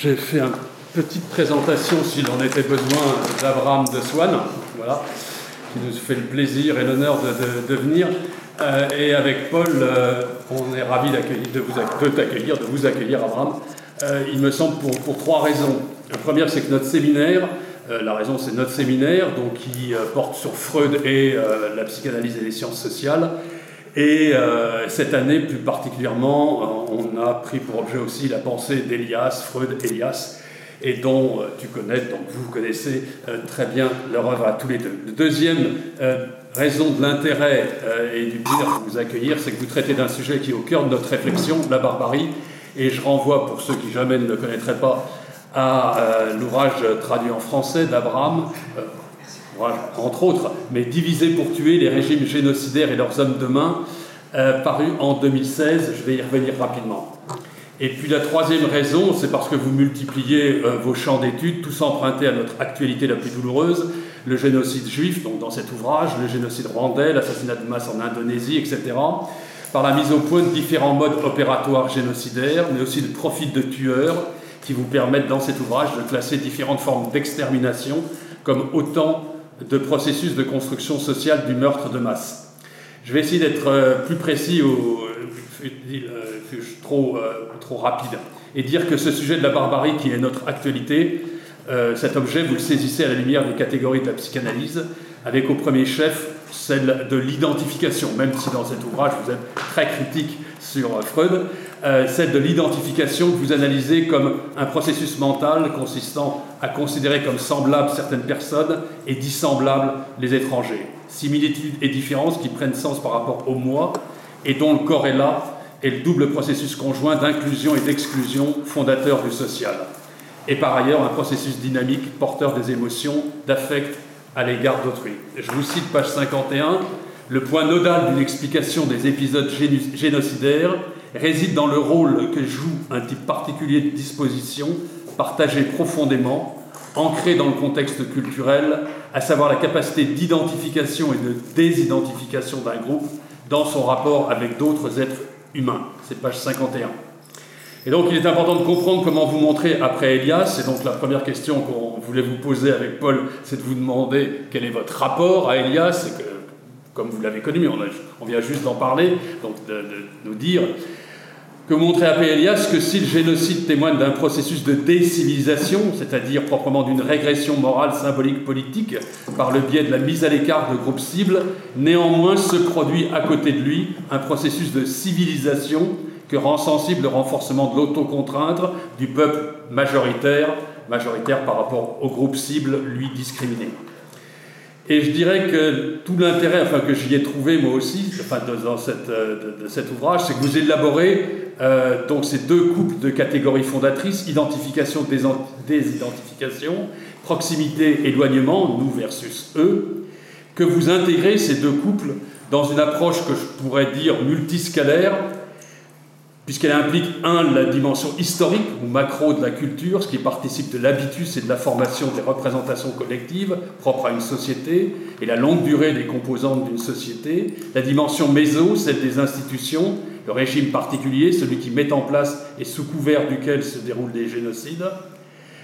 j'ai fait une petite présentation, s'il en était besoin, d'Abraham de Swann, voilà, qui nous fait le plaisir et l'honneur de, venir. Euh, et avec Paul, euh, on est ravis de vous, t'accueillir, de vous accueillir, Abraham. Euh, il me semble pour, pour, trois raisons. La première, c'est que notre séminaire, la raison, c'est notre séminaire, donc qui porte sur Freud et la psychanalyse et les sciences sociales. Et cette année, plus particulièrement, on a pris pour objet aussi la pensée d'Elias, Freud, Elias, et dont euh, tu connais, donc vous connaissez euh, très bien leur œuvre à tous les deux. deuxième euh, raison de l'intérêt et du plaisir de vous accueillir, c'est que vous traitez d'un sujet qui est au cœur de notre réflexion, la barbarie, et je renvoie, pour ceux qui jamais ne le connaîtraient pas, à l'ouvrage traduit en français d'Abraham, entre autres, mais Diviser pour tuer les régimes génocidaires et leurs hommes de main, paru en 2016, je vais y revenir rapidement. Et puis la troisième raison, c'est parce que vous multipliez euh, vos champs d'études, tous empruntés à notre actualité la plus douloureuse, le génocide juif, donc dans cet ouvrage, le génocide rwandais, l'assassinat de masse en Indonésie, etc., par la mise au point de différents modes opératoires génocidaires, mais aussi de profits de tueurs, qui vous permettent dans cet ouvrage de classer différentes formes d'extermination comme autant de processus de construction sociale du meurtre de masse. Je vais essayer d'être euh, plus précis au, euh, trop, euh, trop rapide, et dire que ce sujet de la barbarie qui est notre actualité, cet objet, vous le saisissez à la lumière des catégories de la psychanalyse, avec au premier chef celle de l'identification, même si dans cet ouvrage vous êtes très critique sur Freud, celle de l'identification que vous analysez comme un processus mental consistant à considérer comme semblables certaines personnes et dissemblables les étrangers. Similitudes et différences qui prennent sens par rapport au moi et dont le corps est le double processus conjoint d'inclusion et d'exclusion fondateur du social. Et par ailleurs, un processus dynamique porteur des émotions, d'affect à l'égard d'autrui. Je vous cite page 51. Le point nodal d'une explication des épisodes génocidaires réside dans le rôle que joue un type particulier de disposition, partagé profondément, ancré dans le contexte culturel, à savoir la capacité d'identification et de désidentification d'un groupe dans son rapport avec d'autres êtres humain. C'est page 51. Et donc il est important de comprendre comment vous montrer après Elias. Et donc la première question qu'on voulait vous poser avec Paul, c'est de vous demander quel est votre rapport à Elias. Comme vous l'avez connu, mais on, vient juste d'en parler, donc de, nous dire que montrer à Elias que si le génocide témoigne d'un processus de décivilisation, c'est-à-dire proprement d'une régression morale, symbolique, politique, par le biais de la mise à l'écart de groupes cibles, néanmoins se produit à côté de lui un processus de civilisation que rend sensible le renforcement de l'autocontrainte du peuple majoritaire, majoritaire par rapport au groupe cible, lui discriminé. Et je dirais que tout l'intérêt enfin, que j'y ai trouvé moi aussi, enfin, dans cette, euh, de, cet ouvrage, c'est que vous élaborez euh, donc ces deux couples de catégories fondatrices, identification, désidentification, proximité, éloignement, nous versus eux, que vous intégrez ces deux couples dans une approche que je pourrais dire multiscalaire, puisqu'elle implique, un, la dimension historique ou macro de la culture, ce qui participe de l'habitus et de la formation des représentations collectives propres à une société, et la longue durée des composantes d'une société, la dimension méso, celle des institutions, le régime particulier, celui qui met en place et sous couvert duquel se déroulent des génocides,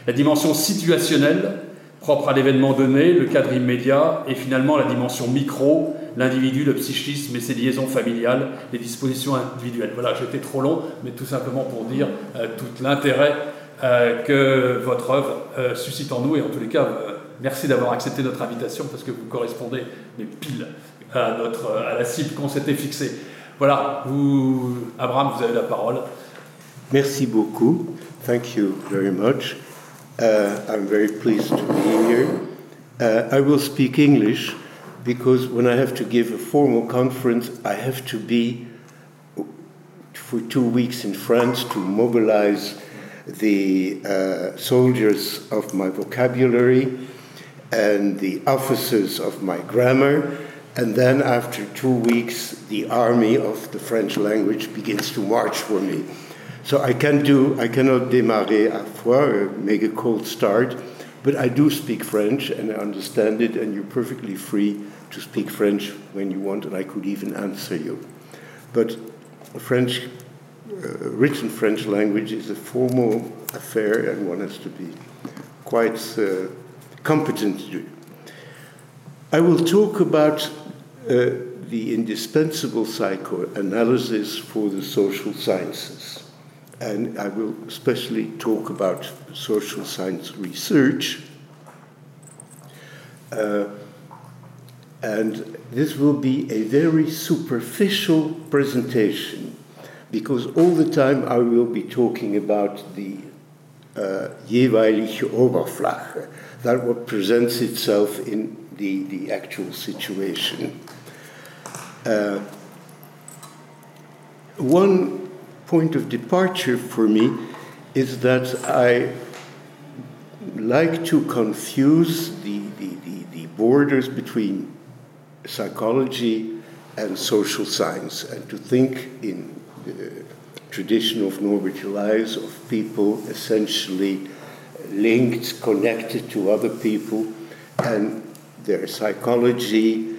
la dimension situationnelle, propre à l'événement donné, le cadre immédiat, et finalement la dimension micro, l'individu, le psychisme et ses liaisons familiales, les dispositions individuelles. Voilà, j'étais trop long, mais tout simplement pour dire euh, tout l'intérêt euh, que votre œuvre euh, suscite en nous, et en tous les cas, merci d'avoir accepté notre invitation, parce que vous correspondez mais pile à, notre, à la cible qu'on s'était fixée. Voilà, vous, Abraham, vous avez la parole. Merci beaucoup. Thank you very much. Uh, I'm very pleased to be here. Uh, I will speak English because when I have to give a formal conference, I have to be for two weeks in France to mobilize the uh, soldiers of my vocabulary and the officers of my grammar and then after two weeks, the army of the French language begins to march for me. So I can do, I cannot démarrer à froid, make a cold start, but I do speak French and I understand it, and you're perfectly free to speak French when you want, and I could even answer you. But French uh, written French language is a formal affair and one has to be quite uh, competent to do. It. I will talk about uh, the indispensable psychoanalysis for the social sciences. And I will especially talk about social science research. Uh, and this will be a very superficial presentation because all the time I will be talking about the uh, jeweilige Oberfläche, that what presents itself in the, the actual situation. Uh, one point of departure for me is that I like to confuse the, the, the, the borders between psychology and social science and to think in the tradition of Norbert Elias of people essentially linked, connected to other people, and their psychology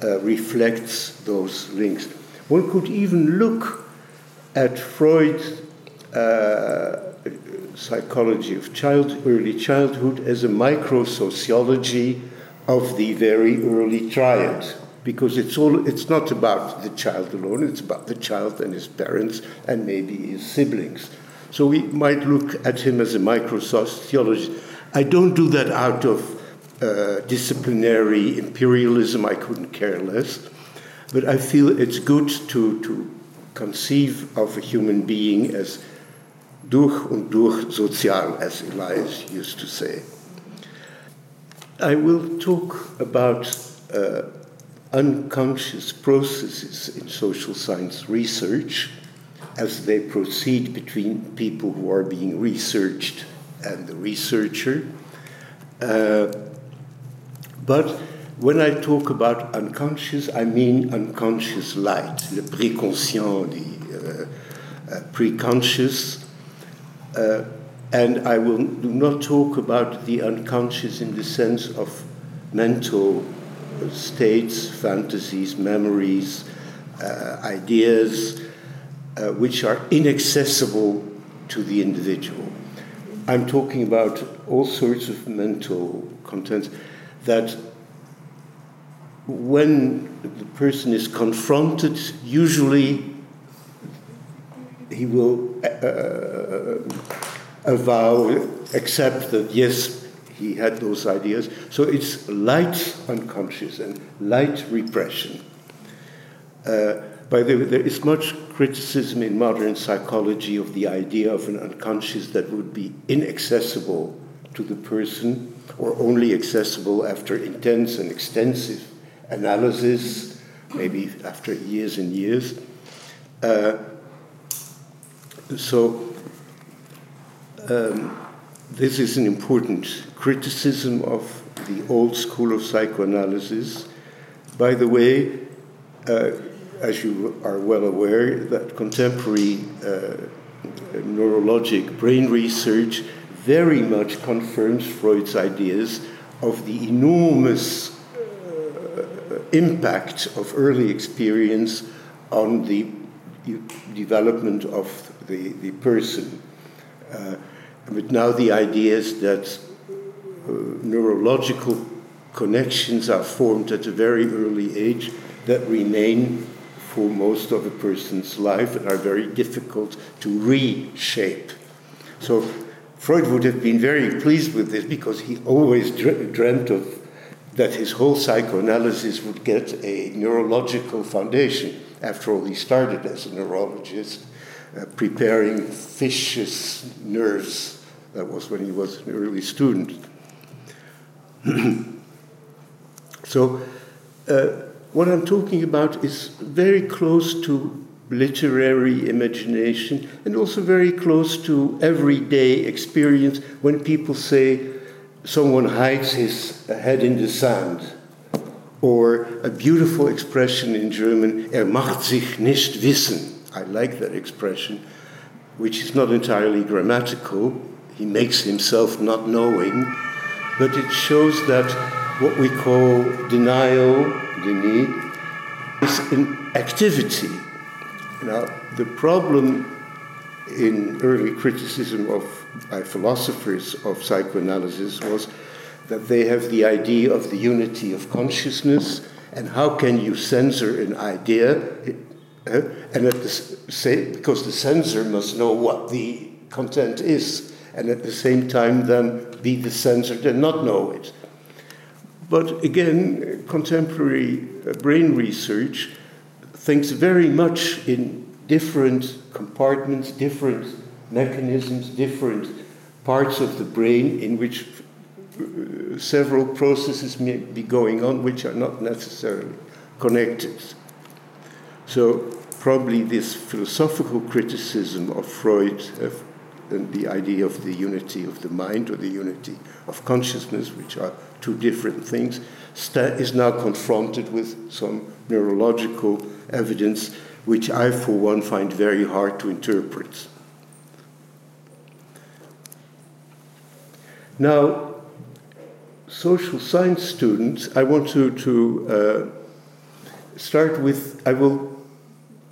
uh, reflects those links. One could even look at Freud's uh, psychology of child, early childhood as a micro sociology of the very early triad. Because it's all it's not about the child alone it's about the child and his parents and maybe his siblings. So we might look at him as a micro sociologist i don't do that out of uh, disciplinary imperialism i couldn't care less. But i feel it's good to to conceive of a human being as durch und durch sozial as elias used to say I will talk about uh, unconscious processes in social science research as they proceed between people who are being researched and the researcher. Uh, but when I talk about unconscious, I mean unconscious light, le préconscient, the uh, uh, preconscious. Uh, and I will do not talk about the unconscious in the sense of mental states, fantasies, memories, uh, ideas, uh, which are inaccessible to the individual. I'm talking about all sorts of mental contents that when the person is confronted, usually he will uh, avow, accept that yes, he had those ideas. So it's light unconscious and light repression. Uh, by the way, there is much criticism in modern psychology of the idea of an unconscious that would be inaccessible to the person or only accessible after intense and extensive analysis, maybe after years and years. Uh, so um, this is an important criticism of the old school of psychoanalysis. By the way, uh, as you are well aware, that contemporary uh, neurologic brain research very much confirms Freud's ideas of the enormous impact of early experience on the development of the, the person. Uh, but now the idea is that uh, neurological connections are formed at a very early age that remain for most of a person's life and are very difficult to reshape. So Freud would have been very pleased with this because he always dreamt of that his whole psychoanalysis would get a neurological foundation. After all, he started as a neurologist uh, preparing fishes' nerves. That was when he was an early student. so, uh, what I'm talking about is very close to literary imagination and also very close to everyday experience when people say someone hides his head in the sand. Or a beautiful expression in German, er macht sich nicht wissen. I like that expression, which is not entirely grammatical. He makes himself not knowing, but it shows that what we call denial, déni, is an activity. Now, the problem in early criticism of by philosophers of psychoanalysis was that they have the idea of the unity of consciousness and how can you censor an idea? Uh, and at the same because the censor must know what the content is and at the same time then be the censored and not know it. But again contemporary uh, brain research thinks very much in different compartments different mechanisms different parts of the brain in which uh, several processes may be going on which are not necessarily connected. So, probably this philosophical criticism of Freud of, and the idea of the unity of the mind or the unity of consciousness, which are two different things, is now confronted with some neurological evidence, which I, for one, find very hard to interpret. Now, social science students, I want to, to uh, start with, I will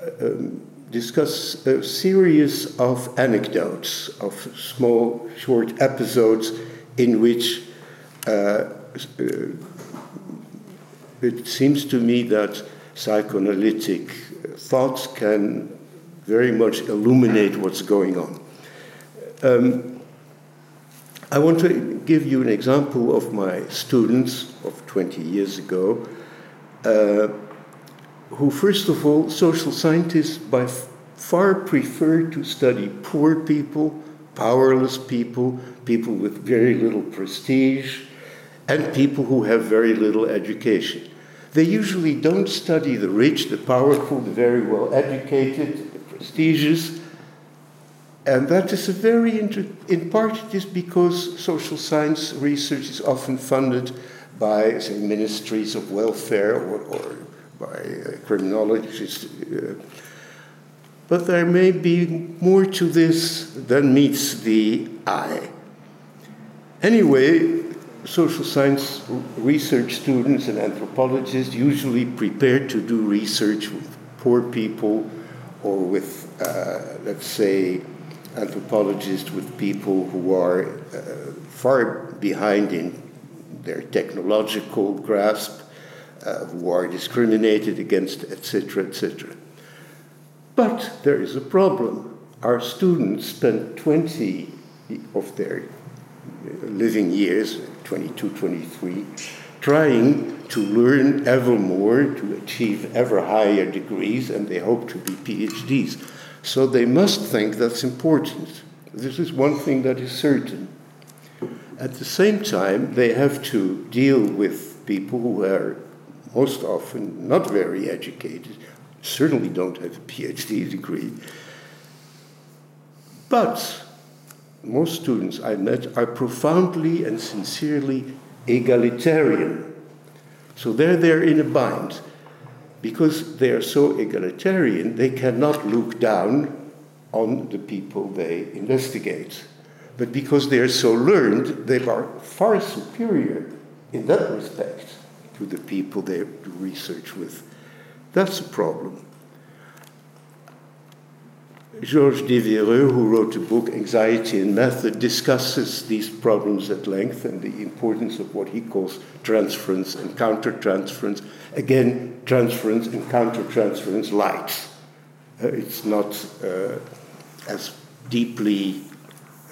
uh, um, discuss a series of anecdotes, of small, short episodes in which uh, uh it seems to me that psychoanalytic thoughts can very much illuminate what's going on. Um, I want to give you an example of my students of 20 years ago, uh, who, first of all, social scientists by far prefer to study poor people, powerless people, people with very little prestige, and people who have very little education. They usually don't study the rich, the powerful, the very well educated, the prestigious and that is a very, in part, it is because social science research is often funded by, say, ministries of welfare or, or by uh, criminologists. Uh, but there may be more to this than meets the eye. Anyway, social science research students and anthropologists usually prepare to do research with poor people or with, uh, let's say, anthropologists with people who are uh, far behind in their technological grasp, uh, who are discriminated against, etc., etc. But there is a problem. Our students spend 20 of their living years, 22, 23, trying to learn ever more, to achieve ever higher degrees, and they hope to be PhDs. So they must think that's important. This is one thing that is certain. At the same time, they have to deal with people who are most often not very educated, certainly don't have a PhD degree. But most students I met are profoundly and sincerely egalitarian. So they're there in a bind because they are so egalitarian, they cannot look down on the people they investigate. But because they are so learned, they are far superior in that respect to the people they do research with. That's a problem. Georges Devereux, who wrote the book Anxiety and Method, discusses these problems at length and the importance of what he calls transference and countertransference. Again, transference and countertransference light. Uh, it's not uh, as deeply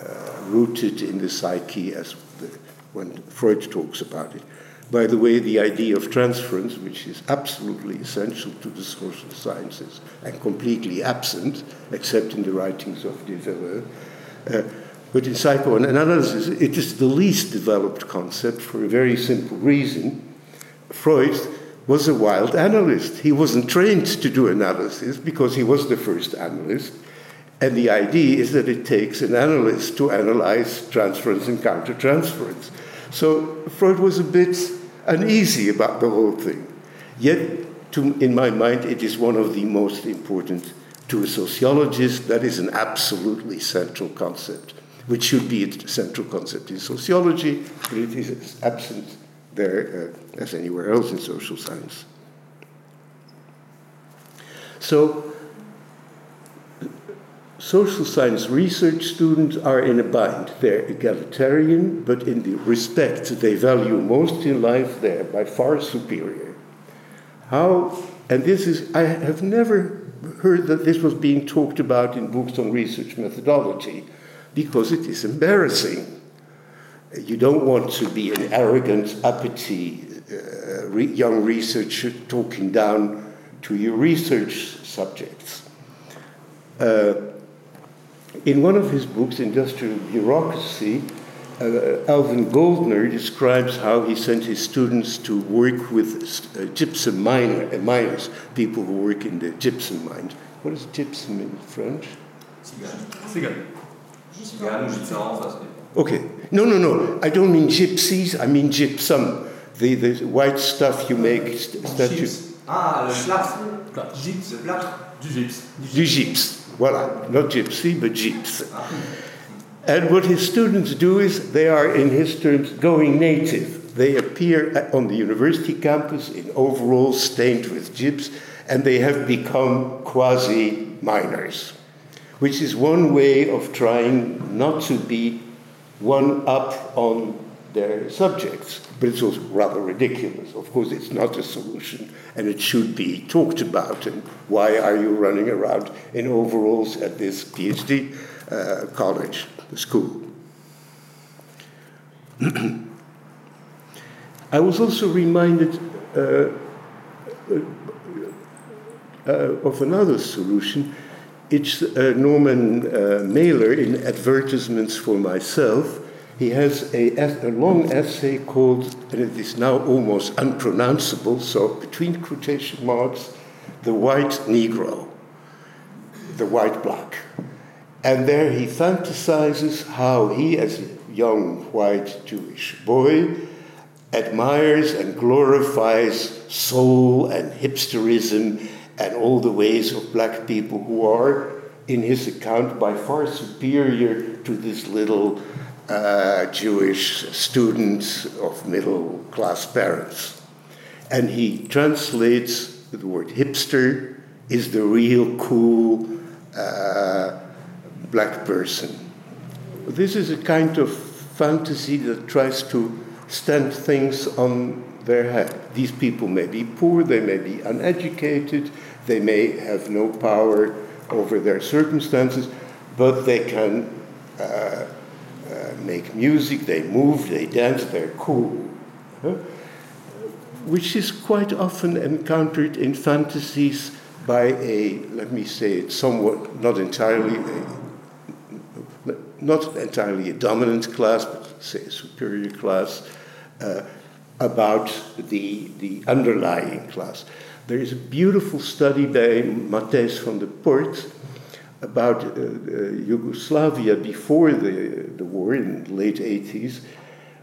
uh, rooted in the psyche as the, when Freud talks about it. By the way, the idea of transference, which is absolutely essential to the social sciences and completely absent, except in the writings of Devereux, uh, but in psychoanalysis, it is the least developed concept for a very simple reason. Freud was a wild analyst. He wasn't trained to do analysis because he was the first analyst. And the idea is that it takes an analyst to analyze transference and countertransference. So Freud was a bit uneasy about the whole thing. Yet, to, in my mind, it is one of the most important to a sociologist. That is an absolutely central concept, which should be a central concept in sociology, but it is absent there uh, as anywhere else in social science. So, social science research students are in a bind. They're egalitarian, but in the respect they value most in life, they're by far superior. How, and this is, I have never heard that this was being talked about in books on research methodology because it is embarrassing. You don't want to be an arrogant, uppity uh, re- young researcher talking down to your research subjects. Uh, in one of his books, Industrial Bureaucracy, uh, Alvin Gouldner describes how he sent his students to work with uh, gypsum miner, uh, miners, people who work in the gypsum mines. What is gypsum in French? Cigarette. Okay. No, no, no. I don't mean gypsies, I mean gypsum. The, the white stuff you make statues. Ah, le plâtre. Gypse, le plâtre. Du gypse. Du gypse. Voilà. Not gypsy, but gypse. And what his students do is they are, in his terms, going native. They appear on the university campus in overalls stained with gyps, and they have become quasi miners, which is one way of trying not to be one up on their subjects. But it's also rather ridiculous. Of course, it's not a solution, and it should be talked about. And why are you running around in overalls at this PhD uh, college, the school? I was also reminded uh, uh, of another solution. It's uh, Norman uh, Mailer in Advertisements for Myself. He has a, a, long essay called, and it is now almost unpronounceable, so between quotation marks, The White Negro, the white black. And there he fantasizes how he, as a young white Jewish boy, admires and glorifies soul and hipsterism and all the ways of black people who are, in his account, by far superior to this little uh, Jewish students of middle class parents. And he translates the word hipster is the real cool uh, black person. This is a kind of fantasy that tries to stand things on their head. These people may be poor, they may be uneducated, they may have no power over their circumstances, but they can uh, make music, they move, they dance, they're cool. Huh? Which is quite often encountered in fantasies by a, let me say it somewhat, not entirely, a, not entirely a dominant class, but say a superior class, uh, about the, the underlying class. There is a beautiful study by Mattijs van de Port about uh, uh, Yugoslavia before the, the war in the late 80s,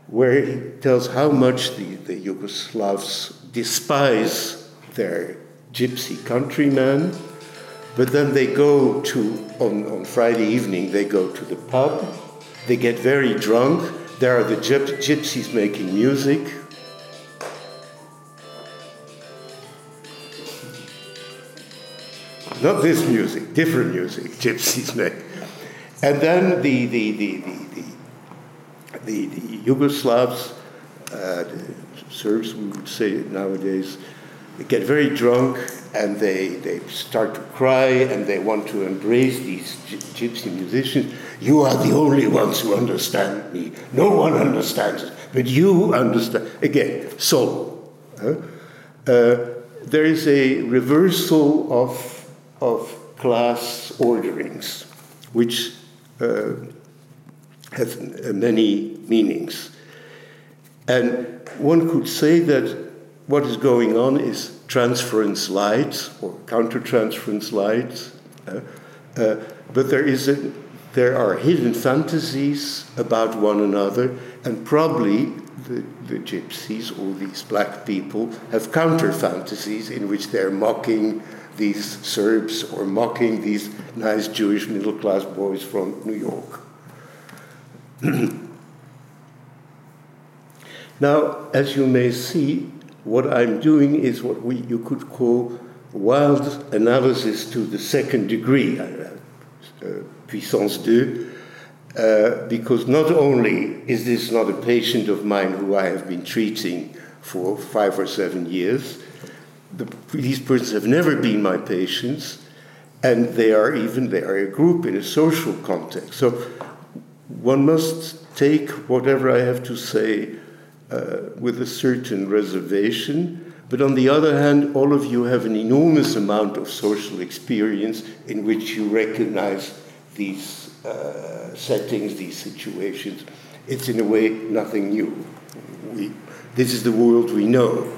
where he tells how much the, the Yugoslavs despise their gypsy countrymen, but then they go to, on, on Friday evening, they go to the pub, they get very drunk, there are the gypsies making music, Not this music, different music, gypsies make. And then the, the, the, the, the, the Yugoslavs, uh, the Serbs, we would say nowadays, they get very drunk and they, they start to cry and they want to embrace these gypsy musicians. You are the only ones who understand me. No one understands it, but you understand. Again, soul. Uh, there is a reversal of class orderings, which uh, has many meanings. And one could say that what is going on is transference light or countertransference light, uh, uh, but there is a, there are hidden fantasies about one another, and probably the, the gypsies or these black people have counter fantasies in which they're mocking these Serbs or mocking these nice Jewish middle class boys from New York. now, as you may see, what I'm doing is what we, you could call wild analysis to the second degree. Uh, Puissance 2, uh, because not only is this not a patient of mine who I have been treating for five or seven years, the, these persons have never been my patients, and they are even they are a group in a social context. So one must take whatever I have to say uh, with a certain reservation. But on the other hand, all of you have an enormous amount of social experience in which you recognize these uh, settings, these situations. It's in a way nothing new. We, this is the world we know.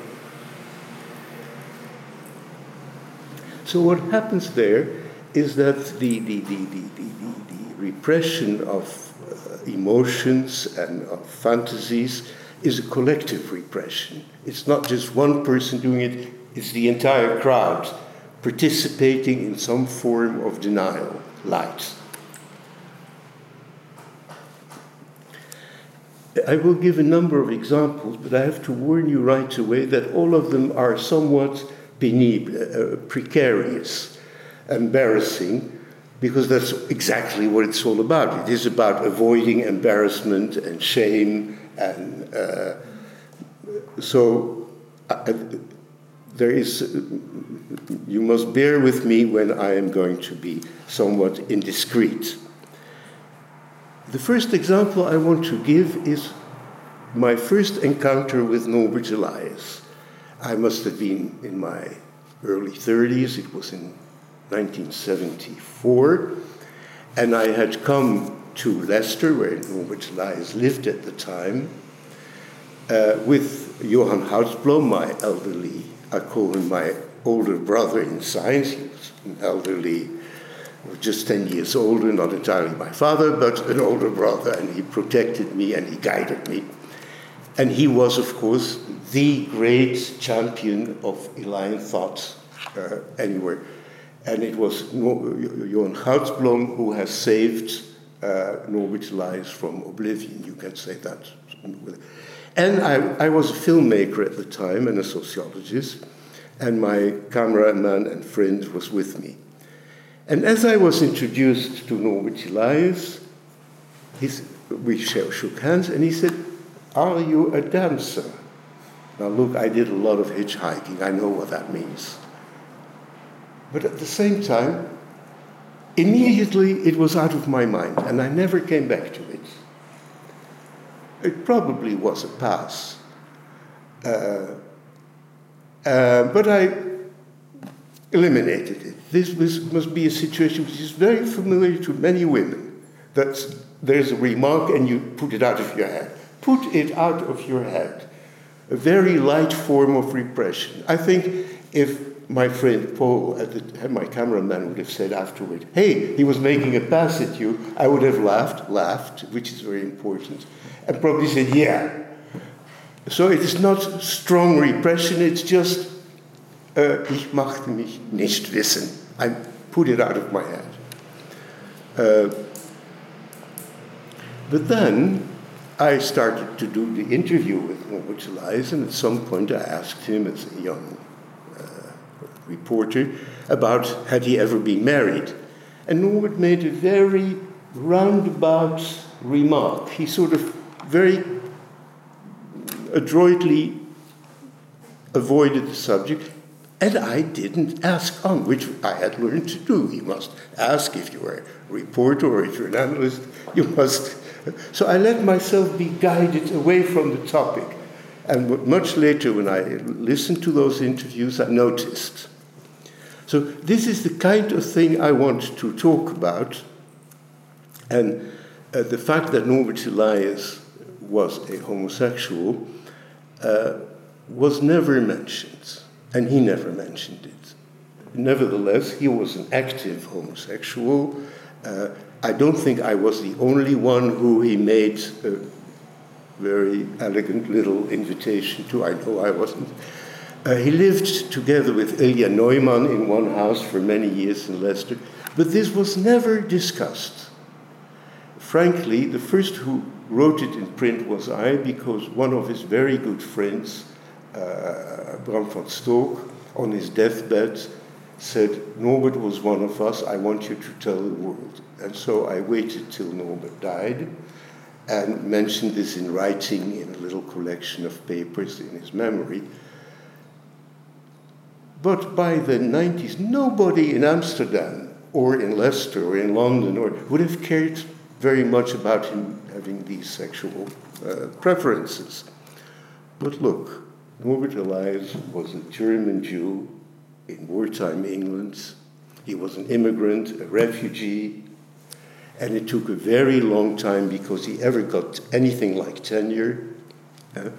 So, what happens there is that the, the, the, the, the, the repression of uh, emotions and of fantasies is a collective repression. It's not just one person doing it, it's the entire crowd participating in some form of denial, light. I will give a number of examples, but I have to warn you right away that all of them are somewhat penible, uh, precarious, embarrassing, because that's exactly what it's all about. It is about avoiding embarrassment and shame, and uh, so uh, there is. You must bear with me when I am going to be somewhat indiscreet. The first example I want to give is my first encounter with Norbert Elias. I must have been in my early 30s, it was in 1974, and I had come to Leicester, where Norbert Elias lived at the time, uh, with Johan Goudsblom, my elderly, I call him my older brother in science, he was an elderly just 10 years older, not entirely my father, but an older brother, and he protected me and he guided me. And he was, of course, the great champion of Elian thought uh, anywhere. And it was Johan Goudsblom who has saved uh, Norbert Elias from oblivion, you can say that. And I, I was a filmmaker at the time and a sociologist, and my cameraman and friend was with me. And as I was introduced to Norbert Elias, we shook hands, and he said, Are you a dancer? Now, look, I did a lot of hitchhiking, I know what that means. But at the same time, immediately it was out of my mind, and I never came back to it. It probably was a pass. Uh, uh, but I eliminated it this, this must be a situation which is very familiar to many women. That there's a remark and you put it out of your head. Put it out of your head. A very light form of repression. I think if my friend Paul, the, my cameraman, would have said afterward, hey, he was making a pass at you, I would have laughed, laughed, which is very important, and probably said, yeah. So it is not strong repression, it's just uh, ich machte mich nicht wissen. I put it out of my head. Uh, but then I started to do the interview with Norbert Elias, and at some point I asked him, as a young uh, reporter, about had he ever been married. And Norbert made a very roundabout remark. He sort of very adroitly avoided the subject and I didn't ask on, which I had learned to do. You must ask if you are a reporter or if you're an analyst. You must. So I let myself be guided away from the topic. And much later, when I listened to those interviews, I noticed. So this is the kind of thing I want to talk about. And uh, the fact that Norbert Elias was a homosexual uh, was never mentioned and he never mentioned it. Nevertheless, he was an active homosexual. Uh, I don't think I was the only one who he made a very elegant little invitation to. I know I wasn't. Uh, he lived together with Ilya Neumann in one house for many years in Leicester, but this was never discussed. Frankly, the first who wrote it in print was I, because one of his very good friends, uh, Bram van Stolk, on his deathbed, said, Norbert was one of us, I want you to tell the world. And so I waited till Norbert died and mentioned this in writing in a little collection of papers in his memory. But by the 90s, nobody in Amsterdam or in Leicester or in London or would have cared very much about him having these sexual uh, preferences. But look, Norbert Elias was a German Jew in wartime England. He was an immigrant, a refugee, and it took a very long time because he ever got anything like tenure. Uh,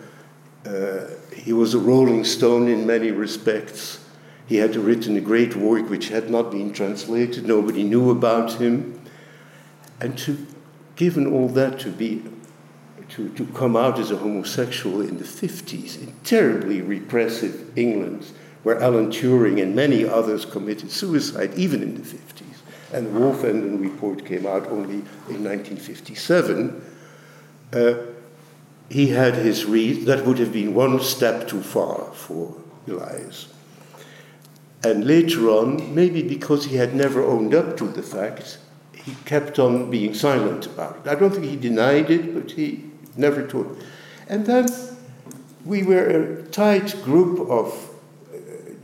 uh, he was a rolling stone in many respects. He had written a great work which had not been translated, nobody knew about him. And to, given all that, to be to, to come out as a homosexual in the 50s in terribly repressive England, where Alan Turing and many others committed suicide, even in the 50s. And the Wolfenden report came out only in 1957. Uh, he had his read, that would have been one step too far for Elias. And later on, maybe because he had never owned up to the fact, he kept on being silent about it. I don't think he denied it, but he never told. And then we were a tight group of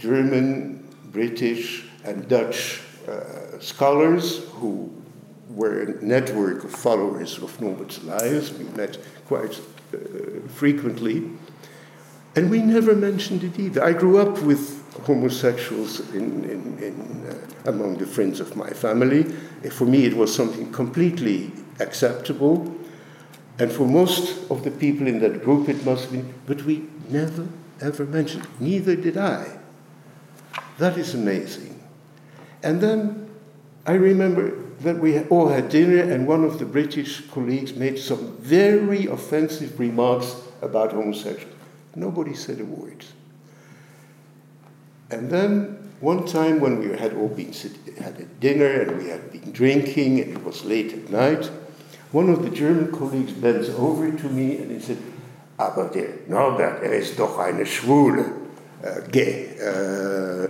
German, British, and Dutch uh, scholars who were a network of followers of Norbert Elias. We met quite uh, frequently. And we never mentioned it either. I grew up with homosexuals in, in, in, uh, among the friends of my family. For me, it was something completely acceptable. And for most of the people in that group, it must have been, but we never, ever mentioned. Neither did I. That is amazing. And then I remember that we all had dinner, and one of the British colleagues made some very offensive remarks about homosexuals. Nobody said a word. And then one time when we had all been sit- had a dinner and we had been drinking and it was late at night, one of the German colleagues bends over to me and he said, Aber der Norbert, er ist doch eine Schwule, uh, gay. Uh,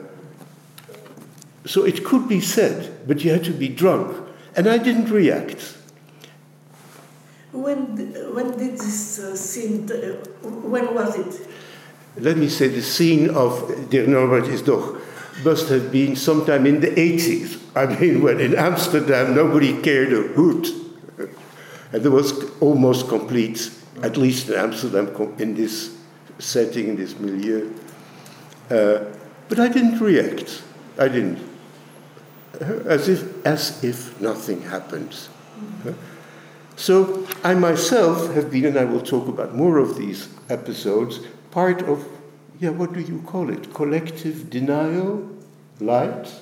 so it could be said, but you had to be drunk. And I didn't react. When, when did this uh, scene, uh, when was it? Let me say the scene of Der Norbert is doch must have been sometime in the 80s. I mean, when in Amsterdam nobody cared a hoot. And there was almost complete, at least in Amsterdam, in this setting, in this milieu. Uh, but I didn't react. I didn't. As if, as if nothing happened. So I myself have been, and I will talk about more of these episodes, part of, yeah, what do you call it? Collective denial? Light?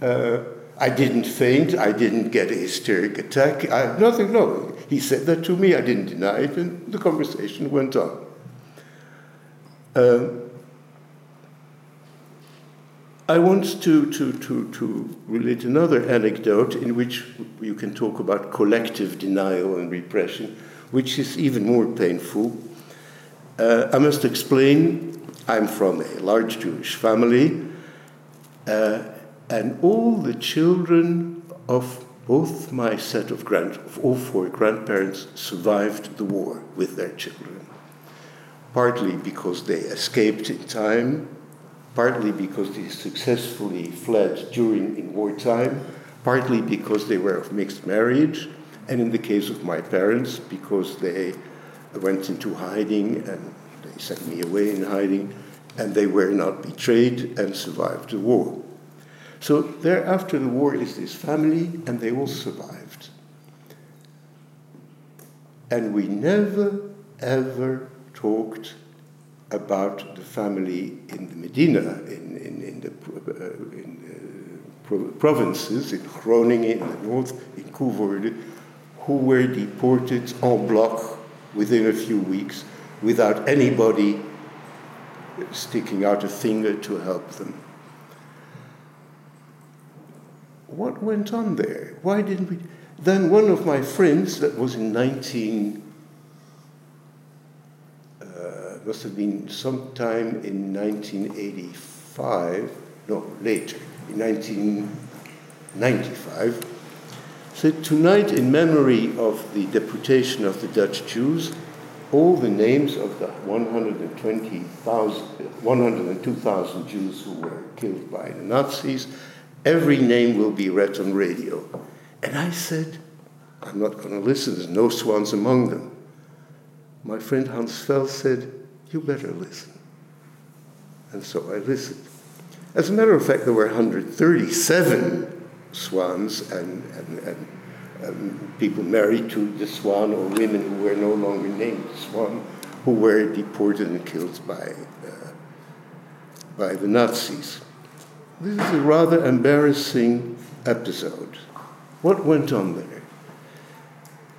Uh, I didn't faint. I didn't get a hysteric attack. I, have nothing, no. He said that to me. I didn't deny it, and the conversation went on. Uh, I want to, to, to, to relate another anecdote in which you can talk about collective denial and repression, which is even more painful. Uh, I must explain I'm from a large Jewish family, uh, and all the children of both my set of grand, of all four grandparents survived the war with their children. Partly because they escaped in time, partly because they successfully fled during in wartime, partly because they were of mixed marriage, and in the case of my parents, because they went into hiding and they sent me away in hiding, and they were not betrayed and survived the war. So there, after the war, is this family, and they all survived. And we never, ever talked about the family in the Mediene, in, in, in the, uh, in the provinces, in Groningen in the north, in Coevorden, who were deported en bloc within a few weeks without anybody sticking out a finger to help them. What went on there? Why didn't we? Then one of my friends, that was in 19, uh, must have been sometime in 1985, no, later, in 1995, said, Tonight, in memory of the deportation of the Dutch Jews, all the names of the 120,000, 102,000 Jews who were killed by the Nazis, every name will be read on radio. And I said, I'm not going to listen, there's no swans among them. My friend Hans Fell said, You better listen. And so I listened. As a matter of fact, there were 137 Swaans and, and, and um, people married to the swan or women who were no longer named Swaan who were deported and killed by, uh, by the Nazis. This is a rather embarrassing episode. What went on there?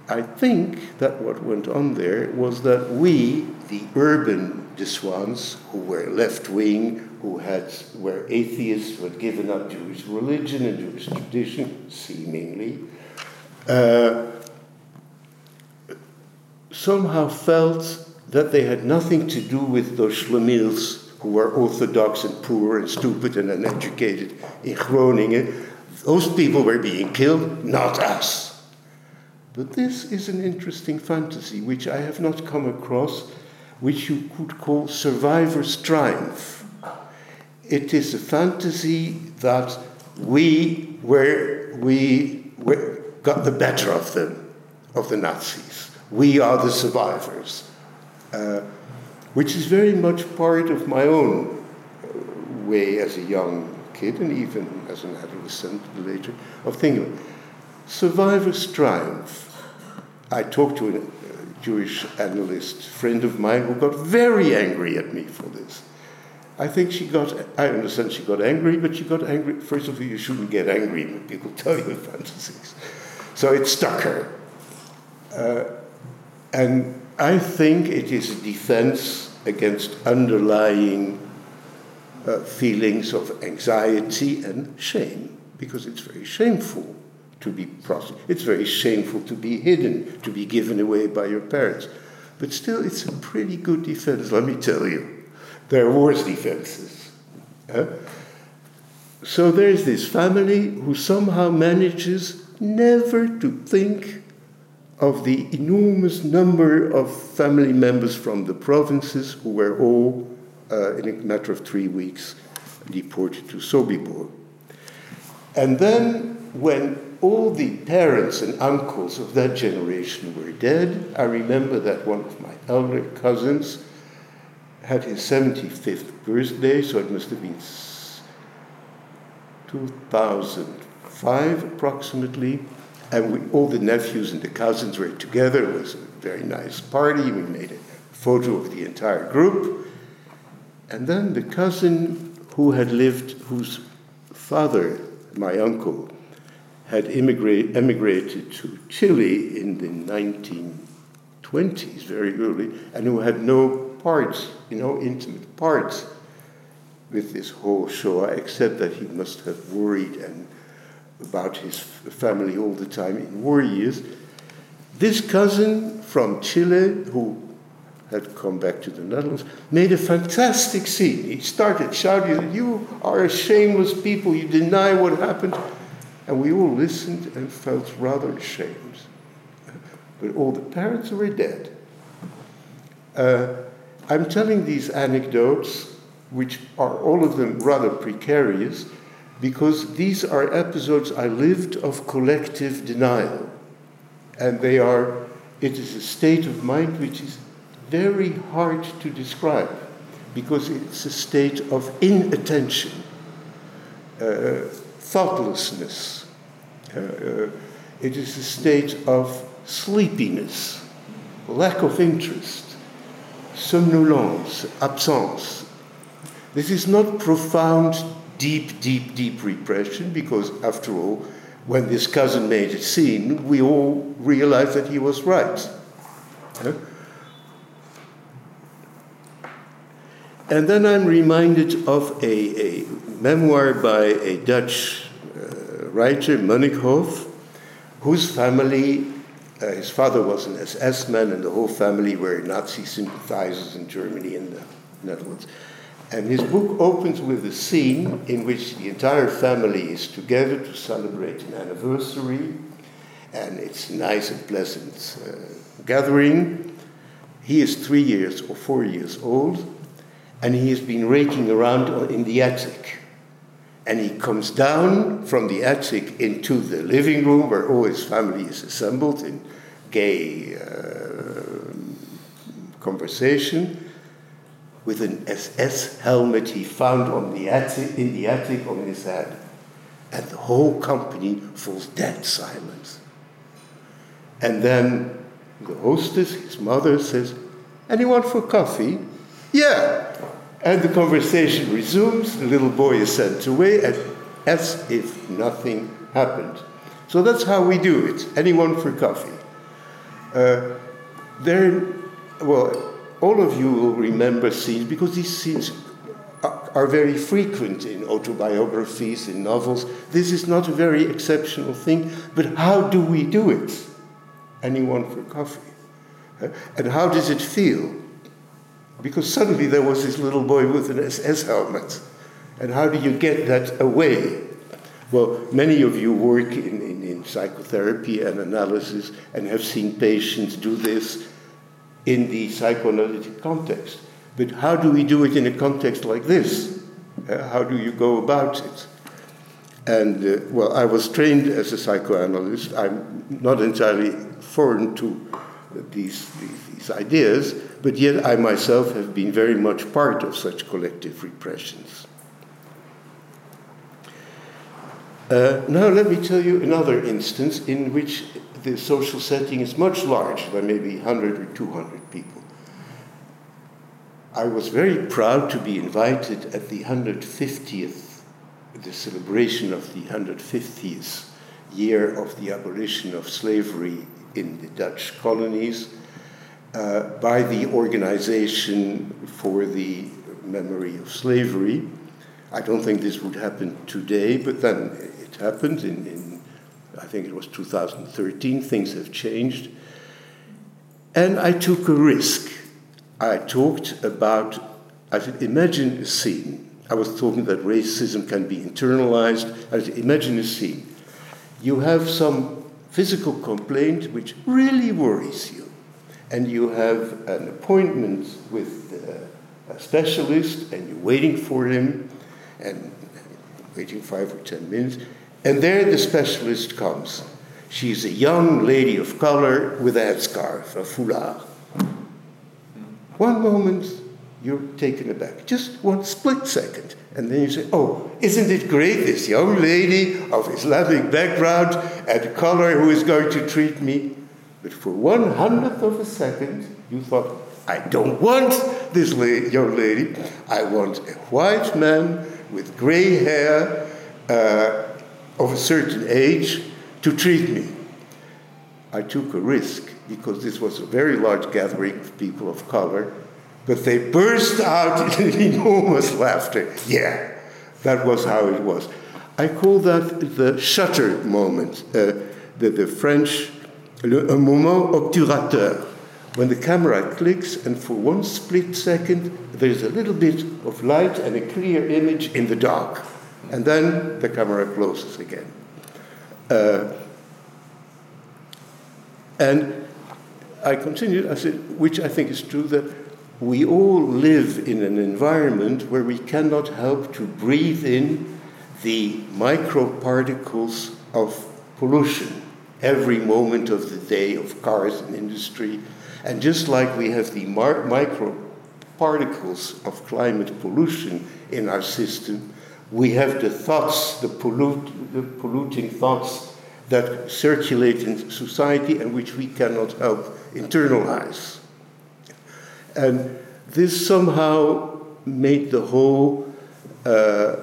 I think that what went on there was that we, the urban de Swaans, who were left wing, who had, were atheists, who had given up Jewish religion and Jewish tradition, seemingly, uh, somehow felt that they had nothing to do with those schlemiels who were orthodox and poor and stupid and uneducated in Groningen. Those people were being killed, not us. But this is an interesting fantasy which I have not come across, which you could call survivor's triumph. It is a fantasy that we were, we were, got the better of them, of the Nazis. We are the survivors, uh, which is very much part of my own uh, way as a young kid and even as an adolescent later of thinking. Survivor's triumph. I talked to Jewish analyst friend of mine who got very angry at me for this. I think she got, I understand she got angry, but she got angry. First of all, you shouldn't get angry when people tell you fantasies. So it stuck her. Uh, and I think it is a defense against underlying uh, feelings of anxiety and shame, because it's very shameful to be prosecuted. It's very shameful to be hidden, to be given away by your parents. But still, it's a pretty good defense, let me tell you. There are worse defenses. Uh, so there's this family who somehow manages never to think of the enormous number of family members from the provinces who were all, uh, in a matter of three weeks, deported to Sobibor. And then, when all the parents and uncles of that generation were dead, I remember that one of my elder cousins had his 75th birthday, so it must have been 2005 approximately. And we, all the nephews and the cousins were together. It was a very nice party. We made a photo of the entire group. And then the cousin who had lived, whose father, my uncle, had immigrate, emigrated to Chile in the 1920s, very early, and who had no parts, you know, intimate parts with this whole Shoah, except that he must have worried and about his family all the time in war years. This cousin from Chile, who had come back to the Netherlands, made a fantastic scene. He started shouting, You are a shameless people, you deny what happened. And we all listened and felt rather ashamed. But all the parents were dead. Uh, I'm telling these anecdotes, which are all of them rather precarious, because these are episodes I lived of collective denial. And they are, it is a state of mind which is very hard to describe because it's a state of inattention, uh, thoughtlessness. Uh, uh, it is a state of sleepiness, lack of interest, somnolence, absence. This is not profound deep, deep, deep repression because, after all, when this cousin made a scene, we all realized that he was right. And then I'm reminded of a, a memoir by a Dutch writer, Munnighoff, whose family, uh, his father was an SS man, and the whole family were Nazi sympathizers in Germany and the Netherlands. And his book opens with a scene in which the entire family is together to celebrate an anniversary, and it's a nice and pleasant uh, gathering. He is three years or four years old, and he has been raking around in the attic. And he comes down from the attic into the living room where all his family is assembled in gay uh, conversation with an SS helmet he found on the attic, in the attic on his head. And the whole company falls dead silent. And then the hostess, his mother, says, Anyone for coffee? Yeah. And the conversation resumes. The little boy is sent away as if nothing happened. So that's how we do it. Anyone for coffee? Uh, there, well, all of you will remember scenes because these scenes are, are very frequent in autobiographies, in novels. This is not a very exceptional thing, but how do we do it? Anyone for coffee? Uh, and how does it feel? Because suddenly there was this little boy with an SS helmet. And how do you get that away? Well, many of you work in, in, in, psychotherapy and analysis and have seen patients do this in the psychoanalytic context. But how do we do it in a context like this? Uh, how do you go about it? And uh, well, I was trained as a psychoanalyst. I'm not entirely foreign to these, these, these ideas, but yet I myself have been very much part of such collective repressions. Uh, now, let me tell you another instance in which the social setting is much larger than maybe 100 or 200 people. I was very proud to be invited at the 150th, the celebration of the 150th year of the abolition of slavery in the Dutch colonies uh, by the Organization for the Memory of Slavery. I don't think this would happen today, but then it happened in, in I think it was 2013, things have changed. And I took a risk. I talked about, I said, imagine a scene. I was talking that racism can be internalized. I said, imagine a scene. You have some physical complaint which really worries you, and you have an appointment with a specialist, and you're waiting for him, and waiting five or ten minutes, and there the specialist comes. She's a young lady of color with a headscarf, a foulard. One moment, you're taken aback, just one split second. And then you say, Oh, isn't it great, this young lady of Islamic background and color who is going to treat me? But for one hundredth of a second, you thought, I don't want this la- young lady. I want a white man with gray hair, uh, of a certain age to treat me. I took a risk because this was a very large gathering of people of color, but they burst out in enormous laughter. Yeah, that was how it was. I call that the shutter moment, uh, the, the French, le, un moment obturateur. When the camera clicks, and for one split second, there's a little bit of light and a clear image in the dark and then the camera closes again. Uh, and I continued, I said, which I think is true, that we all live in an environment where we cannot help to breathe in the microparticles of pollution every moment of the day of cars and industry. And just like we have the mar- microparticles of climate pollution in our system, we have the thoughts, the, pollute, the polluting thoughts that circulate in society and which we cannot help internalize. And this somehow made the whole uh,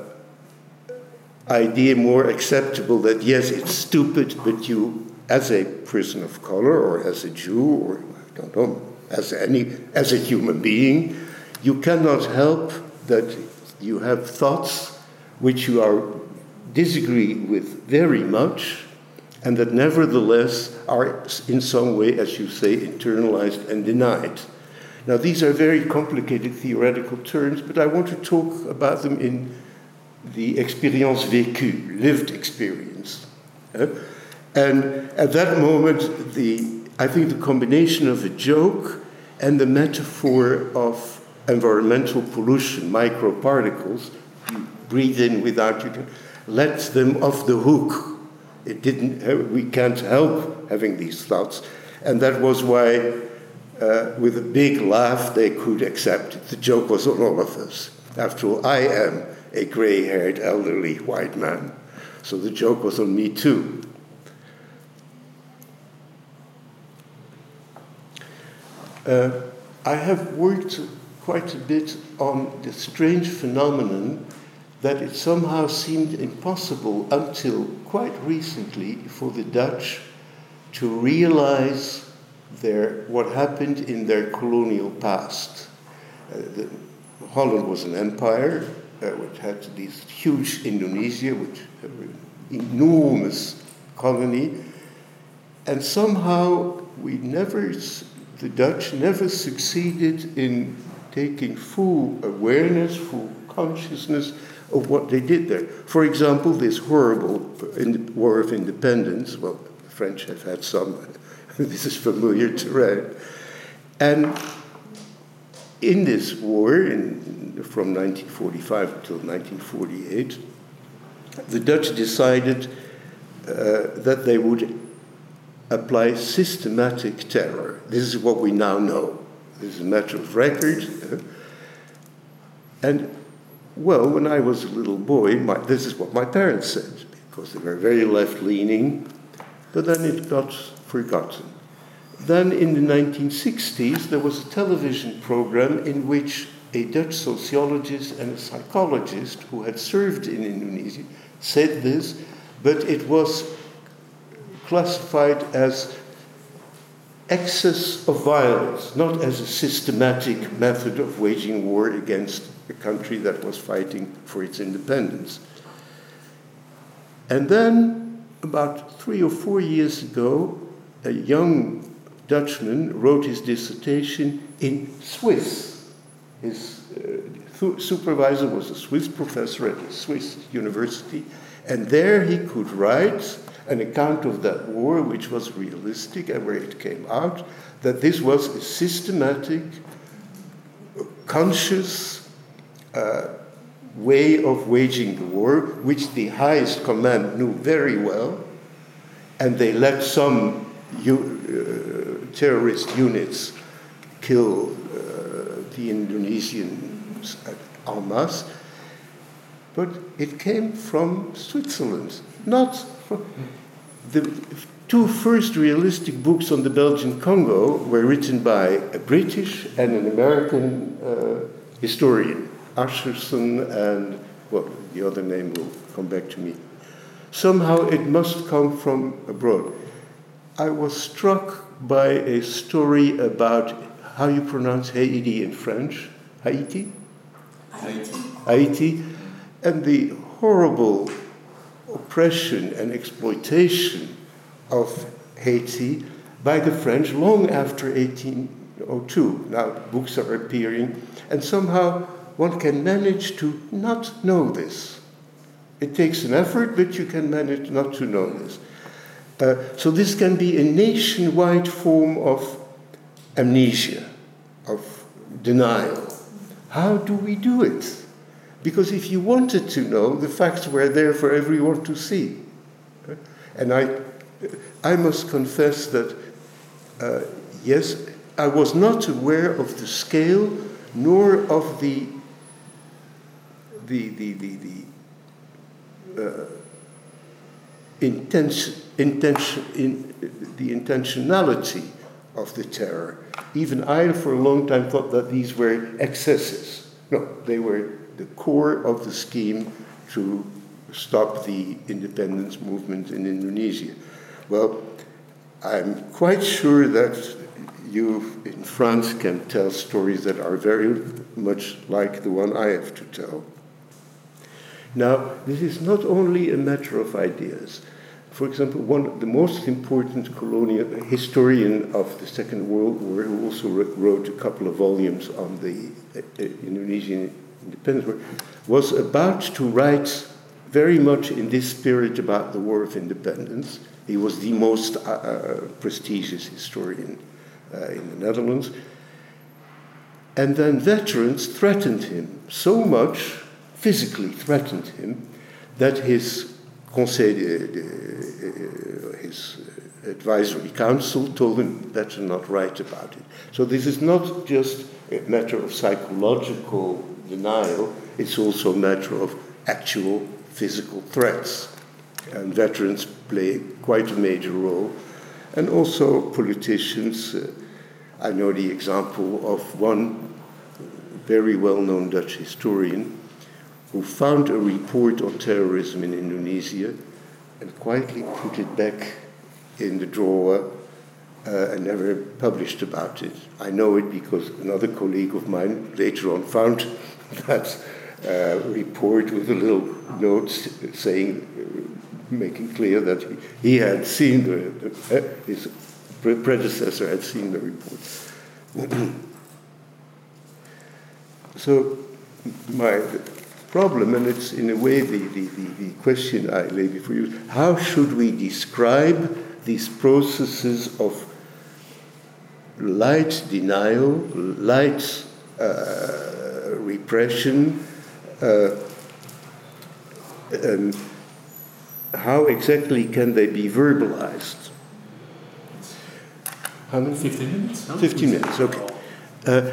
idea more acceptable that yes, it's stupid, but you, as a person of color or as a Jew or I don't know, as any as a human being, you cannot help that you have thoughts which you are disagree with very much, and that nevertheless are in some way, as you say, internalized and denied. Now, these are very complicated theoretical terms, but I want to talk about them in the expérience vécue, lived experience. Eh? And at that moment, the, I think the combination of a joke and the metaphor of environmental pollution, microparticles, you breathe in without you lets them off the hook. It didn't, uh, we can't help having these thoughts. And that was why uh, with a big laugh, they could accept it. The joke was on all of us. After all, I am a gray haired, elderly white man. So the joke was on me too. Uh, I have worked quite a bit on the strange phenomenon that it somehow seemed impossible until quite recently for the Dutch to realize their, what happened in their colonial past. Uh, the, Holland was an empire uh, which had this huge Indonesia, which had an enormous colony, and somehow we never, the Dutch never succeeded in taking full awareness, full consciousness of what they did there. For example, this horrible War of Independence, well, the French have had some this is familiar terrain. And in this war, in, from 1945 until 1948, the Dutch decided uh, that they would apply systematic terror. This is what we now know. This is a matter of record. and, well, when I was a little boy, my, this is what my parents said, because they were very left leaning, but then it got forgotten. Then in the 1960s, there was a television program in which a Dutch sociologist and a psychologist who had served in Indonesia said this, but it was classified as excess of violence, not as a systematic method of waging war against a country that was fighting for its independence. And then, about three or four years ago, a young Dutchman wrote his dissertation in Swiss. His uh, supervisor was a Swiss professor at a Swiss university, and there he could write an account of that war, which was realistic, and where it came out that this was a systematic, conscious uh, way of waging the war, which the highest command knew very well, and they let some uh, terrorist units kill uh, the Indonesians at Almas, but it came from Switzerland, not from the two first realistic books on the Belgian Congo were written by a British and an American uh, historian, Ascherson and, well, the other name will come back to me. Somehow it must come from abroad. I was struck by a story about how you pronounce Haiti in French. Haiti? Haiti. Haiti. And the horrible oppression and exploitation of Haiti by the French long after 1802. Now, books are appearing, and somehow one can manage to not know this. It takes an effort, but you can manage not to know this. Uh, so this can be a nationwide form of amnesia, of denial. How do we do it? Because if you wanted to know, the facts were there for everyone to see. And I, I must confess that, uh, yes, I was not aware of the scale nor of the, the, the, the, the uh, intention, in, the intentionality of the terror. Even I, for a long time, thought that these were excesses. No, they were the core of the scheme to stop the independence movement in Indonesia. Well, I'm quite sure that you in France can tell stories that are very much like the one I have to tell. Now, this is not only a matter of ideas. for example, one of the most important colonial historian of the Second World War, who also wrote a couple of volumes on the uh, uh, Indonesian independence was about to write very much in this spirit about the War of Independence. He was the most uh, uh prestigious historian uh, in the Netherlands. And then veterans threatened him so much, physically threatened him, that his Conseil de, de, uh, his advisory council told him better not write about it. So this is not just a matter of psychological denial, it's also a matter of actual physical threats. And veterans play quite a major role. And also politicians. Uh, I know the example of one very well known Dutch historian who found a report on terrorism in Indonesia and quietly put it back in the drawer uh, and never published about it. I know it because another colleague of mine later on found that uh, report with a little note saying, making clear that he, he had seen the, uh, his predecessor had seen the report. so my problem, and it's in a way the, the, the, the question I lay before you how should we describe these processes of light denial, light uh, repression, uh, and how exactly can they be verbalized? How many? 15 minutes. 15 minutes, okay. Uh,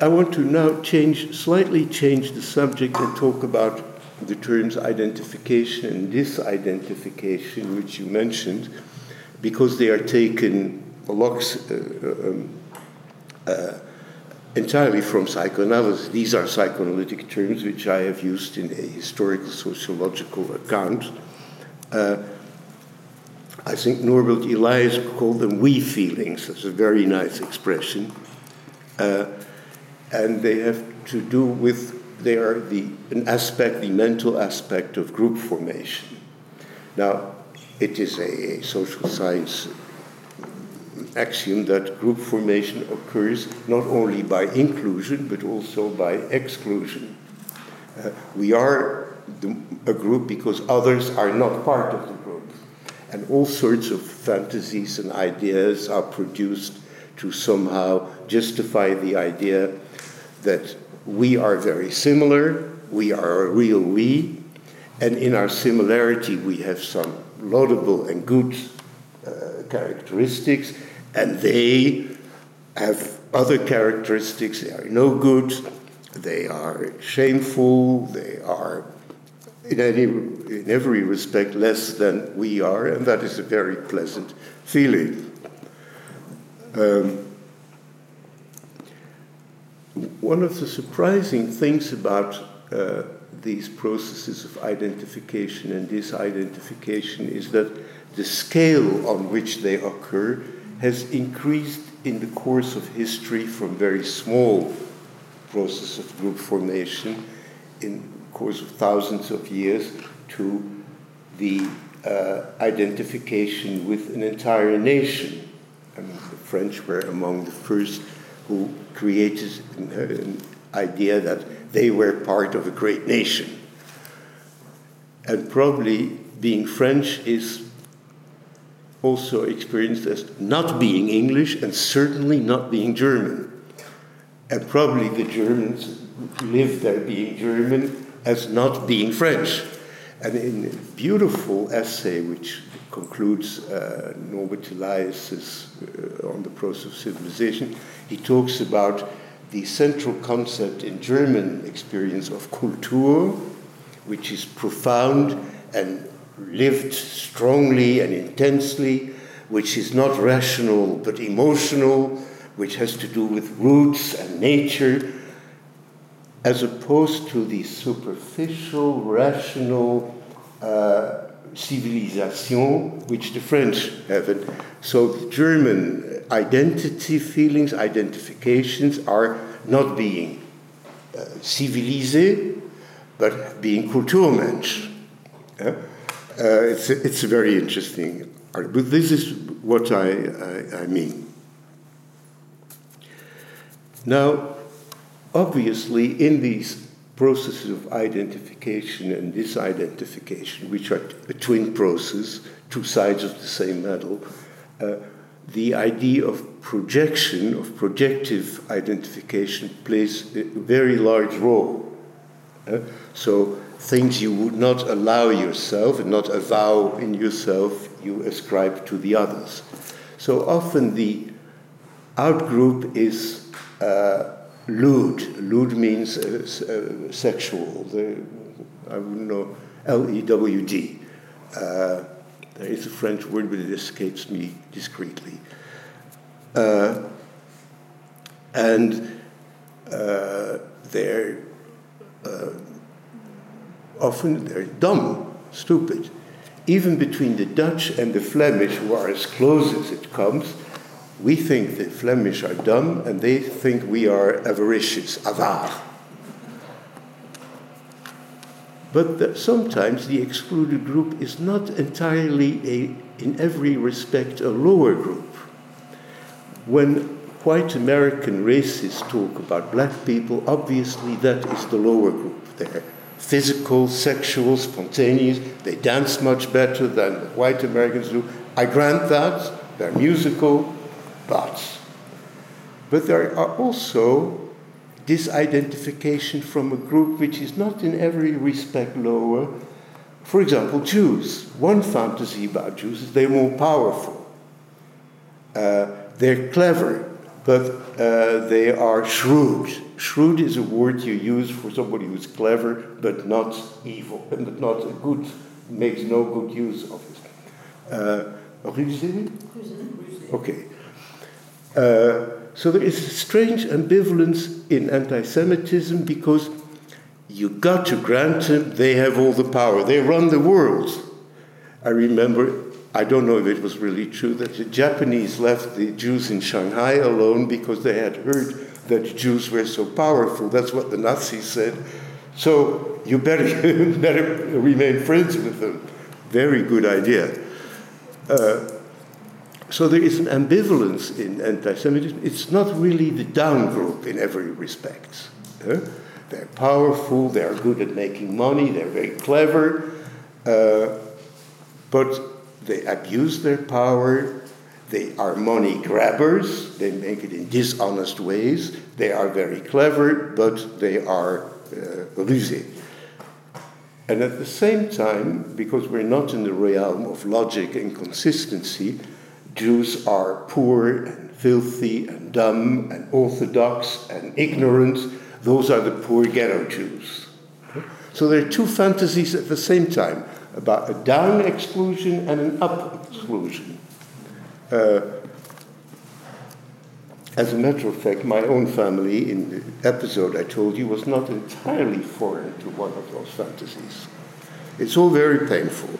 I want to now change, slightly change the subject and talk about the terms identification and disidentification, which you mentioned, because they are taken uh, um, uh, entirely from psychoanalysis. These are psychoanalytic terms which I have used in a historical sociological account. Uh, I think Norbert Elias called them we feelings. That's a very nice expression. Uh, and they have to do with they are the an aspect, the mental aspect of group formation. Now, it is a, a social science axiom that group formation occurs not only by inclusion but also by exclusion. Uh, we are the, a group because others are not part of the group. And all sorts of fantasies and ideas are produced to somehow justify the idea that we are very similar, we are a real we, and in our similarity we have some laudable and good uh, characteristics, and they have other characteristics. They are no good, they are shameful, they are in, any, in every respect less than we are, and that is a very pleasant feeling. Um, one of the surprising things about uh, these processes of identification and disidentification is that the scale on which they occur has increased in the course of history from very small process of group formation in the course of thousands of years to the uh, identification with an entire nation. I mean, the French were among the first who created an idea that they were part of a great nation. And probably being French is also experienced as not being English and certainly not being German. And probably the Germans live there being German as not being French. And in a beautiful essay which concludes uh, Norbert Elias's uh, on the process of civilization, he talks about the central concept in German experience of Kultur, which is profound and lived strongly and intensely, which is not rational but emotional, which has to do with roots and nature, as opposed to the superficial, rational uh, civilization which the French have. And so the German identity feelings, identifications are not being uh, but being Kulturmensch. Uh, it's, a, it's a very interesting but this is what I, I, I mean. Now, obviously, in these processes of identification and disidentification, which are a twin process, two sides of the same medal, uh, the idea of projection, of projective identification, plays a very large role. Uh, so, things you would not allow yourself and not avow in yourself, you ascribe to the others. So, often the outgroup is uh, lewd. Lewd means uh, uh, sexual. The, I wouldn't know, L E W D. Uh, there is a French word, but it escapes me discreetly. Uh, and uh, they're uh, often they're dumb, stupid. Even between the Dutch and the Flemish, who are as close as it comes, we think the Flemish are dumb and they think we are avaricious, avar. But sometimes the excluded group is not entirely a, in every respect, a lower group. When white American racists talk about black people, obviously that is the lower group. They're physical, sexual, spontaneous, they dance much better than white Americans do. I grant that, they're musical, but. But there are also disidentification from a group which is not in every respect lower. For example, Jews. One fantasy about Jews is they're more powerful. Uh, they're clever, but uh, they are shrewd. Shrewd is a word you use for somebody who's clever but not evil, but not good, makes no good use of it. Uh, okay. Uh, so there is a strange ambivalence in anti Semitism because you got to grant them they have all the power, they run the world. I remember, I don't know if it was really true, that the Japanese left the Jews in Shanghai alone because they had heard that Jews were so powerful. That's what the Nazis said. So you better, better remain friends with them. Very good idea. Uh, so there is an ambivalence in anti Semitism. It's not really the down group in every respect. Uh, they're powerful, they're good at making money, they're very clever, uh, but they abuse their power, they are money grabbers, they make it in dishonest ways, they are very clever, but they are uh, rusés. And at the same time, because we're not in the realm of logic and consistency, Jews are poor and filthy and dumb and orthodox and ignorant. Those are the poor ghetto Jews. So there are two fantasies at the same time about a down exclusion and an up exclusion. Uh, as a matter of fact, my own family, in the episode I told you, was not entirely foreign to one of those fantasies. It's all very painful.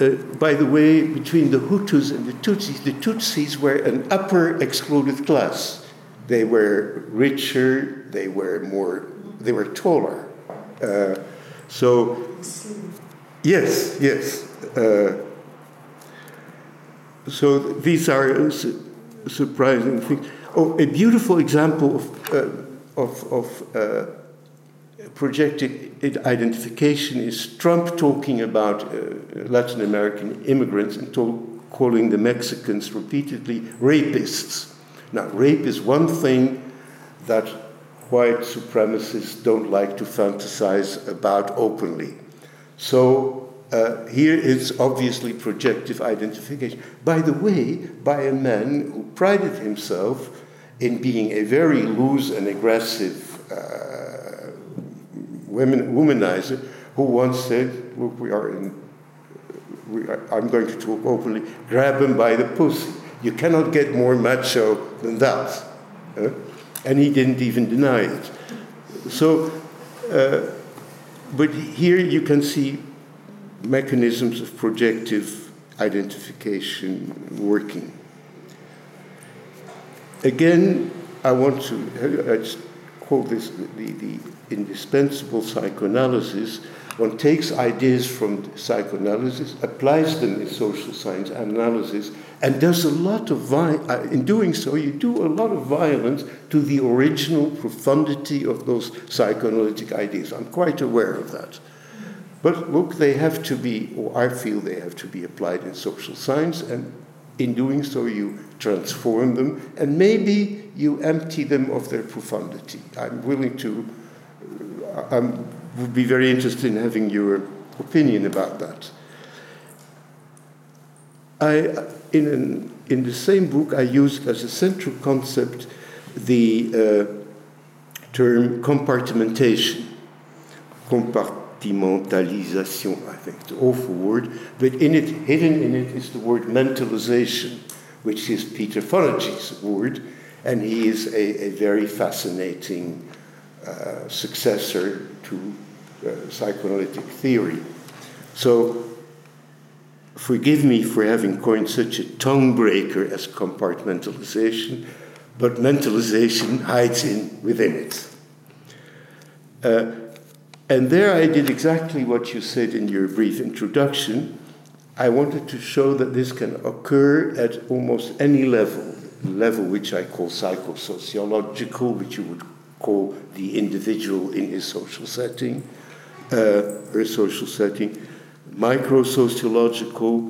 Uh, by the way, between the Hutus and the Tutsis, the Tutsis were an upper excluded class. They were richer, they were more, they were taller. So, yes, yes. Uh, so these are su- surprising things. Oh, a beautiful example of, uh, of, of uh, projected identification is Trump talking about uh, Latin American immigrants and calling the Mexicans repeatedly rapists. Now, rape is one thing that white supremacists don't like to fantasize about openly. So uh, here it's obviously projective identification. By the way, by a man who prided himself in being a very loose and aggressive uh, women, womanizer who once said, Look, we are in, we are, I'm going to talk openly, grab him by the pussy. You cannot get more macho than that. Uh, and he didn't even deny it. So, uh, but here you can see mechanisms of projective identification working. Again, I want to, it's call this the, the indispensable psychoanalysis. One takes ideas from psychoanalysis, applies them in social science analysis, and does a lot of uh, in doing so you do a lot of violence to the original profundity of those psychoanalytic ideas. I'm quite aware of that. But look they have to be or i feel they have to be applied in social science and in doing so you transform them and maybe you empty them of their profundity. I'm willing to i uh, would be very interested in having your opinion about that I, in, an, in the same book, I used as a central concept the uh, term compartmentation. Compartimentalisation, I think an awful word, but in it, hidden in it, is the word mentalization, which is Peter Fonagy's word, and he is a, a very fascinating uh, successor to uh, psychoanalytic theory. So Forgive me for having coined such a tongue breaker as compartmentalization, but mentalization hides in within it. Uh, and there I did exactly what you said in your brief introduction. I wanted to show that this can occur at almost any level, level which I call psychosociological, which you would call the individual in his social setting, uh, her social setting, micro-sociological,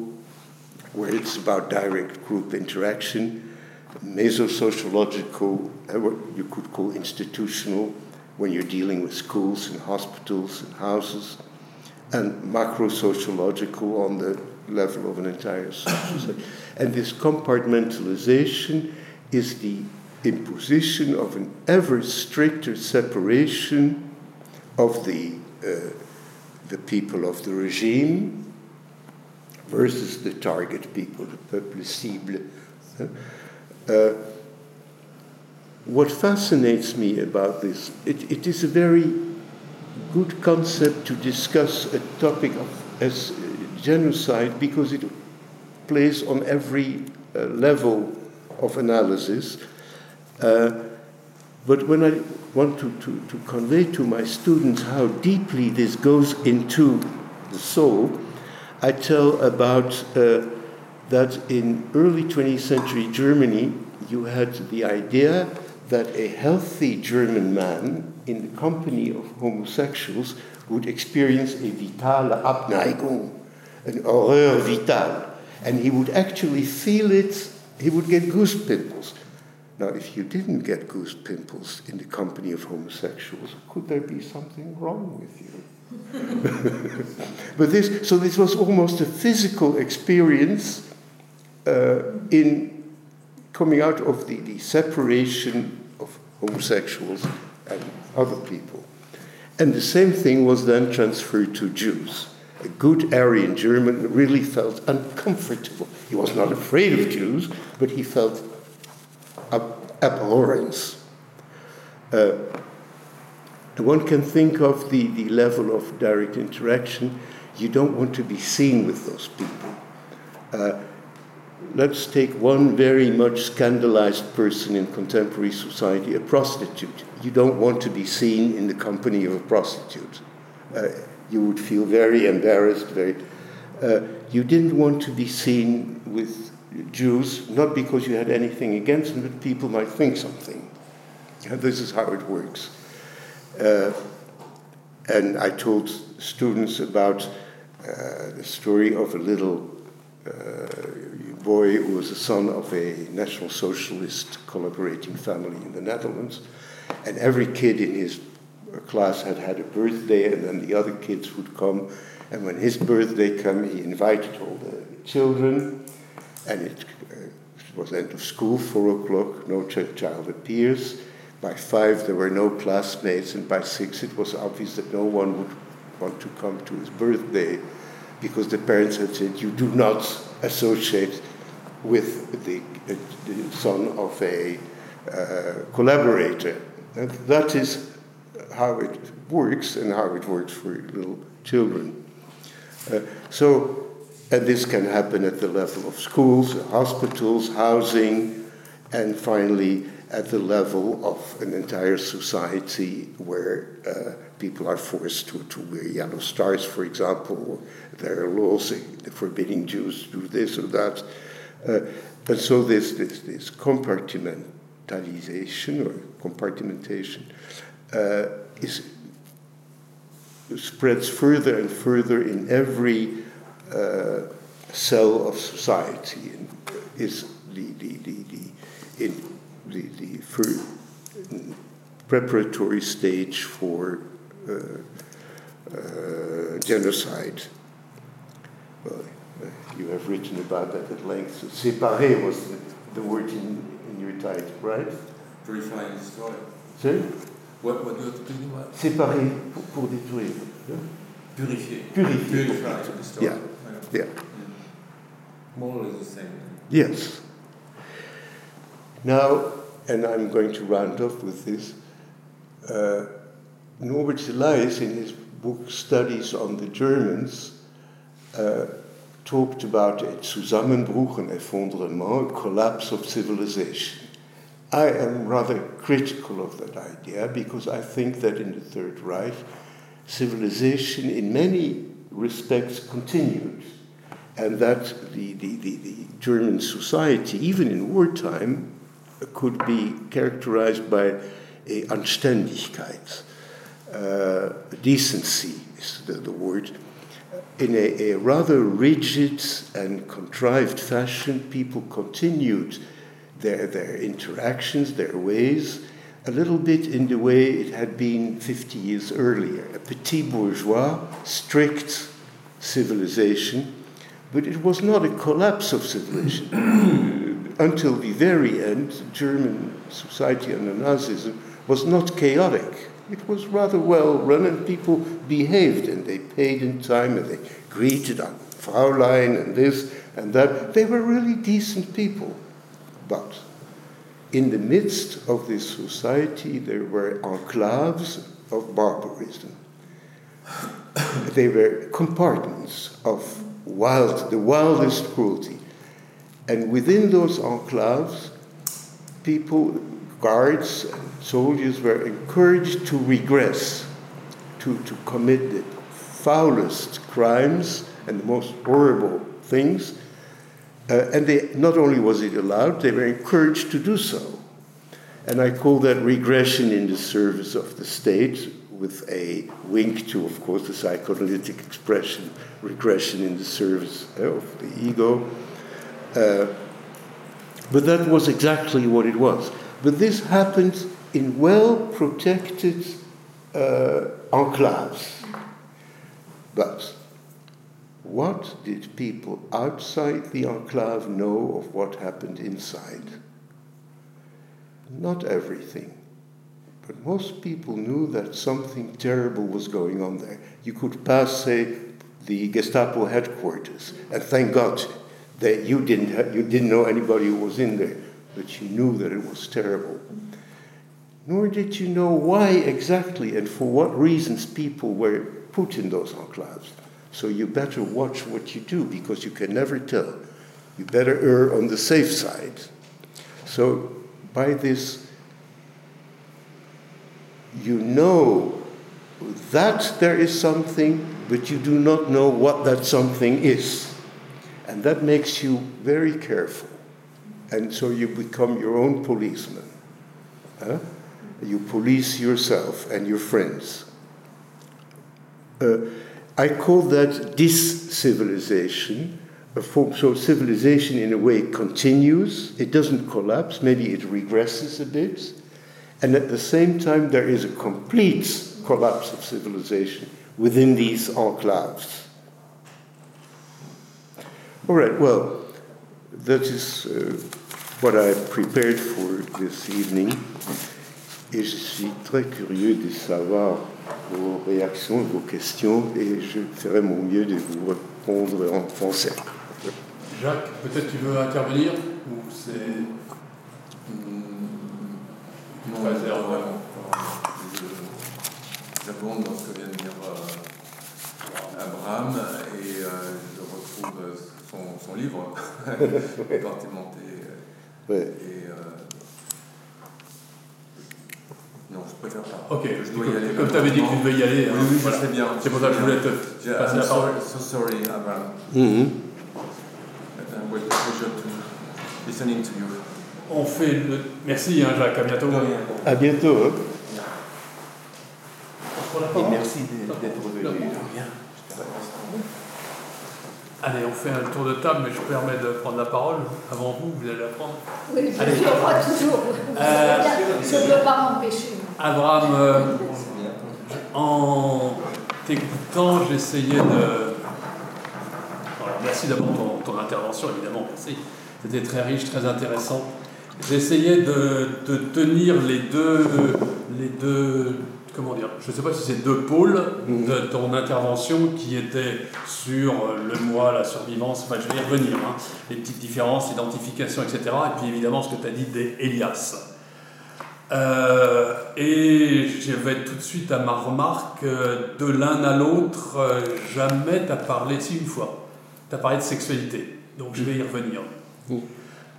where it's about direct group interaction, meso-sociological, uh, what you could call institutional, when you're dealing with schools and hospitals and houses, and macro-sociological on the level of an entire society. and this compartmentalization is the imposition of an ever stricter separation of the uh, the people of the regime versus the target people, the peuple cible. Uh, what fascinates me about this, it, it is a very good concept to discuss a topic of, as genocide because it plays on every uh, level of analysis. Uh, but when I want to, to, to convey to my students how deeply this goes into the soul, I tell about uh, that in early 20th century Germany, you had the idea that a healthy German man in the company of homosexuals would experience a vitale Abneigung, an horreur vitale, and he would actually feel it, he would get goose pimples. Now, if you didn't get goose pimples in the company of homosexuals, could there be something wrong with you? but this, so this was almost a physical experience uh, in coming out of the, the separation of homosexuals and other people. And the same thing was then transferred to Jews. A good Aryan German really felt uncomfortable. He was not afraid of Jews, but he felt abhorrence. Uh, one can think of the, the level of direct interaction. You don't want to be seen with those people. Uh, let's take one very much scandalized person in contemporary society, a prostitute. You don't want to be seen in the company of a prostitute. Uh, you would feel very embarrassed, very. Uh, you didn't want to be seen with Jews, not because you had anything against them, but people might think something. And this is how it works. Uh, and I told students about uh, the story of a little uh, boy who was the son of a National Socialist collaborating family in the Netherlands. And every kid in his class had had a birthday, and then the other kids would come. And when his birthday came, he invited all the children and it, uh, it was end of school, four o'clock, no child appears. By five, there were no classmates, and by six, it was obvious that no one would want to come to his birthday because the parents had said, You do not associate with the, uh, son of a uh, collaborator. And that is how it works and how it works for little children. Uh, so and this can happen at the level of schools, hospitals, housing, and finally at the level of an entire society where uh, people are forced to, to wear yellow stars, for example. There are laws forbidding Jews to do this or that. Uh, and so this, this, this compartmentalization or compartmentation uh, is, spreads further and further in every uh, cell of society and is the, the, the, the, in the, the first preparatory stage for uh, uh, genocide. Well, uh, you have written about that at length. Séparer was the, the word in, in your title, right? Purify and destroy. Sorry? What, what do you mean? What? Séparer pour, pour détruire. Purifier. Purifier. Purify. Yeah. Yeah. More or less the same. Yes. Now, and I'm going to round off with this. Uh, Norbert Elias, in his book Studies on the Germans, uh, talked about a Zusammenbruch, an effondrement, a collapse of civilization. I am rather critical of that idea because I think that in the Third Reich, civilization in many respects continued, and that the, the, the, the German society, even in wartime, could be characterized by a Anständigkeit, uh, decency is the, the word. In a, a, rather rigid and contrived fashion, people continued their, their interactions, their ways, a little bit in the way it had been 50 years earlier. A petit bourgeois, strict civilization, but it was not a collapse of civilization. Until the very end, German society under Nazism was not chaotic. It was rather well run, and people behaved, and they paid in time, and they greeted on Fraulein and this and that. They were really decent people. But in the midst of this society, there were enclaves of barbarism. they were compartments of wild, the wildest cruelty. And within those enclaves, people, guards, and soldiers were encouraged to regress, to, to commit the foulest crimes and the most horrible things. Uh, and they, not only was it allowed, they were encouraged to do so. And I call that regression in the service of the state, with a wink to, of course, the psychoanalytic expression, regression in the service of the ego. Uh, but that was exactly what it was. But this happened in well protected uh, enclaves. But what did people outside the enclave know of what happened inside? Not everything. But most people knew that something terrible was going on there. You could pass, say, the Gestapo headquarters, and thank God that you didn't, ha- you didn't know anybody who was in there, but you knew that it was terrible. Nor did you know why exactly and for what reasons people were put in those enclaves. So you better watch what you do because you can never tell. You better err on the safe side. So, by this, you know that there is something, but you do not know what that something is. And that makes you very careful. And so you become your own policeman. Huh? You police yourself and your friends. Uh, I call that dis-civilization. So civilization, in a way, continues. It doesn't collapse. Maybe it regresses a bit. And at the same time, there is a complete collapse of civilization within these enclaves. All right, well, that is uh, what I prepared for this evening. Et je suis très curieux de savoir vos réactions, vos questions, et je ferai mon mieux de vous répondre en français. Jacques, peut-être tu veux intervenir ou c'est Pas. Je- dans ce que vient de dire euh, Abraham et euh, je retrouve euh, son, son livre, Compartimenté. Ouais. Et euh, préfère pas. Ok, je dois y aller. comme tu avais dit que tu devais y aller. Oui, hein, oui, voilà. je sais bien. C'est pour ça que je voulais te Yeah, passer I'm la parole. so sorry, Abraham. Mhm. Uh, with pleasure to listening to you. On fait le. Merci, hein, Jacques, à bientôt. À bientôt. hein. Et merci d'être revenu. Allez, on fait un tour de table, mais je permets de prendre la parole avant vous, vous allez la prendre. Oui, je Allez. toujours. Euh, Je ne peux pas m'empêcher. Abraham, euh, en t'écoutant, j'essayais de. Alors, merci d'abord ton, ton intervention, évidemment, merci. C'était très riche, très intéressant. J'essayais de, de tenir les deux, les deux, comment dire, je ne sais pas si c'est deux pôles de ton intervention qui étaient sur le moi, la survivance, enfin je vais y revenir, hein, les petites différences, l'identification, etc. Et puis évidemment ce que tu as dit des Elias. Euh, et je vais tout de suite à ma remarque, euh, de l'un à l'autre, euh, jamais tu as parlé, si une fois, tu as parlé de sexualité, donc je vais y revenir. Mm.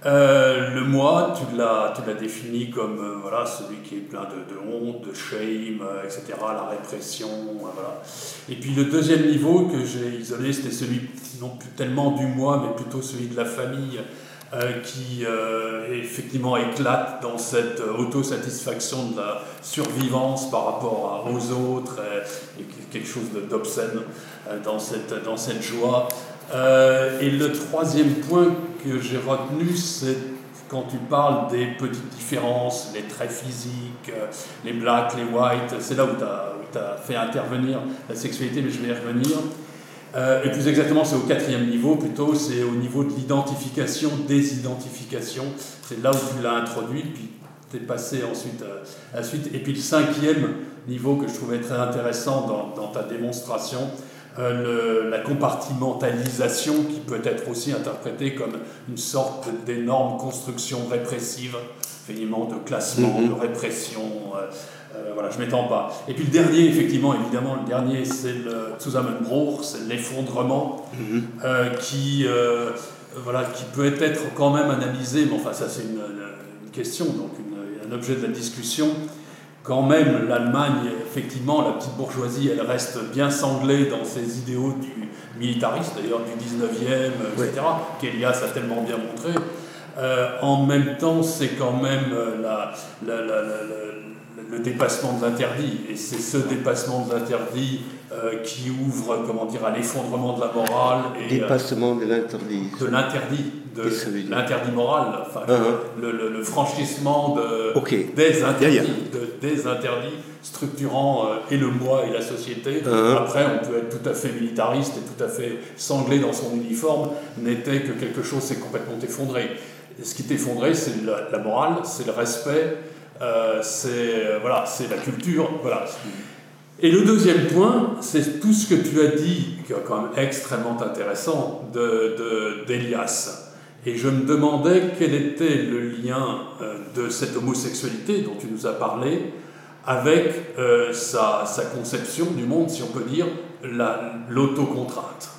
Euh, le moi, tu l'as, tu l'as défini comme euh, voilà, celui qui est plein de, de honte, de shame, euh, etc., la répression, voilà. Et puis le deuxième niveau que j'ai isolé, c'était celui non plus tellement du moi, mais plutôt celui de la famille, qui effectivement éclate dans cette autosatisfaction de la survivance par rapport aux autres, euh, et quelque chose d'obscène dans, cette, dans cette joie. Et le troisième point que j'ai retenu, c'est quand tu parles des petites différences, les traits physiques, euh, les blacks, les whites, c'est là où tu as, fait intervenir la sexualité, mais je vais y revenir. Euh, et plus exactement, c'est au quatrième niveau, plutôt, c'est au niveau de l'identification, désidentification. C'est là où tu l'as introduit, puis tu es passé ensuite euh, à la suite. Et puis le cinquième niveau que je trouvais très intéressant dans, dans ta démonstration, euh, le- la compartimentalisation qui peut être aussi interprétée comme une sorte d'énorme construction répressive, finalement de classement, Mhm. de répression. euh, euh, voilà, je m'étends pas. Et puis le dernier, effectivement, évidemment, le dernier, c'est le Zusammenbruch, c'est l'effondrement, Mhm. euh, qui, voilà, qui peut être quand même analysé, mais enfin ça c'est une, une question, donc une- un objet de la discussion. Quand même, l'Allemagne, effectivement, la petite bourgeoisie, elle reste bien sanglée dans ses idéaux du militariste, d'ailleurs du 19e, euh, etc., qu'Elias a tellement bien montré. Euh, en même temps, c'est quand même euh, la- la- la- la- la- le dépassement de l'interdit. Et c'est ce dépassement de l'interdit euh, qui ouvre, comment dire, à l'effondrement de la morale et euh, Dépassement de l'interdit. de l'interdit, de dire l'interdit moral, enfin, Ah, le, le- le franchissement de, des interdits, Yeah, yeah. de- des interdits structurant euh, et le moi et la société. Uh-huh. Après, on peut être tout à fait militariste et tout à fait sanglé dans son uniforme, n'était que quelque chose s'est complètement effondré. Et ce qui est effondré, c'est la, la morale, c'est le respect, euh, c'est euh, voilà, c'est la culture, voilà. Et le deuxième point, c'est tout ce que tu as dit, qui est quand même extrêmement intéressant, de, de- d'Elias. Et je me demandais quel était le lien euh, de cette homosexualité dont tu nous as parlé avec euh, sa, sa conception du monde, si on peut dire, la- l'autocontrainte.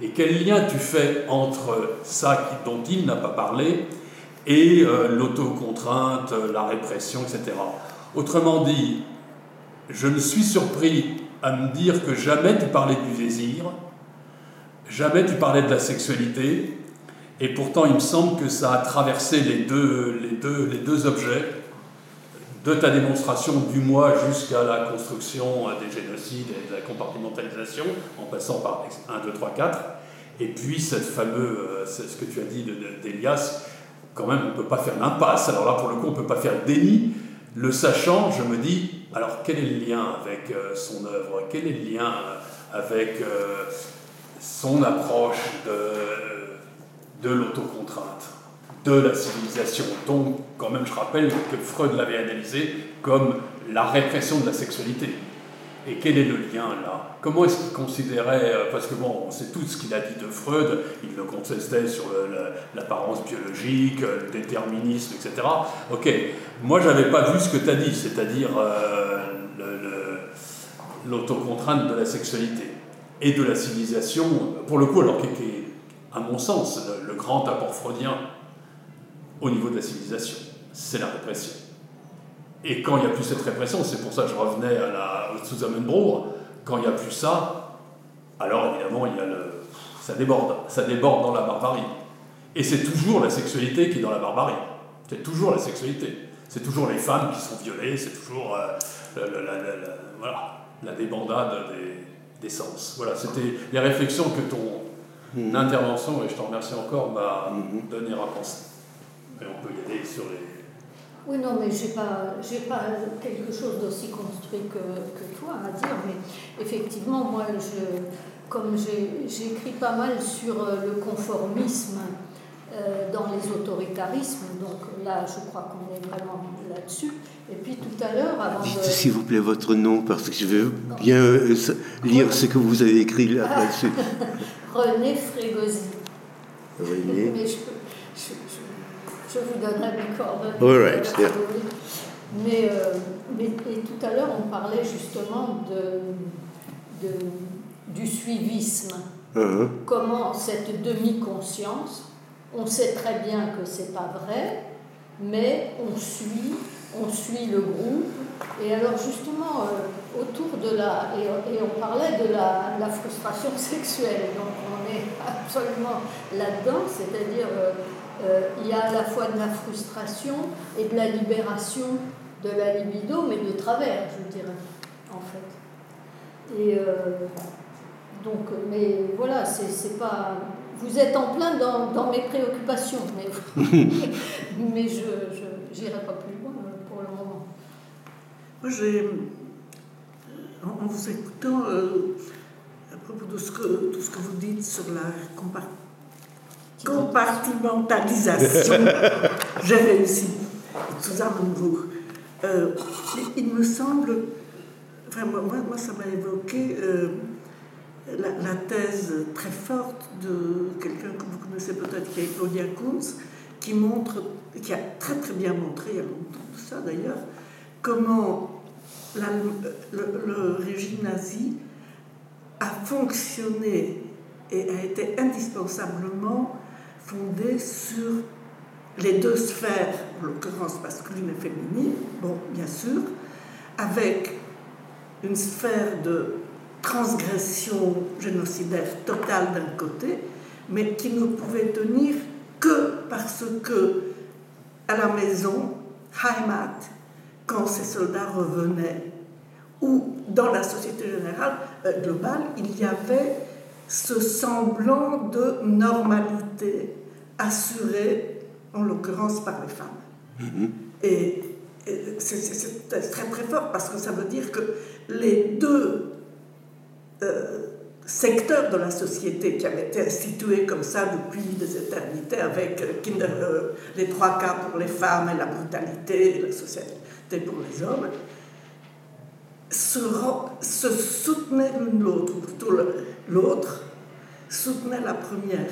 Et quel lien tu fais entre ça dont il n'a pas parlé et euh, l'autocontrainte, la répression, etc. Autrement dit, je me suis surpris à me dire que jamais tu parlais du désir, jamais tu parlais de la sexualité, et pourtant il me semble que ça a traversé les deux, les deux, les deux objets, de ta démonstration du moi jusqu'à la construction des génocides et de la compartimentalisation, en passant par 1, 2, 3, 4, et puis cette fameuse, euh, c'est ce que tu as dit de- de- d'Elias, quand même on ne peut pas faire l'impasse, alors là pour le coup on ne peut pas faire le déni, le sachant, je me dis, alors quel est le lien avec euh, son œuvre? Quel est le lien euh, avec euh, son approche de, l'autocontrainte, de la civilisation? Dont, quand même, je rappelle que Freud l'avait analysé comme la répression de la sexualité. Et quel est le lien là? Comment est-ce qu'il considérait, euh, parce que bon, on sait tout ce qu'il a dit de Freud, il le contestait sur l'apparence biologique, euh, le déterminisme, etc. Ok, moi j'avais pas vu ce que tu as dit, c'est-à-dire euh, l'autocontrainte de la sexualité et de la civilisation, pour le coup, alors qui est, à mon sens, le grand apport freudien au niveau de la civilisation, c'est la répression. Et quand il n'y a plus cette répression, c'est pour ça que je revenais à la Zusammenbruch, quand il n'y a plus ça, alors évidemment, il y a le, ça déborde, ça déborde dans la barbarie. Et c'est toujours la sexualité qui est dans la barbarie. C'est toujours la sexualité. C'est toujours les femmes qui sont violées, c'est toujours euh, la, la- la- voilà, la débandade des, des sens. Voilà, c'était les réflexions que ton Mhm. intervention, et je te remercie encore, m'a Mhm. donné à penser. Et on peut y aller sur les. Oui, non, mais j'ai pas, j'ai pas quelque chose d'aussi construit que, que toi à dire, mais effectivement, moi, je, comme écrit pas mal sur euh, le conformisme euh, dans les autoritarismes, donc là, je crois qu'on est vraiment là-dessus. Et puis tout à l'heure, avant Dites de... s'il vous plaît votre nom parce que je vais bien euh, lire ce que vous avez écrit là- là-dessus. René Frégosi. René. Mais je, je, je- vous donnerai mes coordonnées. All right, yeah. Mais, euh, mais- et tout à l'heure, on parlait justement de, de- du suivisme. Hein, Comment cette demi-conscience, on sait très bien que c'est pas vrai, mais on suit, on suit le groupe. Et alors justement, euh, autour de la... Et, et on parlait de la, la frustration sexuelle, donc on est absolument là-dedans, c'est-à-dire euh, euh, il y a à la fois de la frustration et de la libération de la libido, mais de travers, je dirais, en fait. Et euh, donc, mais voilà, c'est pas... Vous êtes en plein dans, dans mes préoccupations, mais, mais je n'irai pas plus loin euh, pour le moment. Moi, j'ai, en, vous écoutant, euh, à propos de ce que, tout ce que vous dites sur la compar- compartimentalisation, j'ai réussi. Zusammenbruch. Euh, il- me semble, vraiment, moi, moi ça m'a évoqué euh, la, la thèse très forte de quelqu'un que vous connaissez peut-être, qui est Claudia Kunz, qui montre, qui a très très bien montré, il y a longtemps de ça d'ailleurs, comment la- le, le régime nazi a fonctionné et a été indispensablement fondé sur les deux sphères, en l'occurrence masculine et féminine, bon, bien sûr, avec une sphère de transgression génocidaire totale d'un côté, mais qui ne pouvait tenir que parce que à la maison, Heimat, quand ces soldats revenaient, ou dans la société générale, euh, globale, il y avait ce semblant de normalité assurée, en l'occurrence par les femmes. Et, et c'est très très fort parce que ça veut dire que les deux euh, secteurs de la société qui avaient été institués comme ça depuis des éternités avec euh, Kinder, euh, les trois cas pour les femmes et la brutalité, et la société pour les hommes, se, se soutenaient l'une l'autre, ou plutôt l'autre soutenait la première.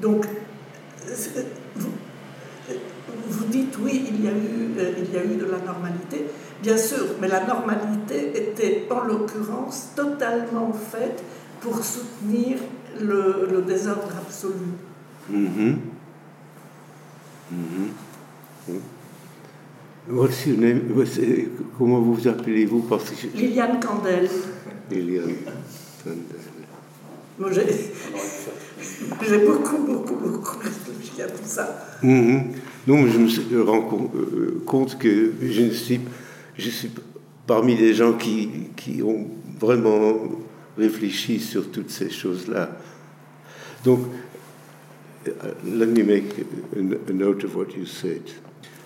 Donc, vous, vous dites oui, il y, a eu, euh, il y a eu de la normalité, bien sûr, mais la normalité était en l'occurrence totalement faite pour soutenir le, le désordre absolu. Mhm. Mhm. Mhm. What's your eh, comment vous appelez-vous Parce que je- Liliane Candel, Liliane Sandel. moi j'ai beaucoup, beaucoup, beaucoup réfléchi à tout ça. Mhm. Non, mais je me rends com- euh, compte que je ne suis, je suis parmi les gens qui, qui ont vraiment réfléchi sur toutes ces choses-là. Donc, uh, let me make a note of what you said.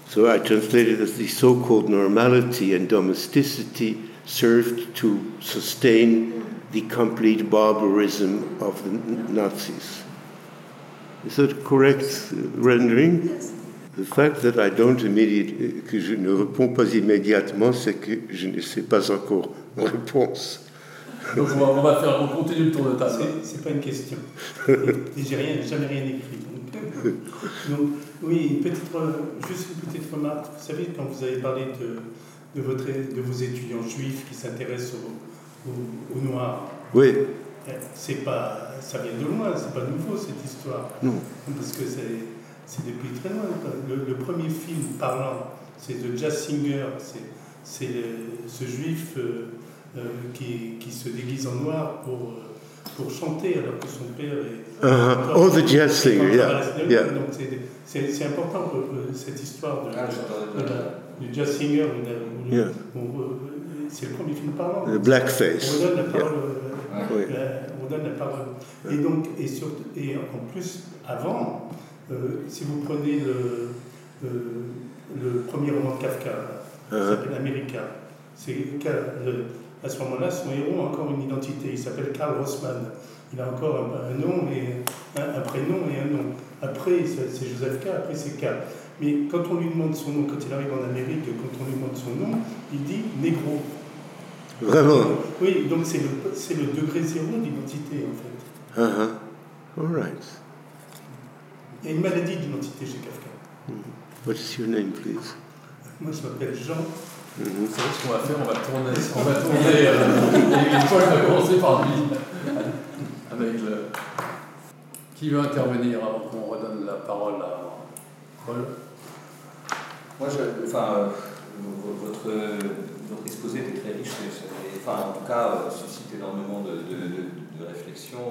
So I translated as the so-called normality and domesticity served to sustain the complete barbarism of the Nazis. Is that a correct uh, rendering? Yes. The fact that I don't immediately, que je ne réponds pas immédiatement, c'est que je ne sais pas encore la réponse. Donc on va, on va faire, on continue le tour de table. C'est- C'est pas une question. Et, et j'ai rien, jamais rien écrit. Donc, donc, oui, une petite, juste une petite remarque. Vous savez, quand vous avez parlé de, de, votre, de vos étudiants juifs qui s'intéressent aux au, aux Noirs, Oui, eh, c'est pas, ça vient de loin, c'est pas nouveau cette histoire. non. Parce que c'est depuis très loin. Le, le premier film parlant c'est The Jazz Singer, c'est ce juif qui, qui, se déguise en noir pour, pour chanter alors que son père est. Uh-huh. Oh, the jazz singer, yeah. yeah. Donc c'est important cette histoire de, ah, du jazz singer. yeah. C'est le premier film parlant. The blackface. On donne la parole. Yeah. La, on donne la parole. Et donc, et, surtout, et en plus, avant, euh, si vous prenez le, le, le, premier roman de Kafka, uh -huh. s'appelle America, c'est à ce moment-là, son héros a encore une identité. Il s'appelle Karl Rossmann. Il a encore un, un nom et un, un, prénom et un nom. Après, c'est Joseph K. Après, c'est K. Mais quand on lui demande son nom, quand il arrive en Amérique, quand on lui demande son nom, il dit négro. Vraiment? Oui, donc c'est le, le degré zéro d'identité en fait. Uh -huh. All right. Il y a une maladie d'identité chez Kafka. Mm -hmm. What's your name, please? Moi, je m'appelle Jean. Mm -hmm. C'est ce qu'on va faire, on va tourner. On va tourner euh, et une fois, je vais commencer par lui. Avec le... Qui veut intervenir avant qu'on redonne la parole à Paul? Moi, je, enfin, votre, votre exposé était très riche, enfin, en tout cas, suscite énormément de, de, de, de réflexion.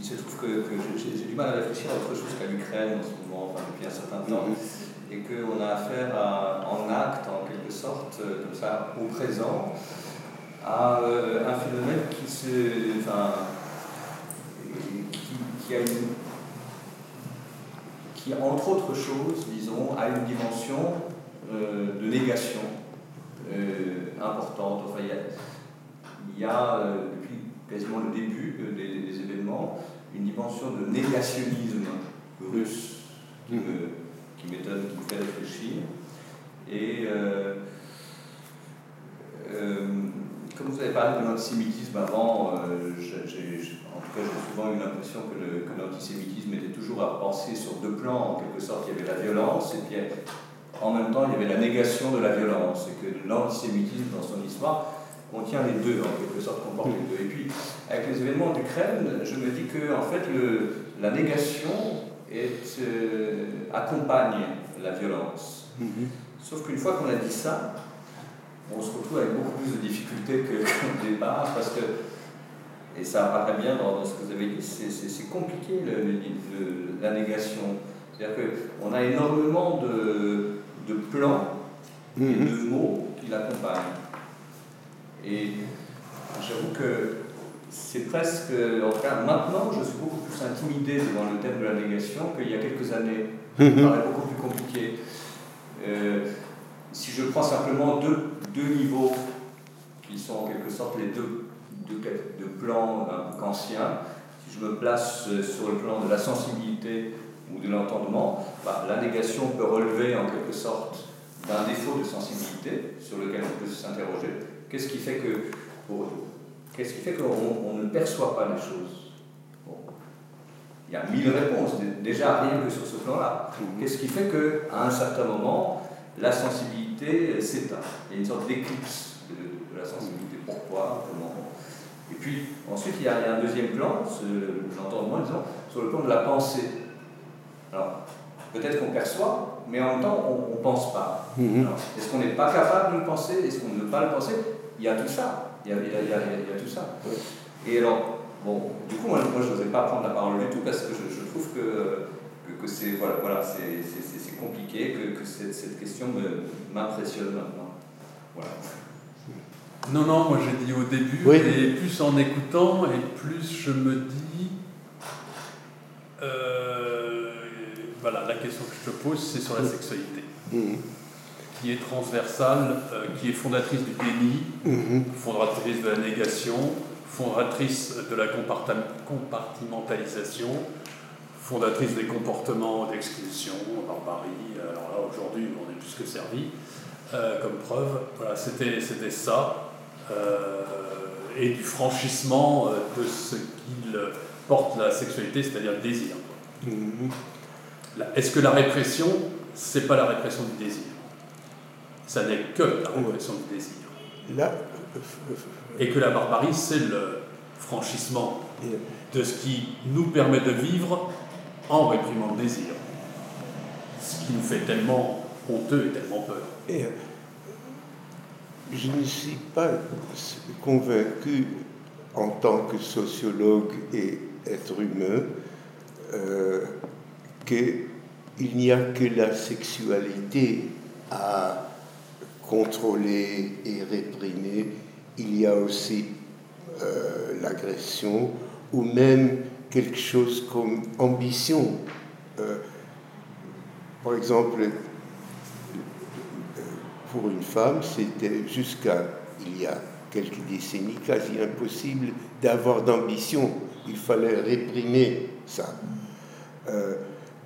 il se trouve que, que j'ai du mal à réfléchir à autre chose qu'à l'Ukraine en ce moment, enfin, depuis un certain temps. Mm -hmm et qu'on a affaire à, en acte, en quelque sorte, euh, comme ça, au présent, à euh, un phénomène qui, se, enfin, qui, qui, a une, qui, entre autres choses, disons, a une dimension euh, de négation euh, importante. Enfin, il y a, il y a depuis quasiment le début des, des, événements une dimension de négationnisme russe qui me qui me fait réfléchir. Et euh, euh, comme vous avez parlé de l'antisémitisme avant, euh, en tout cas j'ai souvent eu l'impression que l'antisémitisme était toujours à penser sur deux plans. En quelque sorte, il y avait la violence et puis en même temps il y avait la négation de la violence. Et que l'antisémitisme dans son histoire contient les deux, en quelque sorte, comporte les deux. Et puis, avec les événements d'Ukraine, je me dis que en fait, le, la négation et euh, accompagne la violence. Mm -hmm. Sauf qu'une fois qu'on a dit ça, on se retrouve avec beaucoup plus de difficultés qu'au départ, parce que, et ça apparaît bien dans, dans ce que vous avez dit, c'est compliqué le, le, la négation. C'est-à-dire qu'on a énormément de, de plans mm -hmm. et de mots qui l'accompagnent. Et j'avoue que c'est presque, en tout cas maintenant, je suis beaucoup plus intimidé devant le thème de la négation qu'il y a quelques années. Ça me paraît beaucoup plus compliqué. Euh, si je prends simplement deux, deux, niveaux, qui sont en quelque sorte les deux, deux, deux plans un peu anciens, si je me place sur le plan de la sensibilité ou de l'entendement, bah, la négation peut relever en quelque sorte d'un défaut de sensibilité sur lequel on peut s'interroger. Qu'est-ce qui fait que, pour, Qu'est-ce qui fait qu'on ne perçoit pas les choses? Bon. Il y a mille réponses, déjà rien que sur ce plan-là. Mhm. Qu'est-ce qui fait qu'à un certain moment, la sensibilité s'éteint? Il y a une sorte d'éclipse de, de, la sensibilité. Pourquoi? Comment? Et puis, ensuite, il y, a, il y a un deuxième plan, j'entends moins, disons, sur le plan de la pensée. Alors, peut-être qu'on perçoit, mais en même temps, on ne pense pas. -hmm. Est-ce qu'on n'est pas capable de le penser? Est-ce qu'on ne veut pas le penser? Il y a tout ça. Il y a, il y a, il y a, il y a tout ça. Et alors, bon, du coup, moi, moi je n'osais pas prendre la parole du tout parce que je, je trouve que, que, que c'est voilà, voilà, compliqué, que, que cette, cette, question m'impressionne maintenant. Voilà. Non, non, moi j'ai dit au début, oui. et plus en écoutant, et plus je me dis. Euh, voilà, la question que je te pose, c'est sur la sexualité. Mmh qui est transversale, euh, qui est fondatrice du déni, mmh. fondatrice de la négation, fondatrice de la compartimentalisation, fondatrice des comportements d'exclusion, barbarie. Alors là, aujourd'hui, on est plus que servi euh, comme preuve. Voilà, c'était ça. Euh, et du franchissement de ce qu'il porte la sexualité, c'est-à-dire le désir. Mmh. Est-ce que la répression, c'est pas la répression du désir? Ça n'est que la répression du désir. Là, et que la barbarie, c'est le franchissement de ce qui nous permet de vivre en réprimant le désir. ce qui nous fait tellement honteux et tellement peur. Et, euh, je ne suis pas convaincu en tant que sociologue et être humain euh, qu'il n'y a que la sexualité à contrôler et réprimer. Il y a aussi euh, l'agression ou même quelque chose comme ambition. Euh, par exemple, pour une femme, c'était jusqu'à il y a quelques décennies quasi impossible d'avoir d'ambition. Il fallait réprimer ça. Euh,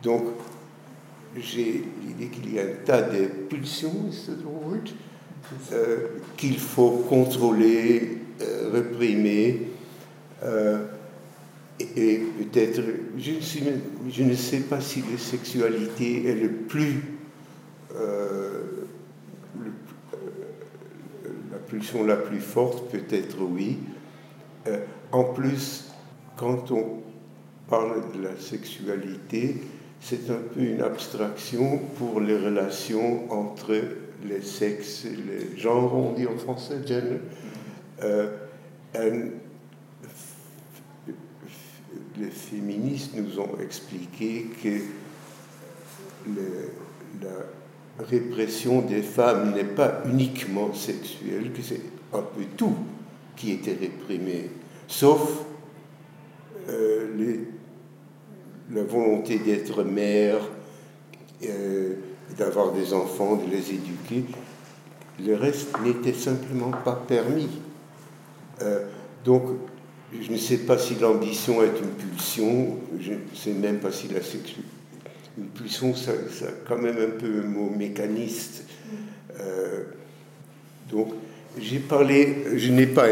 donc, j'ai l'idée qu'il y a un tas de pulsions, euh, qu'il faut contrôler, euh, réprimer. et, peut-être, je, ne sais pas si la sexualité est le plus pulsion la plus forte, peut-être oui. Euh, en plus, quand on parle de la sexualité, c'est un peu une abstraction pour les relations entre les sexes, les genres, on dit en français. Euh, les féministes nous ont expliqué que la répression des femmes n'est pas uniquement sexuelle, que c'est un peu tout qui était réprimé, sauf euh, la volonté d'être mère, euh, d'avoir des enfants, de les éduquer. Le reste n'était simplement pas permis. Euh, donc, je ne sais pas si l'ambition est une pulsion, je ne sais même pas si la sexualité une pulsion, ça, ça, quand même un peu un mot mécaniste. Euh, donc, j'ai parlé, je n'ai pas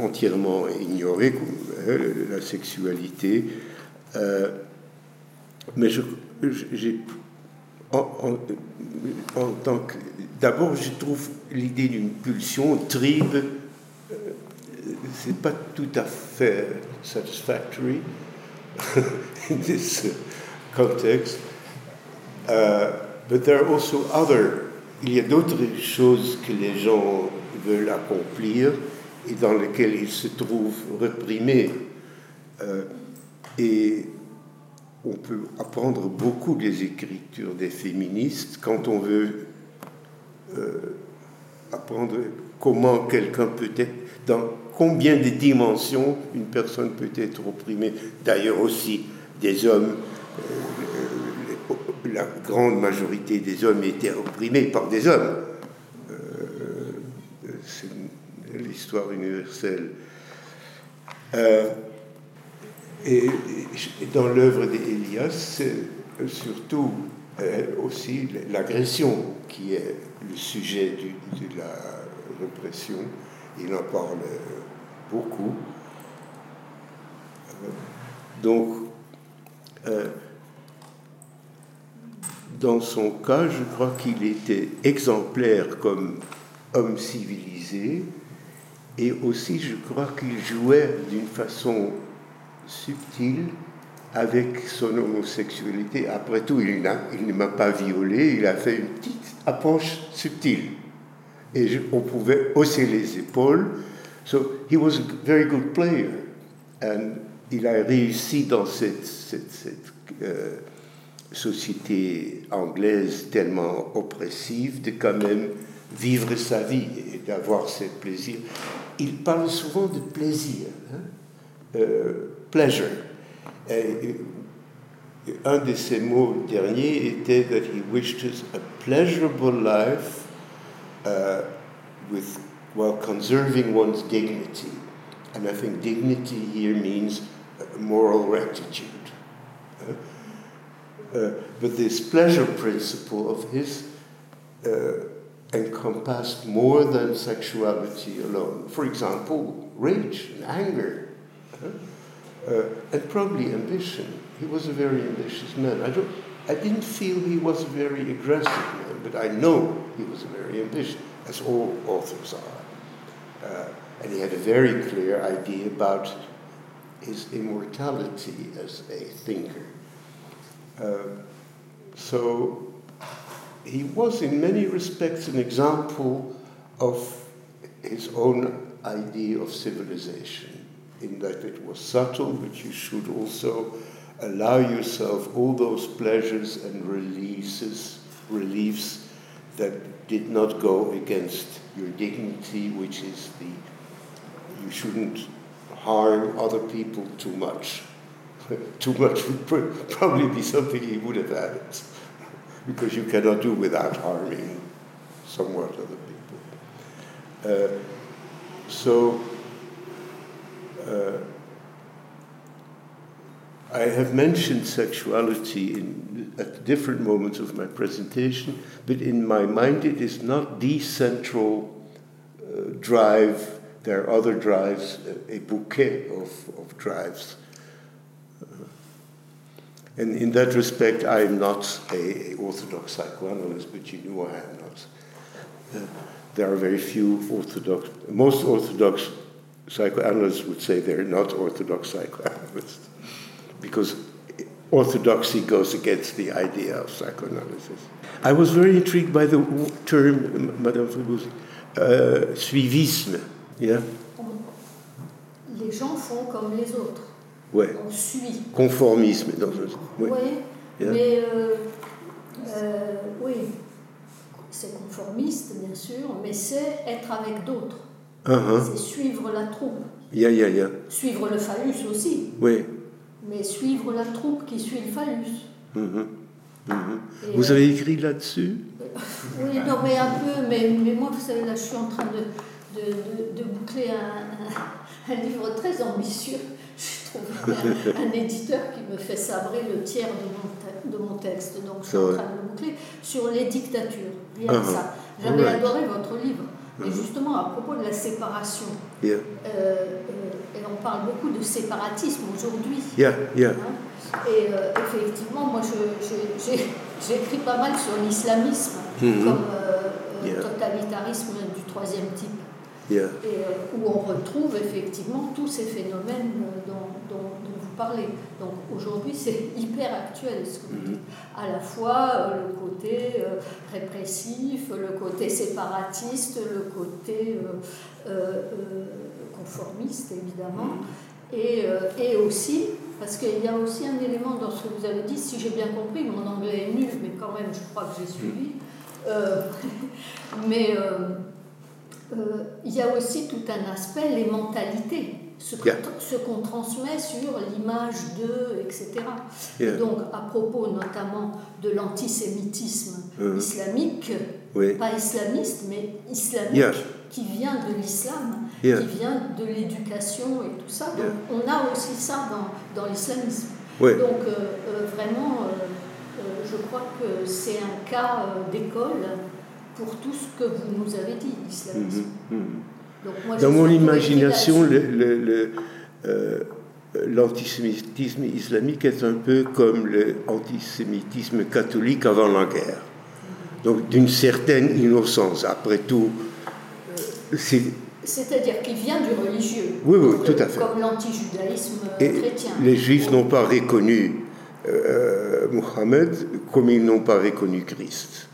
entièrement ignoré la sexualité, mais je, j'ai, en, tant que, d'abord, je trouve l'idée d'une pulsion tribe, c'est pas tout à fait satisfactory in this context. Uh, but there are also other, il y a d'autres choses que les gens veulent accomplir et dans lesquelles ils se trouvent réprimés. Euh, et on peut apprendre beaucoup des écritures des féministes quand on veut euh, apprendre comment quelqu'un peut être, dans combien de dimensions une personne peut être opprimée. D'ailleurs aussi des hommes. Euh, la grande majorité des hommes étaient opprimés par des hommes. Euh, c'est l'histoire universelle. Euh, et, dans l'œuvre d'Elias, c'est surtout euh, aussi l'agression qui est le sujet de la répression. Il en parle beaucoup. Donc, dans son cas, je crois qu'il était exemplaire comme homme civilisé, et aussi je crois qu'il jouait d'une façon subtile avec son homosexualité. Après tout, il, il ne m'a pas violé, il a fait une petite approche subtile. Et on pouvait hausser les épaules. So he was a very good player. And il a réussi dans cette, cette, cette euh, société anglaise tellement oppressive de quand même vivre sa vie et d'avoir ses plaisirs. Il parle souvent de plaisir, hein? euh, pleasure. Un de ses mots derniers était that he wished us a pleasurable life uh, with, while conserving one's dignity. And I think dignity here means moral rectitude. Uh, but this pleasure principle of his uh, encompassed more than sexuality alone. For example, rage and anger, uh, and probably ambition. He was a very ambitious man. I, don't, I didn't feel he was a very aggressive man, but I know he was a very ambitious, as all authors are. Uh, and he had a very clear idea about his immortality as a thinker. Um, so he was, in many respects, an example of his own idea of civilization, in that it was subtle, but you should also allow yourself all those pleasures and releases, reliefs that did not go against your dignity, which is the you shouldn't harm other people too much. too much would probably be something he would have added, because you cannot do without harming somewhat other people. Uh, so, uh, I have mentioned sexuality in, at different moments of my presentation, but in my mind it is not the central uh, drive. There are other drives, a, bouquet of, of drives. Uh, and in that respect, I am not a, a, orthodox psychoanalyst, but you know I am not. Uh, there are very few orthodox, most orthodox psychoanalysts would say they're not orthodox psychoanalysts because orthodoxy goes against the idea of psychoanalysis. I was very intrigued by the term, Madame Fribourg, uh, suivisme. Yeah? Les gens font comme les autres. Ouais. On suit. Conformisme. Dans. Oui, ouais. yeah. mais euh, euh, oui, c'est conformiste, bien sûr, mais c'est être avec d'autres. Uh -huh. C'est suivre la troupe. Yeah, yeah, yeah. Suivre le phallus aussi. Oui mais suivre la troupe qui suit le phallus. Mmh. Mmh. Vous euh, avez écrit là-dessus? Oui, non, mais un peu, mais, mais, moi, vous savez, là, je suis en train de, de, de, de boucler un, un, livre très ambitieux. Je trouve un, un, éditeur qui me fait sabrer le tiers de mon, de mon texte, donc je suis en train de le boucler, sur les dictatures. Rien uh -huh. ça. J'avais adoré votre livre. Et uh-huh. justement, à propos de la séparation, yeah. euh, euh, et on parle beaucoup de séparatisme aujourd'hui. Yeah, yeah. Hein, et euh, effectivement, moi, j'ai écrit pas mal sur l'islamisme mm -hmm. comme euh, totalitarisme du troisième type. Yeah. Et euh, où on retrouve effectivement tous ces phénomènes dont, dont, dont vous parlez. Donc aujourd'hui, c'est hyper actuel ce que vous dites. À la fois euh, le côté euh, répressif, le côté séparatiste, le côté conformiste, évidemment. Et, et aussi, parce qu'il y a aussi un élément dans ce que vous avez dit, si j'ai bien compris, mon anglais est nul, mais quand même, je crois que j'ai suivi. mais euh, il y a aussi tout un aspect, les mentalités, ce, yeah. qu'on transmet sur l'image de, etc. Yeah. Donc, à propos notamment de l'antisémitisme uh-huh. islamique, oui. pas islamiste, mais islamique, yeah. qui vient de l'islam, qui vient de l'éducation et tout ça. Donc, on a aussi ça dans, dans l'islamisme. Oui. Donc, euh, euh, vraiment, euh, je crois que c'est un cas d'école pour tout ce que vous nous avez dit, l'islamisme. Mmh, mmh. Dans mon imagination, l'antisémitisme euh, islamique est un peu comme l'antisémitisme catholique avant la guerre. Donc d'une certaine innocence. Après tout, c'est... C'est-à-dire qu'il vient du religieux. Oui, oui, tout à fait. Comme l'antijudaïsme chrétien. Les juifs n'ont pas reconnu euh, Mohammed comme ils n'ont pas reconnu Christ.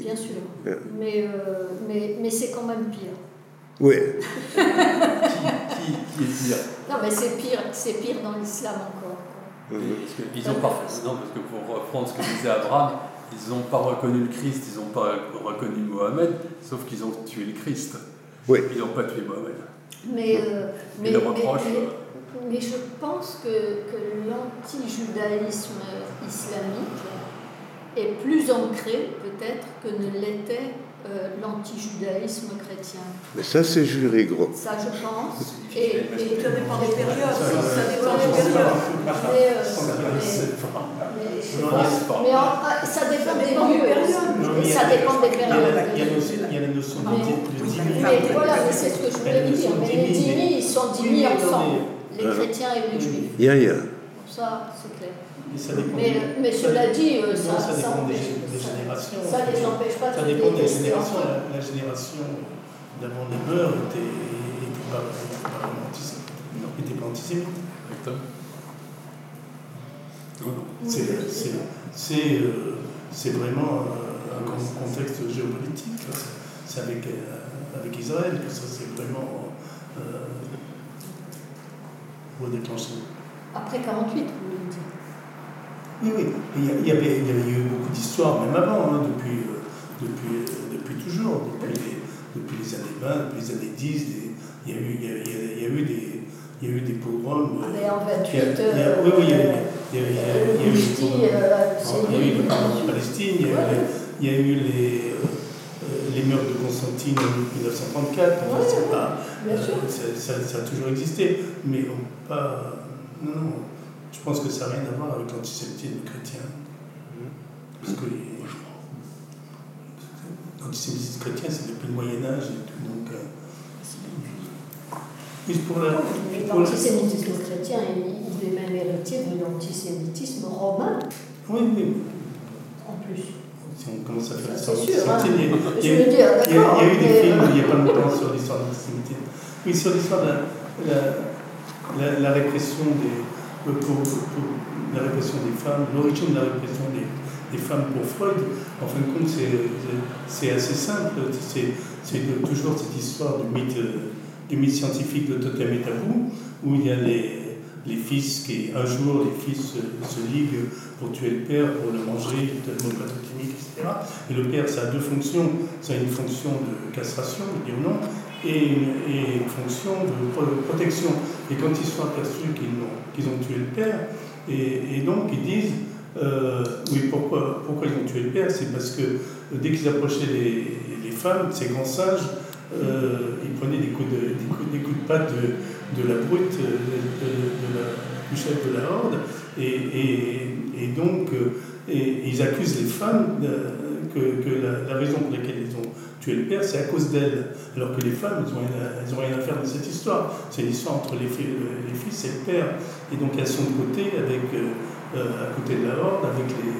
Bien sûr. Yeah. Mais, euh, mais, mais c'est quand même pire. Oui. qui, qui, qui, est pire? Non, mais c'est pire, c'est pire dans l'islam encore. Oui, parce que, ils ont pas, non, parce que pour reprendre ce que disait Abraham, ils n'ont pas reconnu le Christ, ils n'ont pas reconnu Mohamed, sauf qu'ils ont tué le Christ. Oui. Ils n'ont pas tué Mohamed. Mais, euh, mais, mais, mais, mais, je pense que, que l'anti-judaïsme islamique est plus ancré peut-être que ne l'était euh, l'anti-judaïsme chrétien. Mais ça, c'est juré gros. Ça, je pense. Et, et, et ça dépend des périodes. Ça dépend des périodes. Mais, euh, mais, mais en, ça dépend des périodes. Ça dépend des périodes. Il y a, aussi, il y a la notion de. Mais voilà, mais c'est ce que je voulais dire. Mais les dîmes, ils sont dîmes ensemble, les chrétiens et les juifs. Yeah, yeah. Ça, c'est Mais, mais, mais, cela dit, euh, ça, ça, dépend ça des, des, générations. Ça ne les empêche pas de Ça dépend des générations. La, la, génération d'avant les mœurs était, était pas, était pas antisémite. C'est euh, vraiment. Euh, un contexte géopolitique. C'est avec, euh, avec Israël que ça s'est vraiment euh, redéclenché. Après 48, vous voulez dire Oui, oui. Il y, a- avait, il y avait eu beaucoup d'histoires, même avant, hein, depuis, euh, depuis, euh, depuis toujours, depuis les, depuis les années 20, depuis les années 10. des- il, y a eu, il, y a, il y a- a eu des, il y a eu des pogroms. euh, Mais en 28, il y a- il y a- oui, oui, il y a, a, il y a- il y a- euh, a eu euh, a eu le de Palestine, il y a eu, a eu les, euh, les meurtres de Constantine en 1934. Enfin, Ouais, c'est ouais. pas- Bien euh, sûr. ça, ça- ça a toujours existé, mais on pas. Non, non, je pense que ça n'a rien à voir avec l'antisémitisme chrétien. Parce que les- l'antisémitisme chrétien, c'est depuis le Moyen-Âge et tout. Donc, euh, pour la. Mais pour la- L'antisémitisme chrétien, il, il est même héritier de l'antisémitisme romain, Oui, oui. en plus. Si on commence à faire Ça, hein. il y a- Je veux dire, Il y, a, d'accord. il y a eu des films euh, il n'y a pas longtemps sur l'histoire de l'antisémitisme. Oui, sur l'histoire de la, la, la- la répression des le- pour- pour- la répression des femmes, l'origine de la répression des, femmes pour Freud. En fin de compte, c'est assez simple. C'est toujours cette histoire du mythe, du mythe scientifique de totem et tabou, où il y a les, les fils qui, un jour, les fils se, se liguent pour tuer le père, pour le manger, tellement pathogénique, etc. Et le père, ça a deux fonctions. Ça a une fonction de castration, de dire non, et une, et une fonction de pro- protection. Et quand ils sont aperçus qu'ils ont, ont tué le père, et, donc ils disent, euh, oui, pourquoi, pourquoi ils ont tué le père? C'est parce que euh, dès qu'ils approchaient les, les femmes, ces grands sages, euh, ils prenaient des coups de, des coups, des coups de patte de, de la brute, de, du chef de la horde, et, et, donc ils accusent les femmes que, que la, la raison pour laquelle ils ont tué le père, c'est à cause d'elles. Alors que les femmes, elles n'ont rien, à- faire dans cette histoire. C'est une histoire entre les, fi- les fils et le père. Et donc elles sont de côté, avec, euh, euh, à côté de la horde, avec les,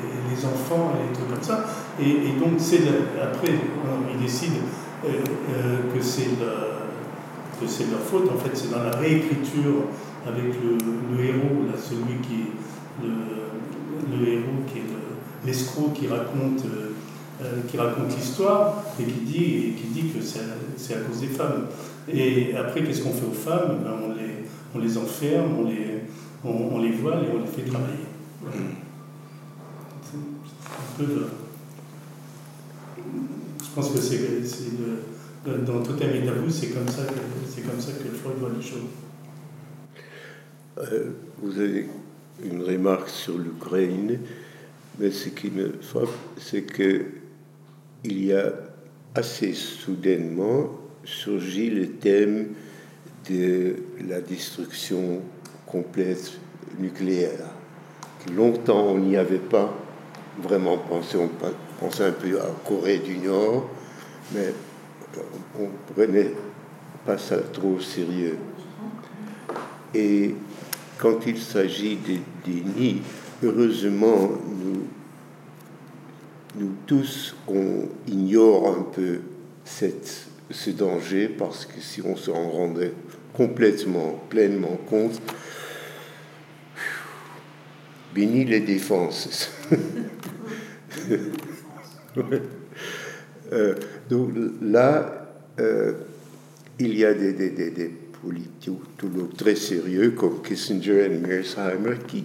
enfants et des trucs comme ça. Et, donc c'est après, on- ils décident euh, que c'est leur faute. En fait, c'est dans la réécriture avec le, héros, là, celui qui le, le héros qui est le- l'escroc qui raconte qui raconte l'histoire et qui dit qui dit que c'est à, à cause des femmes. Et après, qu'est-ce qu'on fait aux femmes? Ben, on, les, on les enferme, on les, on, les voile et on les fait travailler. Un peu le- Je pense que c'est dans Totem et Tabou, c'est comme ça que c'est comme ça que Freud voit les choses. Euh, vous avez une remarque sur l'Ukraine, mais ce qui me frappe, c'est que il y a assez soudainement surgi le thème de la destruction complète nucléaire. Longtemps, on n'y avait pas vraiment pensé. On pensait un peu à Corée du Nord, mais on ne prenait pas ça trop au sérieux. Et quand il s'agit des dénis, heureusement, nous, nous tous, on ignore un peu cette, ce danger parce que si on s'en rendait complètement, pleinement compte, béni les défenses. Euh, donc là, euh, il y a des, des, des, des très sérieux comme Kissinger et Mearsheimer qui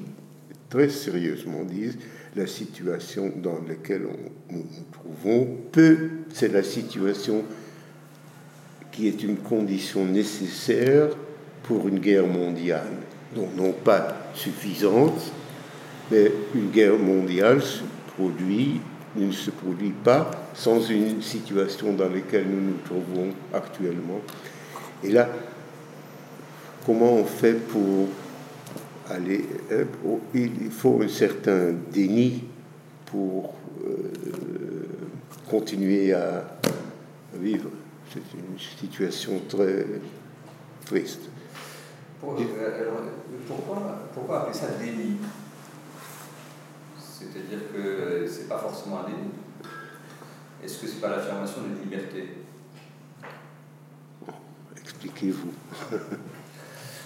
très sérieusement disent la situation dans laquelle on- nous nous trouvons peut, c'est la situation qui est une condition nécessaire pour une guerre mondiale. Non pas suffisante, mais une guerre mondiale se produit, ne se produit pas sans une situation dans laquelle nous nous trouvons actuellement. Et là, comment on fait pour aller... pour- Il faut un certain déni pour euh, continuer à vivre. C'est une situation très triste. Pour- euh, alors, pourquoi, pourquoi appeler ça déni? C'est-à-dire que c'est pas forcément un déni. Est-ce que c'est pas l'affirmation d'une liberté? Expliquez-vous.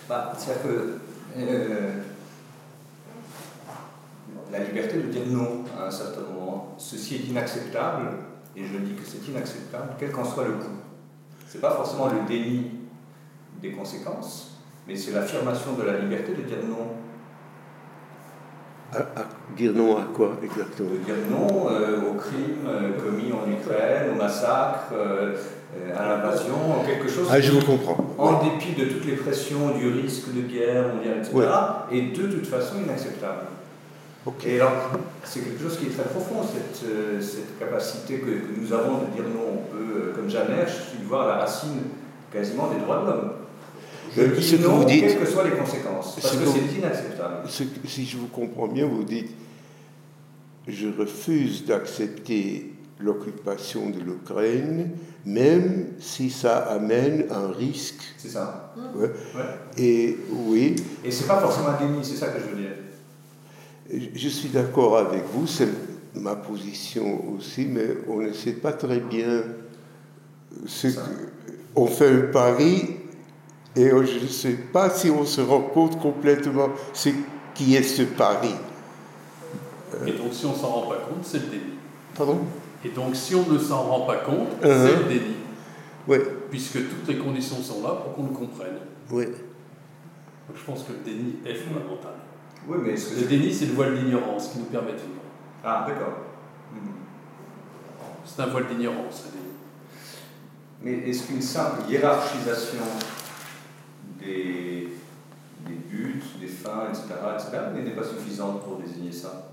Bah, C'est-à-dire que euh, la liberté de dire non à un certain moment. Ceci est inacceptable, et je dis que c'est inacceptable, quel qu'en soit le coût. Ce n'est pas forcément le déni des conséquences, mais c'est l'affirmation de la liberté de dire non. À, à dire non à quoi exactement? De dire non euh, aux crimes euh, commis en Ukraine, au massacre, euh, euh, à l'invasion, quelque chose Ah, je vous comprends. en dépit de toutes les pressions, du risque de guerre mondiale, etc., Ouais. est de toute façon inacceptable. Et alors, c'est quelque chose qui est très profond, cette, cette capacité que, que nous avons de dire non. On peut, comme Janet, je suis voir la racine quasiment des droits de l'homme. Je dis ce que non, vous dites- quelles que soient les conséquences, parce Ce que que- c'est inacceptable. Ce si je vous comprends bien, vous dites je refuse d'accepter l'occupation de l'Ukraine, même si ça amène un risque. C'est ça. Ouais. Ouais. Et oui, Et c'est pas forcément un déni, c'est ça que je veux dire. je suis d'accord avec vous, c'est ma position aussi, mais on ne sait pas très bien ce Ça. que. On fait un pari et je ne sais pas si on se rend compte complètement ce qui est ce pari. Et donc, si on s'en rend pas compte, c'est le déni. Pardon? Et donc, si on ne s'en rend pas compte, Uh-huh. c'est le déni. Oui, Puisque toutes les conditions sont là pour qu'on le comprenne. oui. Donc, je pense que le déni est fondamental. Oui, mais est-ce que Le c'est- déni, c'est le voile d'ignorance qui nous permet de vivre. Ah, d'accord. Mhm. C'est un voile d'ignorance, le déni. Mais est-ce qu'une simple hiérarchisation des, des buts, des fins, etc., etc., n'est pas suffisante pour désigner ça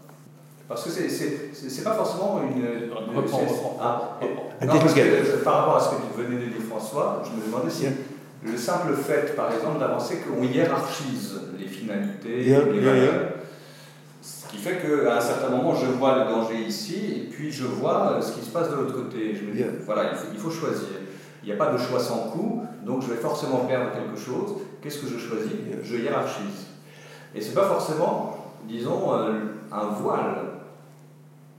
Parce que c'est- c'est c'est- c'est pas forcément une. une- Reprends, reprends. Ah, I non, parce que, par rapport à ce que tu venais de dire, François, je me demandais si le simple fait, par exemple, d'avancer qu'on hiérarchise les finalités, Yeah, les yeah, valeurs, ce qui fait qu'à un certain moment, je vois le danger ici, et puis je vois euh, ce qui se passe de l'autre côté. Je me dis, Yeah. voilà, il faut, il faut choisir. Il n'y a pas de choix sans coup, donc je vais forcément perdre quelque chose. Qu'est-ce que je choisis? Je hiérarchise. Et c'est pas forcément, disons, euh, un voile.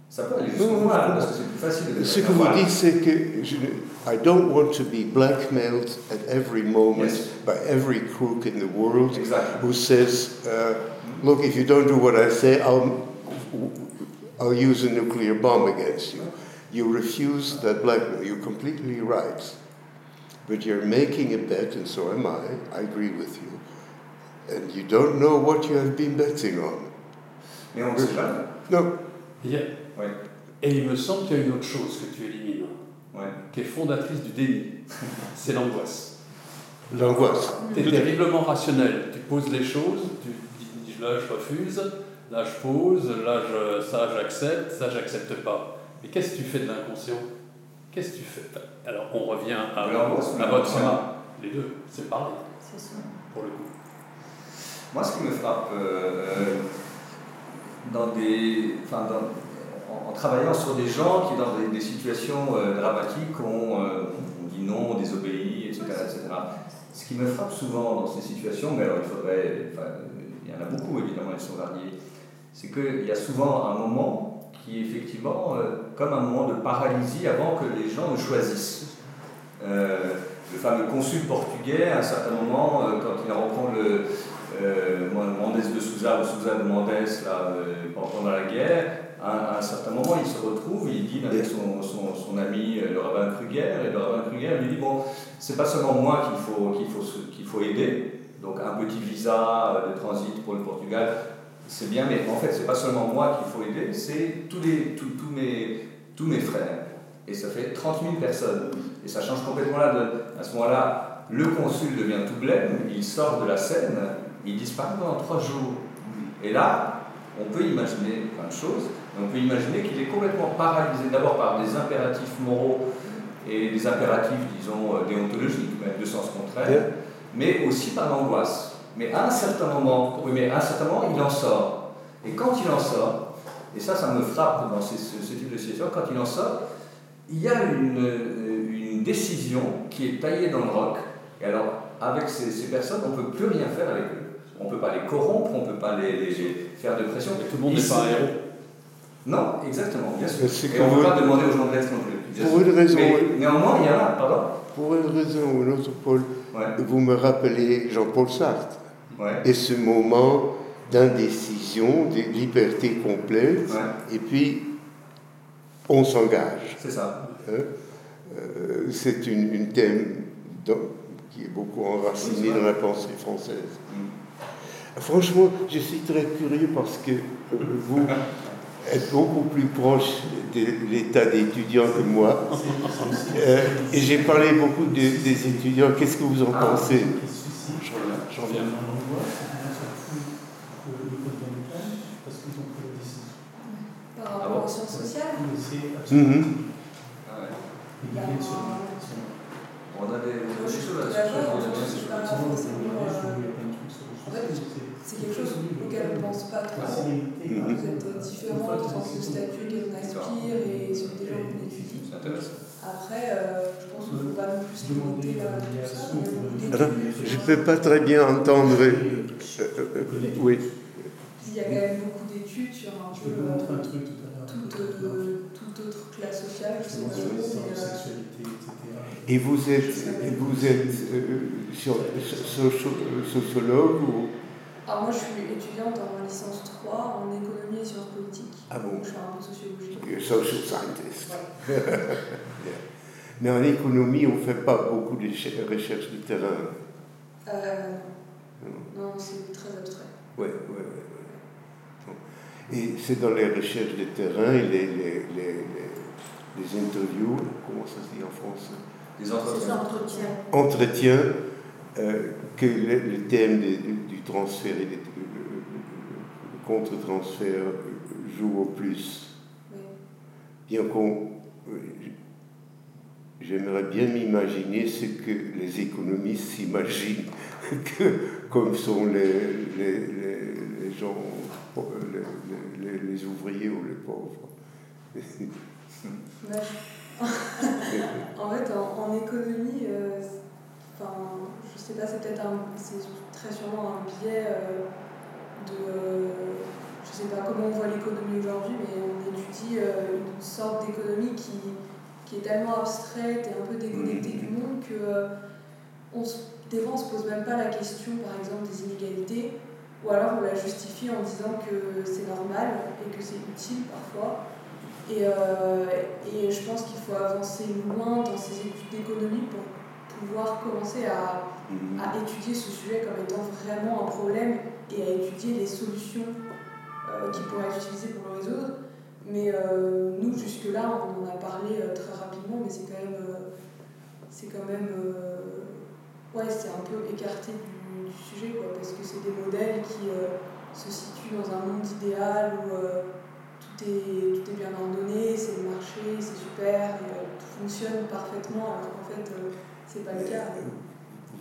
Ça peut aller jusqu'au voile, parce que c'est plus facile de Ce que vous dites, c'est que je ne- I don't want to be blackmailed at every moment Yes. by every crook in the world Exact. who says, uh, "Look, if you don't do what I say, I'll I'll use a nuclear bomb against you." You refuse that blackmail. You're completely right, but you're making a bet, and so am I. I agree with you, and you don't know what you have been betting on. Mais on ne sait jamais. No, Il y a- Ouais. Et il me semble qu'il y a une autre chose que tu élimines, Ouais. qui est fondatrice du déni. C'est l'angoisse. l'angoisse. Tu es terriblement rationnel. Tu poses les choses, tu dis là je refuse, là je pose, là je, ça j'accepte, ça j'accepte pas. Mais qu'est-ce que tu fais de l'inconscient? Qu'est-ce que tu fais Alors on revient à, à votre l'inconscient Les deux, c'est pareil C'est ça. pour le coup. Moi, ce qui me frappe euh, euh, dans des, enfin, dans- en, en travaillant sur des gens qui, dans des, des situations euh, dramatiques, ont, euh, ont dit non, ont désobéi, etc., etc. Ce qui me frappe souvent dans ces situations, mais alors il faudrait, enfin, il y en a beaucoup évidemment, elles sont variées, c'est qu'il y a souvent un moment effectivement euh, comme un moment de paralysie avant que les gens ne choisissent. Euh, le fameux consul portugais, à un certain moment, euh, quand il reprend le, Mendes de Souza ou Souza de Mendes là, pendant la guerre, à, un certain moment, il se retrouve, il dîne avec son, son, son ami le rabbin Kruger, et le rabbin Kruger lui dit Bon, c'est pas seulement moi qu'il faut, qu'il faut, qu'il faut aider, donc un petit visa de transit pour le Portugal, c'est bien, mais en fait, c'est pas seulement moi qu'il faut aider, c'est tous, les, tous, tous mes, tous mes frères. Et ça fait 30 000 personnes. Et ça change complètement là. De, à ce moment-là, le consul devient tout blême, il sort de la scène, il disparaît pendant trois jours. Et là, on peut imaginer plein de choses, mais on peut imaginer qu'il est complètement paralysé d'abord par des impératifs moraux et des impératifs, disons, euh, déontologiques, même de sens contraire, mais aussi par l'angoisse. Mais à un certain moment, oui, mais à un certain moment, il en sort. Et quand il en sort, et ça, ça me frappe dans ce, ce type de situation, quand il en sort, il y a une, euh, une décision qui est taillée dans le roc. Et alors, avec ces, ces personnes, on ne peut plus rien faire avec eux. On ne peut pas les corrompre, on ne peut pas les, les- faire de pression. Et tout le monde Ils n'est pas un se- héros. Non, exactement, bien sûr. Et on ne peut pas demander aux gens de l'Est non plus. Pour une raison, Mais néanmoins, il y en a, pardon Pour une raison ou une autre, Paul, Ouais, vous me rappelez Jean-Paul Sartre. Ouais. Et ce moment d'indécision, de liberté complète, Ouais. et puis on s'engage. C'est ça. hein? Euh, c'est une, une thème dans- qui est beaucoup enracinée dans la pensée française. Mm. Franchement, je suis très curieux parce que euh, vous êtes beaucoup plus proche de l'état d'étudiant que moi. Euh, et j'ai parlé beaucoup de- des étudiants. Qu'est-ce que vous en pensez? J'en J'en viens. Mm C'est quelque chose auquel on ne pense pas trop. Vous êtes différent en tant que statut qu'on aspire et sur des gens qu'on étudie. Après, euh, je pense qu'il ne faut pas non plus demander. limiter. Euh, je ne peux pas très bien entendre. oui. Il y a quand même beaucoup d'études sur un peu toute euh, sociale, je sais pas euh, sexualité, etc. Et vous êtes, et vous êtes euh, sur- socio- sociologue ou? Alors moi je suis étudiante en licence 3 en économie et sciences politiques. Ah bon? Donc je fais un peu de sociologie. You're social scientist. Mais en économie, on ne fait pas beaucoup de ch- recherche du terrain. Euh, non, c'est très abstrait. Oui, oui, oui. Et c'est dans les recherches de terrain et les, les, les, les- les interviews, comment ça se dit en français Des entretiens. entretiens. Entretien, euh, que le, le thème de- du, transfert et des- le, le- le contre-transfert joue au plus. Oui. Bien qu'on. euh, J'aimerais bien m'imaginer ce que les économistes s'imaginent que, comme sont les, les, les, les gens, les, les- les ouvriers ou les pauvres. Ouais. en fait, en, économie, euh, je sais pas, c'est peut-être très sûrement un biais euh, de, euh, je sais pas comment on voit l'économie aujourd'hui, mais on étudie euh, une sorte d'économie qui, est tellement abstraite et un peu déconnectée du monde que euh, on des fois on se pose même pas la question, par exemple, des inégalités, ou alors on la justifie en disant que c'est normal et que c'est utile parfois. Et, euh, et je pense qu'il faut avancer loin dans ces études d'économie pour pouvoir commencer à, à étudier ce sujet comme étant vraiment un problème et à étudier les solutions euh, qui pourraient être utilisées pour le résoudre. Mais euh, nous, jusque-là, on en a parlé très rapidement, mais c'est quand même. c'est quand même. ouais, c'est un peu écarté du, du sujet, quoi, parce que c'est des modèles qui se situent dans un monde idéal où tout, est, tout est bien ordonné, c'est le marché, c'est super, et, euh, tout fonctionne parfaitement, alors qu'en fait, euh, c'est pas le cas.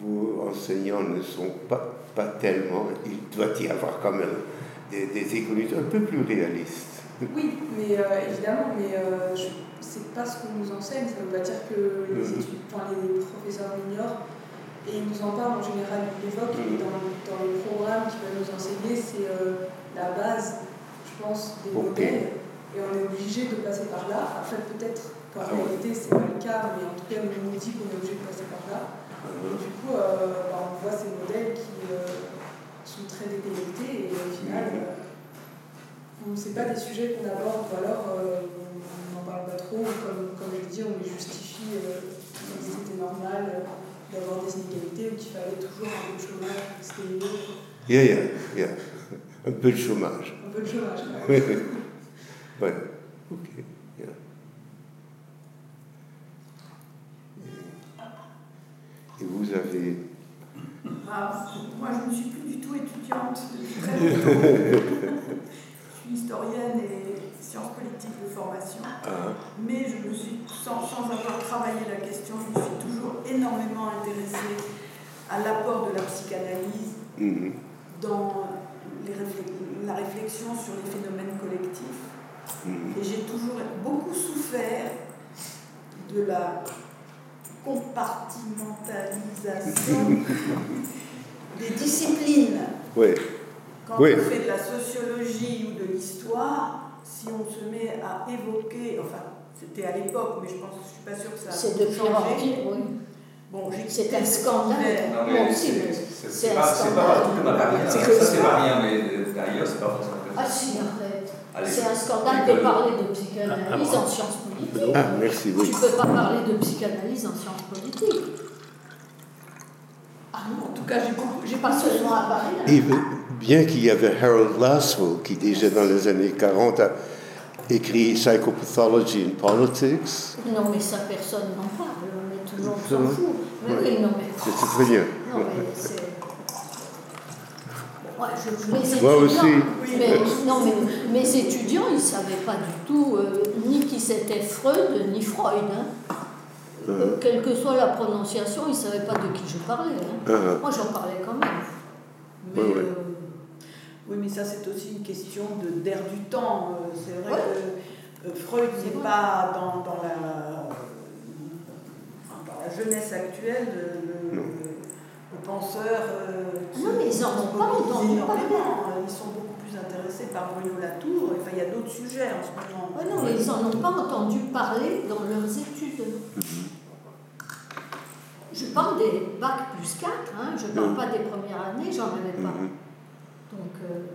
Vos enseignants ne sont pas, pas tellement. Il doit y avoir quand même des, des économistes un peu plus réalistes. Oui, mais euh, évidemment, mais euh, c'est pas ce qu'on nous enseigne, ça ne veut pas dire que les, Mhm. études, enfin, les professeurs l'ignorent. Et ils nous en parlent en général, ils l'évoquent, et dans, dans les programmes qu'ils veulent nous enseigner, c'est euh, la base, je pense, des modèles. Et on est obligé de passer par là. Après, peut-être qu'en Ah réalité, c'est pas le cas, mais en tout cas, on nous dit qu'on est obligé de passer par là. Et du coup, euh, bah, on voit ces modèles qui euh, sont très déconnectés et au final, Mhm. euh, c'est pas des sujets qu'on aborde ou alors euh, on n'en parle pas trop. Comme, comme je dis, on les justifie euh, comme si c'était normal euh, d'avoir des inégalités ou qu'il fallait toujours un peu de chômage, c'était mieux. Yeah, yeah, yeah. Un peu de chômage. Un peu de chômage. quand même. Oui, oui. Ouais. Ok. yeah. Et vous avez. Ah, moi, je ne suis plus du tout étudiante depuis très longtemps. je suis historienne et sciences politiques de formation. Ah, Mais je me suis, sans, sans avoir travaillé la question, je me suis toujours énormément intéressée à l'apport de la psychanalyse mhm. dans les réflé- la réflexion sur les phénomènes collectifs. Mhm. Et j'ai toujours beaucoup souffert de la compartimentalisation des disciplines. Ouais. Quand Oui. on fait de la sociologie ou de l'histoire, si on se met à évoquer, enfin, c'était à l'époque, mais je pense, je suis pas sûre que ça a C'est de changé. oui. Bon, C'est un scandale. Non, mais c'est- pas, un c'est pas hein. C'est Ça, que- c'est pas rien, mais euh, ailleurs, c'est pas forcément. Ah si, arrête. C'est un scandale de parler de psychanalyse en sciences politiques. Ah, merci, oui. Tu ne peux pas parler de psychanalyse en sciences politiques. Ah non, En tout cas, j'ai pas seulement à Paris. Et bien qu'il y avait Harold Laswell qui déjà dans les années 40 a écrit Psychopathology in Politics. Non, mais ça, personne n'en parle. Mais tout le monde Ça s'en va fout. Mais Ouais. oui, non, mais. C'est très bien. Non, mais c'est. Ouais, je, je- mes étudiants, Moi aussi. Mais, non, mais mes étudiants, ils ne savaient pas du tout euh, ni qui c'était Freud ni Freud. hein. Euh, quelle que soit la prononciation, ils ne savaient pas de qui je parlais. hein. Moi, j'en parlais quand même. Mais, Ouais, ouais. euh, Oui, mais ça, c'est aussi une question de- d'air du temps. Euh, C'est vrai Ouais. que euh, Freud n'est pas dans, dans la, la jeunesse actuelle, le, le- le penseur. euh, qui Non, mais ils en ont pas entendu énormément. Ils sont beaucoup plus intéressés par Bruno Latour. Enfin, il y a d'autres sujets en ce moment. ouais, non, mais ils n'en ont pas entendu parler dans leurs études. Je parle des bacs plus 4, hein, je ne parle Mhm. pas des premières années, j'en avais pas. Mhm. Donc, euh,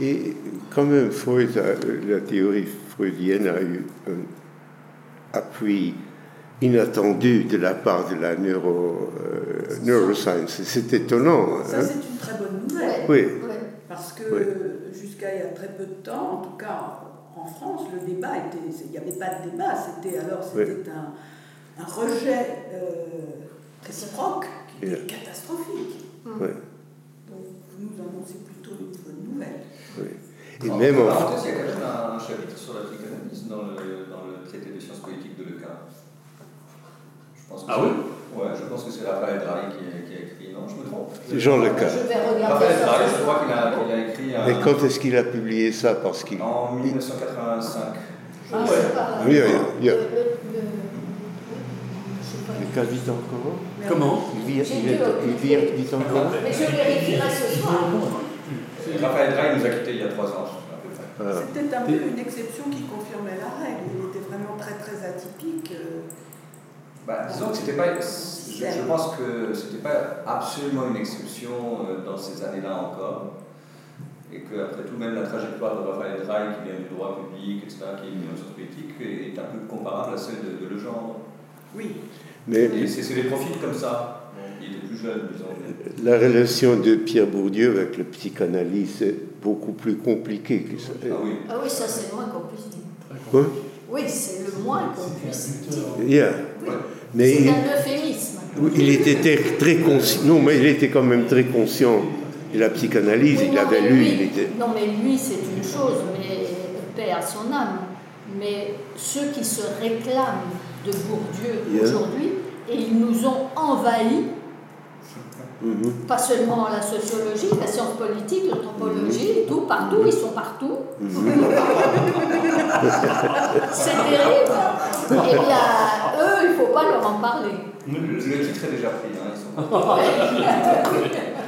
Et quand même, Freud a- la théorie freudienne a eu un appui inattendu de la part de la neuro, euh, neuroscience. C'est étonnant. Ça, hein. c'est une très bonne nouvelle. Oui. ouais. Parce que Oui. jusqu'à il y a très peu de temps, en tout cas en France, le débat était. Il n'y avait pas de débat, c'était alors c'était un, un rejet euh, réciproque qui était Oui. catastrophique. Ouais, Donc vous nous annoncez plutôt une bonne nouvelle. Et En même en parenthèse, il y a quand même un, un chapitre sur la psychanalyse dans le, dans le traité de sciences politiques de Leca. Je pense que Ah c'est- oui Ouais, je pense que c'est Raphaël Drahi qui, a- qui a écrit. Non, je me trompe. Jean Leca. Je vais regarder Raphaël ce je crois qu'il a, qu'il a écrit un, Et quand est-ce qu'il a publié ça? Parce qu'il. en 1985. Ah, c'est pas- Oui, oui, oui. Le- le- le- je sais pas. Le cas vit encore Comment? Il vit, il il vit, occuper. vit encore Mais je vérifierai ce soir. Raphaël Drahi nous a quittés il y a trois ans, à peu près. C'était un peu une exception qui confirmait la règle. Il était vraiment très très atypique. euh, Bah, disons que c'était pas. Je, je pense que c'était pas absolument une exception euh, dans ces années-là encore. Et qu'après tout, même la trajectoire de Raphaël Drahi, qui vient du droit public, etc., qui est une science politique, est un peu comparable à celle de, de Legendre. Oui. Mais Et c'est c'est des profils comme ça. Bon, il était plus jeune, disons. mais- la relation de Pierre Bourdieu avec le psychanalyste est beaucoup plus compliquée que ça. Ah oui. Ah oui, ça c'est le moins qu'on puisse dire. Quoi? Oui, c'est le moins qu'on puisse dire. Yeah. Oui. Mais C'est il, un euphémisme. il était très, conscient. Non, mais il était quand même très conscient de la psychanalyse. Oui, il non, avait lu. lui- Il était... Non, mais lui, c'est une chose, mais paix à son âme. Mais ceux qui se réclament de Bourdieu Yeah. aujourd'hui, et ils nous ont envahis, Mhm. pas seulement la sociologie, la science politique, l'anthropologie, tout, partout, ils sont partout. c'est terrible. Eh bien, eux, il ne faut pas leur en parler. Le, le titre est déjà pris. Hein, ils sont...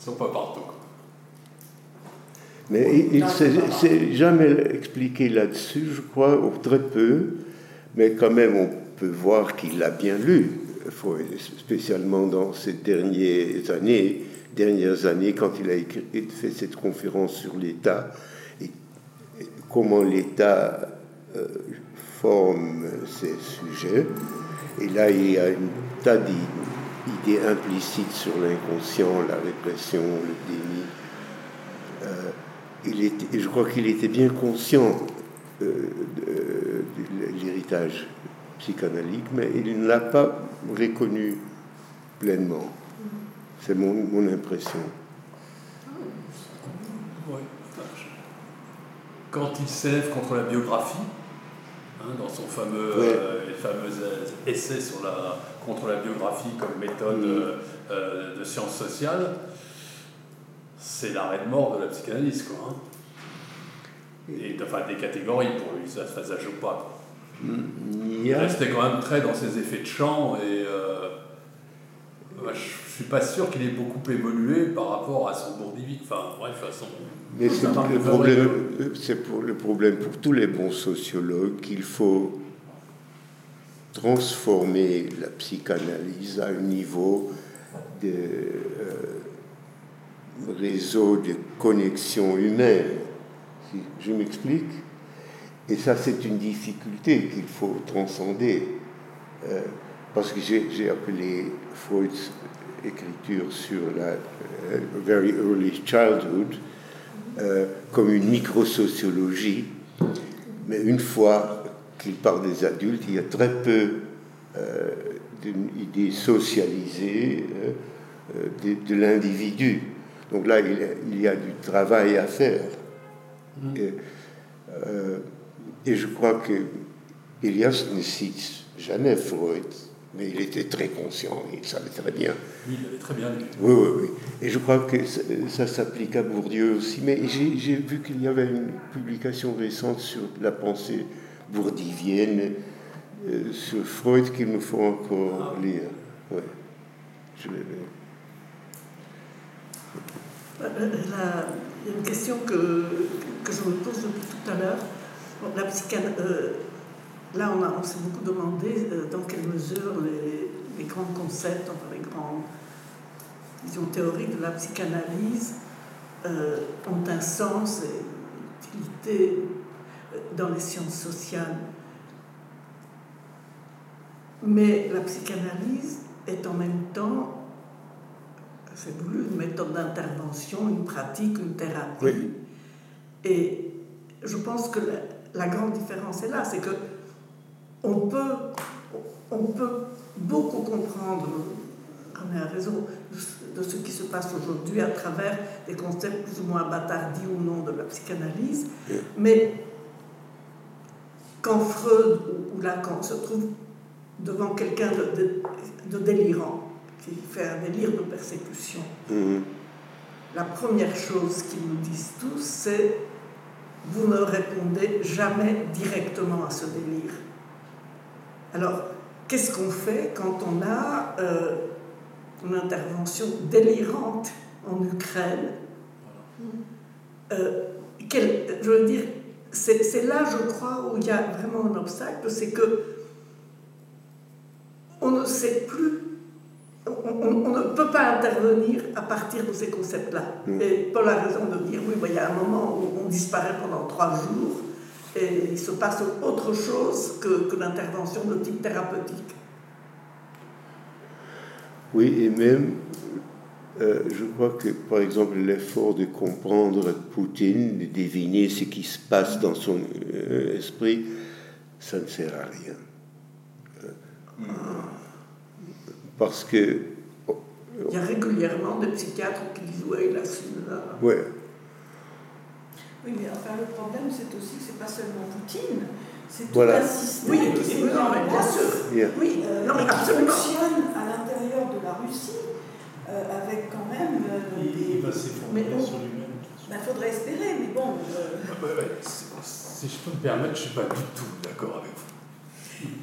Ils sont pas partout. Mais il il s'est jamais expliqué là-dessus, je crois, ou très peu. Mais quand même, on peut voir qu'il l'a bien lu, spécialement dans ces dernières années, dernières années quand il a écrit, fait cette conférence sur l'État et, et comment l'État euh, forme ses sujets. Et là, il y a une tas d'idées implicites sur l'inconscient, la répression, le déni. Euh, il était, je crois qu'il était bien conscient euh, de, l'héritage psychanalytique, mais il ne l'a pas reconnu pleinement. C'est mon, mon impression. Quand il s'élève contre la biographie, hein, dans son fameux, Ouais. euh, les fameux essais sur la, contre la biographie comme méthode Mm. euh, de sciences sociales, c'est l'arrêt de mort de la psychanalyse, quoi. hein. Et enfin, des catégories pour lui, ça, ça, ça joue pas. quoi. Il a, restait quand même très dans ses effets de champ et euh, moi, je suis pas sûr qu'il ait beaucoup évolué par rapport à son bourdivique. Enfin, bref, à son. Mais c'est le, problème, c'est pour le problème pour tous les bons sociologues qu'il faut transformer la psychanalyse à un niveau de euh, réseau de connexion humaine. Je m'explique Et ça, c'est une difficulté qu'il faut transcender. Euh, parce que j'ai appelé Freud's écriture sur la euh, Very Early Childhood euh, comme une microsociologie. Mais une fois qu'il parle des adultes, il y a très peu d'une idée socialisée de l'individu. Donc là, il, y a du travail à faire. Mm. Euh, et, je crois que Elias ne cite jamais Freud, mais il était très conscient, il savait très bien. Oui, il avait très bien Oui, oui, oui. Et je crois que ça, s'applique à Bourdieu aussi. Mais j'ai vu qu'il y avait une publication récente sur la pensée bourdivienne, euh, sur Freud, qu'il nous faut encore ah. lire. Ouais. Je l'ai il y a une question que, que je me pose depuis tout à l'heure. la euh, là, on, on s'est beaucoup demandé euh, dans quelle mesure les, les, grands concepts, enfin les grandes visions théoriques de la psychanalyse ont un sens et une utilité dans les sciences sociales. Mais la psychanalyse est en même temps c'est voulu une méthode d'intervention, une pratique, une thérapie. Et je pense que la, grande différence est là, c'est que on peut, on peut beaucoup comprendre, on a raison, de, ce qui se passe aujourd'hui à travers des concepts plus ou moins bâtardis ou non de la psychanalyse, mais quand Freud ou Lacan se trouvent devant quelqu'un de délirant, qui fait un délire de persécution. Mhm. La première chose qu'ils nous disent tous, c'est vous ne répondez jamais directement à ce délire. Alors, qu'est-ce qu'on fait quand on a euh, une intervention délirante en Ukraine? Euh, Je veux dire, c'est là, je crois, où il y a vraiment un obstacle, c'est que on ne sait plus on, ne peut pas intervenir à partir de ces concepts-là. Mm. Et Paul a raison de dire, oui, il y a un moment où on disparaît pendant trois jours et il se passe autre chose que, l'intervention de type thérapeutique. Oui, et même, euh, je crois que, par exemple, l'effort de comprendre Poutine, de deviner ce qui se passe dans son euh, esprit, ça ne sert à rien. Euh, parce que. Il y a régulièrement des psychiatres qui disent Oui, là, c'est là. Ouais. Oui, mais enfin, le problème, c'est aussi que c'est pas seulement Poutine, c'est tout voilà. un système oui, qui sûr. Oui, euh, non, mais absolument. qui fonctionne à l'intérieur de la Russie, euh, avec quand même euh, des. Il va s'effondrer sur lui-même. Il ben, faudrait espérer, mais bon. Euh... Ah, bah, ouais, si je peux me permettre, je ne suis pas du tout d'accord avec vous.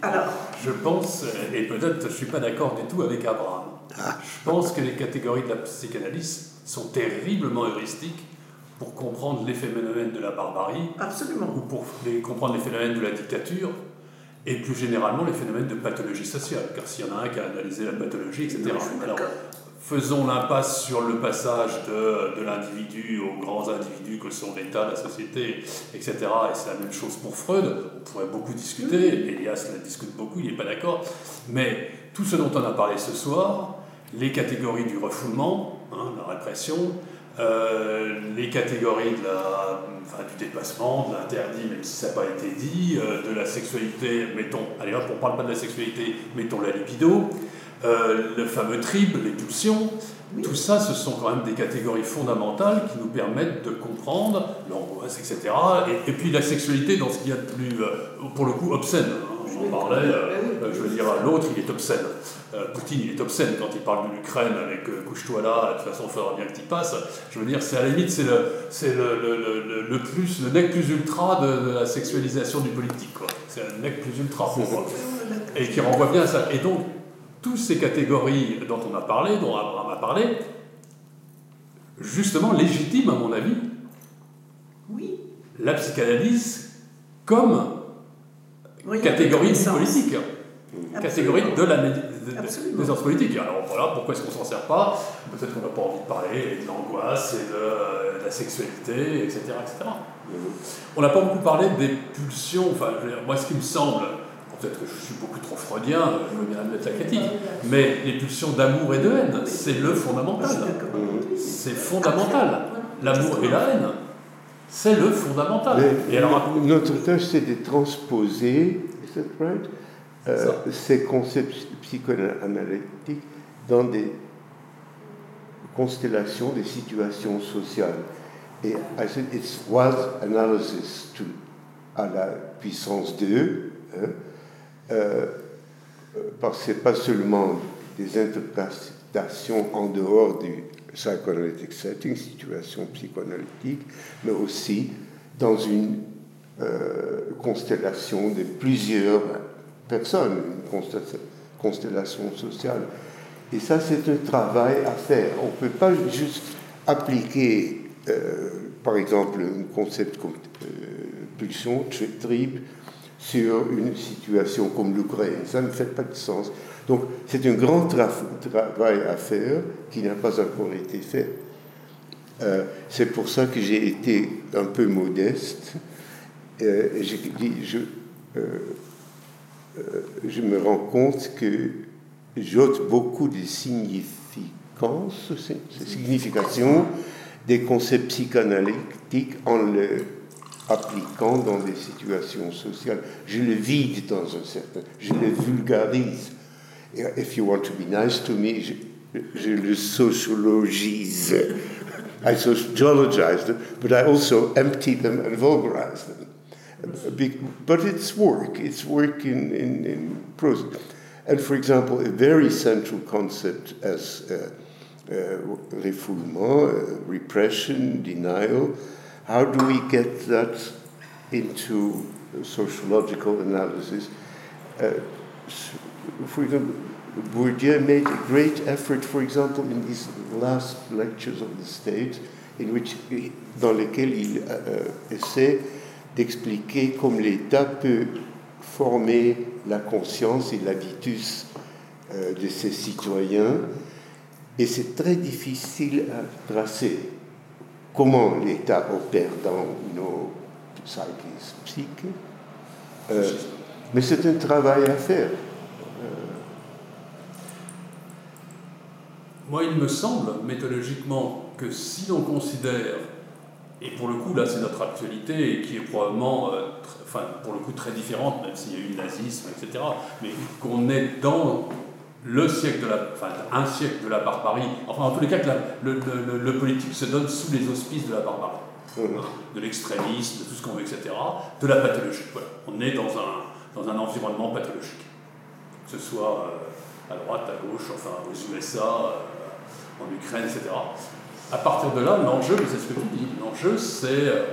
Alors Je pense, et peut-être je ne suis pas d'accord du tout avec Abraham, ah. je pense que les catégories de la psychanalyse sont terriblement heuristiques pour comprendre les phénomènes de la barbarie, Absolument. ou pour comprendre les phénomènes de la dictature, et plus généralement les phénomènes de pathologie sociale, car s'il y en a un qui a analysé la pathologie, etc. Alors, faisons l'impasse sur le passage de, de l'individu aux grands individus que sont l'État, la société, etc. Et c'est la même chose pour Freud. On pourrait beaucoup discuter. Elias la discute beaucoup, il n'est pas d'accord. Mais tout ce dont on a parlé ce soir, les catégories du refoulement, hein, la répression, euh, les catégories de la, enfin, du dépassement, de l'interdit, même si ça n'a pas été dit, euh, de la sexualité, mettons, allez hop, on ne parle pas de la sexualité, mettons la libido, euh, le fameux tribe, les pulsions, tout ça, ce sont quand même des catégories fondamentales qui nous permettent de comprendre l'angoisse, etc. Et, puis la sexualité dans ce qu'il y a de plus, euh, pour le coup, obscène. J'en parlais, euh, je veux dire, l'autre, il est obscène. Poutine, il est obscène quand il parle de l'Ukraine avec couche-toi là, de toute façon, il faudra bien que tu passes. Je veux dire, c'est à la limite, c'est le, le, le, le, plus, le nec plus ultra de, la sexualisation du politique. C'est un nec plus ultra, pour moi. Et qui renvoie bien à ça. Et donc, toutes ces catégories dont on a parlé, dont Abraham a parlé, justement légitiment, à mon avis, Oui. la psychanalyse comme catégorie politique, catégorie de la de, de, des politiques. Alors voilà, pourquoi est-ce qu'on s'en sert pas? Peut-être qu'on n'a pas envie de parler de l'angoisse et de, de, la sexualité, etc. etc. On n'a pas beaucoup parlé des pulsions, enfin, moi ce qui me semble, peut-être que je suis beaucoup trop freudien, je veux bien admettre la critique, mais les pulsions d'amour et de haine, c'est le fondamental. C'est fondamental. L'amour et la haine, c'est le fondamental. et alors, notre tâche, c'est de transposer, right? euh, ces concepts psychoanalytiques dans des constellations, des situations sociales. Et I said it was analysis to, à la puissance 2, hein, euh, parce que ce n'est pas seulement des interprétations en dehors du psychoanalytic setting, situation psychoanalytique, mais aussi dans une euh, constellation de plusieurs personnes, une constellation sociale. Et ça, c'est un travail à faire. On ne peut pas juste appliquer, euh, par exemple, un concept comme euh, pulsion, tribe, sur une situation comme l'Ukraine. Ça ne fait pas de sens. Donc, c'est un grand tra travail à faire qui n'a pas encore été fait. Euh, c'est pour ça que j'ai été un peu modeste. Euh, euh, je me rends compte que j'ôte beaucoup de significance, de signification des concepts psychanalytiques en le appliquant dans des situations sociales. Je le vide dans un certain, je le vulgarise. If you want to be nice to me, je, je le sociologise. I sociologize them, but I also empty them and vulgarize them. But it's work, it's work in, in, in prose. And for example, a very central concept as uh, uh, refoulement, uh, repression, denial, how do we get that into sociological analysis? Uh, for example, Bourdieu made a great effort, for example, in these last lectures of the state, in which, dans lesquels il uh, essaie d'expliquer comment l'État peut former la conscience et l'habitus euh, de ses citoyens. Et c'est très difficile à tracer comment l'État opère dans nos psyches. Euh, mais c'est un travail à faire. Euh, Moi, il me semble, méthodologiquement, que si l'on considère et pour le coup, là, c'est notre actualité et qui est probablement, euh, enfin, pour le coup, très différente, même s'il y a eu le nazisme, etc. Mais qu'on est dans le siècle de la, enfin, un siècle de la barbarie. Enfin, en tous les cas, que la, le, le, le, politique se donne sous les auspices de la barbarie, de l'extrémisme, de tout ce qu'on veut, etc. De la pathologie. Voilà. On est dans un, dans un environnement pathologique, que ce soit euh, à droite, à gauche, enfin, aux USA, euh, en Ukraine, etc à partir de là, l'enjeu, c'est ce que tu dis, l'enjeu c'est euh,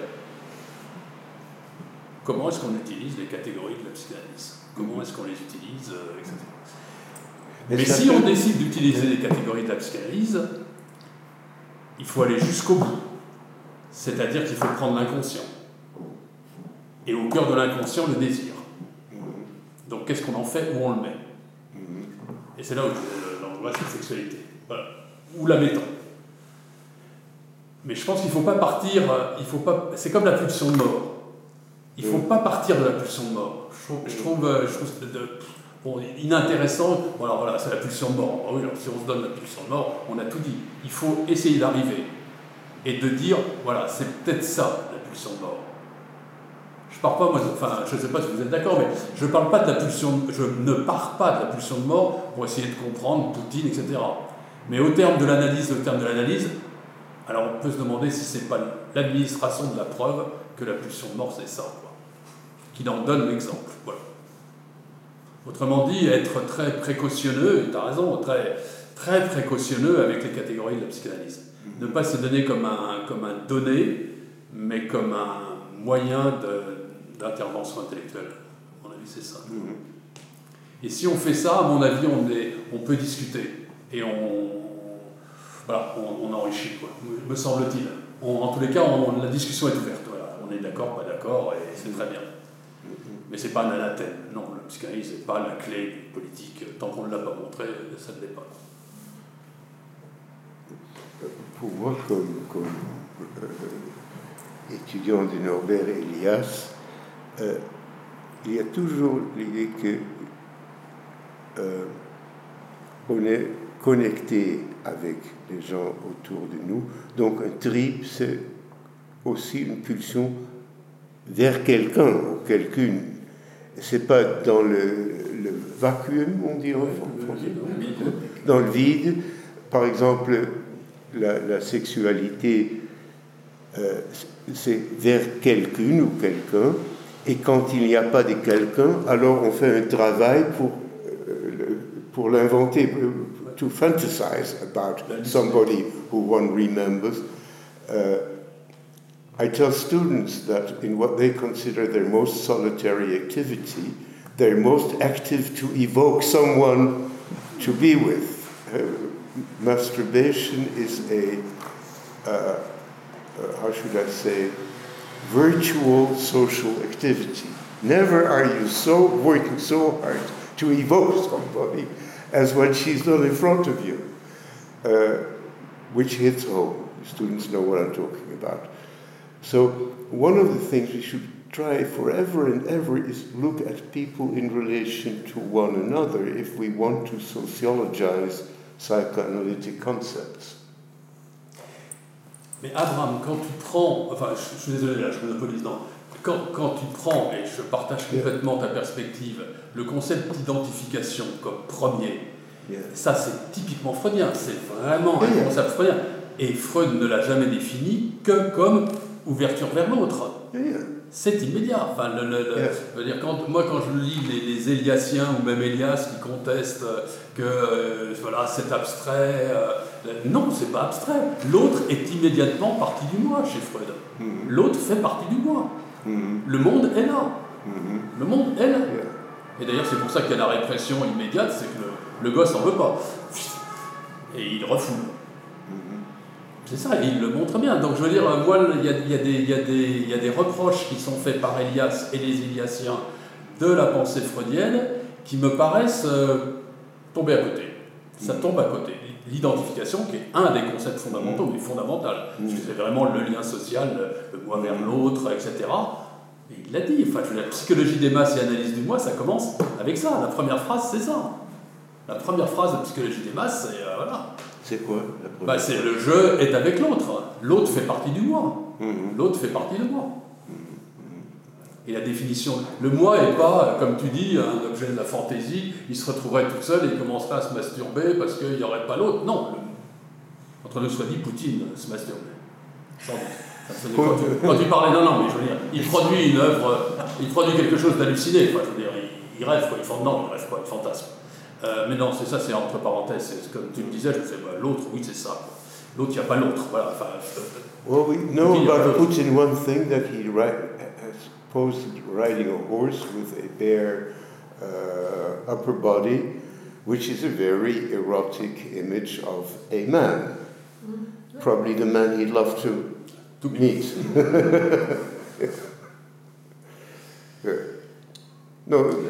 comment est-ce qu'on utilise les catégories de la psychanalyse? Comment est-ce qu'on les utilise, etc. Mais, si on décide d'utiliser les catégories la psychanalyse, il faut aller jusqu'au bout. C'est-à-dire qu'il faut prendre l'inconscient. Et au cœur de l'inconscient, le désir. Donc qu'est-ce qu'on en fait, où on le met Et c'est là où l'on voit cette sexualité. Voilà. Où la mettons mais je pense qu'il ne faut pas partir, euh, il faut pas, c'est comme la pulsion de mort. Il ne faut pas partir de la pulsion de mort. Je trouve, je trouve, euh, je trouve de, bon, inintéressant. Alors voilà, c'est la pulsion de mort. Ah oui, alors si on se donne la pulsion de mort, on a tout dit. Il faut essayer d'arriver et de dire, voilà, c'est peut-être ça, la pulsion de mort. Je pars pas, moi, enfin, je ne sais pas si vous êtes d'accord, mais je parle pas de la pulsion, je ne pars pas de la pulsion de mort pour essayer de comprendre Poutine, etc. Mais au terme de l'analyse, au terme de l'analyse, alors on peut se demander si c'est pas l'administration de la preuve que la pulsion de mort c'est ça, quoi. Qui en donne l'exemple. Voilà. Autrement dit, être très précautionneux, tu as raison, très, très précautionneux avec les catégories de la psychanalyse. Ne pas se donner comme un, comme un donné, mais comme un moyen d'intervention intellectuelle. À mon avis, c'est ça. Et si on fait ça, à mon avis, on est, on peut discuter et on, voilà, on, enrichit, quoi, me semble-t-il. En tous les cas, la discussion est ouverte. Voilà. On est d'accord, pas d'accord, et c'est très bien. Mais c'est pas un anathème. Non, la psychanalyse n'est pas la clé politique. Tant qu'on ne l'a pas montré, ça ne l'est pas. Pour moi, comme, euh, étudiant de Norbert Elias, euh, il y a toujours l'idée que euh, on est connecté avec les gens autour de nous. Donc un trip, c'est aussi une pulsion vers quelqu'un ou quelqu'une. C'est pas dans le, vacuum, on dirait, dans le vide. Par exemple, la, sexualité, euh, c'est vers quelqu'une ou quelqu'un. Et quand il n'y a pas de quelqu'un, alors on fait un travail pour, euh, pour l'inventer, to fantasize about somebody who one remembers. Uh, I tell students that in what they consider their most solitary activity, they're most active to evoke someone to be with. Uh, masturbation is a, uh, uh, how should I say, virtual social activity. Never are you so working so hard to evoke somebody as when she's not in front of you, uh, which hits home. Students know what I'm talking about. So, one of the things we should try forever and ever is look at people in relation to one another if we want to sociologize psychoanalytic concepts. Mais Abraham, quand tu prends, enfin je, suis désolé là, je monopolise, non, quand, quand, tu prends, et je partage complètement ta perspective, le concept d'identification comme premier, ça c'est typiquement freudien, c'est vraiment un concept freudien. Et Freud ne l'a jamais défini que comme ouverture vers l'autre. C'est immédiat. Enfin, le, dire, quand, moi, quand je lis les, les, Éliasiens ou même Elias qui contestent que euh, voilà, c'est abstrait, euh, non, c'est pas abstrait. L'autre est immédiatement partie du moi chez Freud. Mm-hmm. L'autre fait partie du moi. Mm-hmm. Le monde est là. Mm-hmm. Le monde est là. Et d'ailleurs, c'est pour ça qu'il y a la répression immédiate, c'est que le, gosse n'en veut pas. Et il refoule. C'est ça, il le montre bien. Donc je veux dire, moi, il y a, y, a y, y a, des reproches qui sont faits par Elias et les Eliasiens de la pensée freudienne qui me paraissent euh, tomber à côté. Ça tombe à côté. L'identification, qui est un des concepts fondamentaux, mais fondamental, parce que c'est vraiment le lien social, le moi vers l'autre, etc. Et il l'a dit, enfin, la psychologie des masses et analyse du moi, ça commence avec ça. La première phrase, c'est ça. La première phrase de psychologie des masses, c'est euh, voilà. C'est quoi la première bah, C'est le jeu est avec l'autre. L'autre fait partie du moi. Mhm. L'autre fait partie de moi. Et la définition, le moi n'est pas, comme tu dis, un objet de la fantaisie, il se retrouverait tout seul et il commencerait à se masturber parce qu'il n'y aurait pas l'autre. Non, entre nous soit dit, Poutine se masturbe. Sans Quand, tu, parlais, non, non, mais je veux dire, il produit une œuvre, il produit quelque chose d'halluciné, je veux dire, il, rêve, quoi, il, non, il rêve quoi, il fantasme. Euh, mais non, c'est ça, c'est entre parenthèses, comme tu me disais, je disais, bah, l'autre, oui, c'est ça. L'autre, il n'y a pas l'autre, voilà. Enfin, well, we know about Putin one thing that he posted riding a horse with a bare uh, upper body, which is a very erotic image of a man. Mm. Probably the man he'd love to to meet.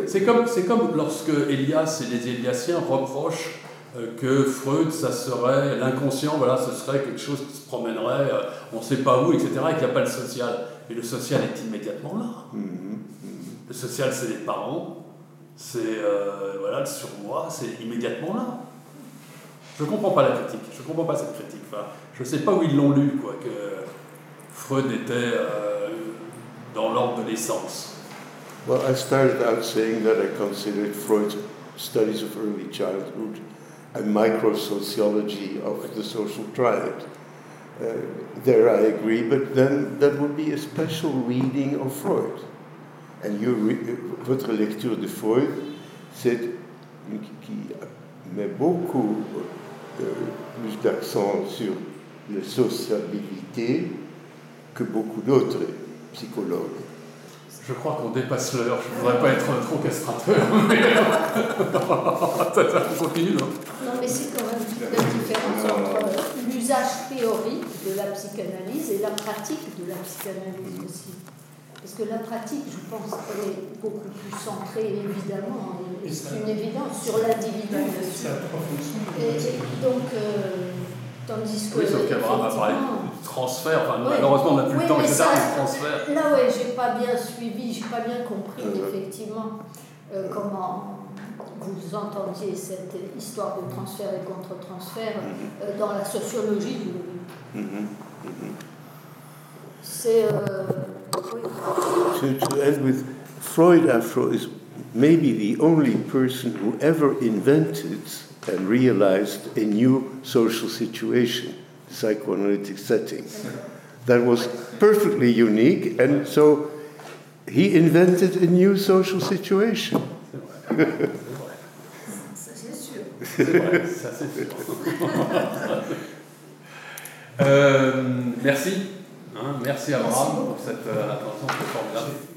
C'est comme, c'est comme lorsque Elias et les Eliasiens reprochent euh, que Freud, ça serait l'inconscient, voilà, ce serait quelque chose qui se promènerait, euh, on ne sait pas où, etc., et qu'il n'y a pas le social. Mais le social est immédiatement là. Mm-hmm. Le social, c'est les parents, c'est euh, voilà, le surmoi, c'est immédiatement là. Je ne comprends pas la critique, je ne comprends pas cette critique. Enfin, je ne sais pas où ils l'ont lu, quoi, que Freud était euh, dans l'ordre de l'essence. Well, I started out saying that I considered Freud's studies of early childhood a micro-sociology of the social triad. Uh, there I agree, but then that would be a special reading of Freud. And your votre lecture de Freud, c'est qui met beaucoup euh, plus d'accent sur la sociabilité que beaucoup d'autres psychologues. Je crois qu'on dépasse l'heure, je ne voudrais pas être trop castrateur, mais on continue. Non, mais c'est quand même une différence entre l'usage théorique de la psychanalyse et la pratique de la psychanalyse aussi. Parce que la pratique, je pense, elle est beaucoup plus centrée, évidemment, c'est une évidence, sur l'individu. Et, donc, euh, tandis que. Oui, sauf y a un appareil de transfert, enfin, malheureusement, on n'a plus le temps, etc. Ça, transfert. Là, ouais, j'ai pas bien suivi, j'ai pas bien compris, effectivement, euh, comment vous entendiez cette histoire de transfert et contre-transfert euh, dans la sociologie du mm-hmm. Mm-hmm. C'est. Euh, oui. to, to end with Freud, Afro is maybe the only person who ever invented and realized a new social situation, psychoanalytic setting. That was perfectly unique, and so he invented a new social situation. euh, merci. Hein, merci Abraham pour cette euh, attention formidable.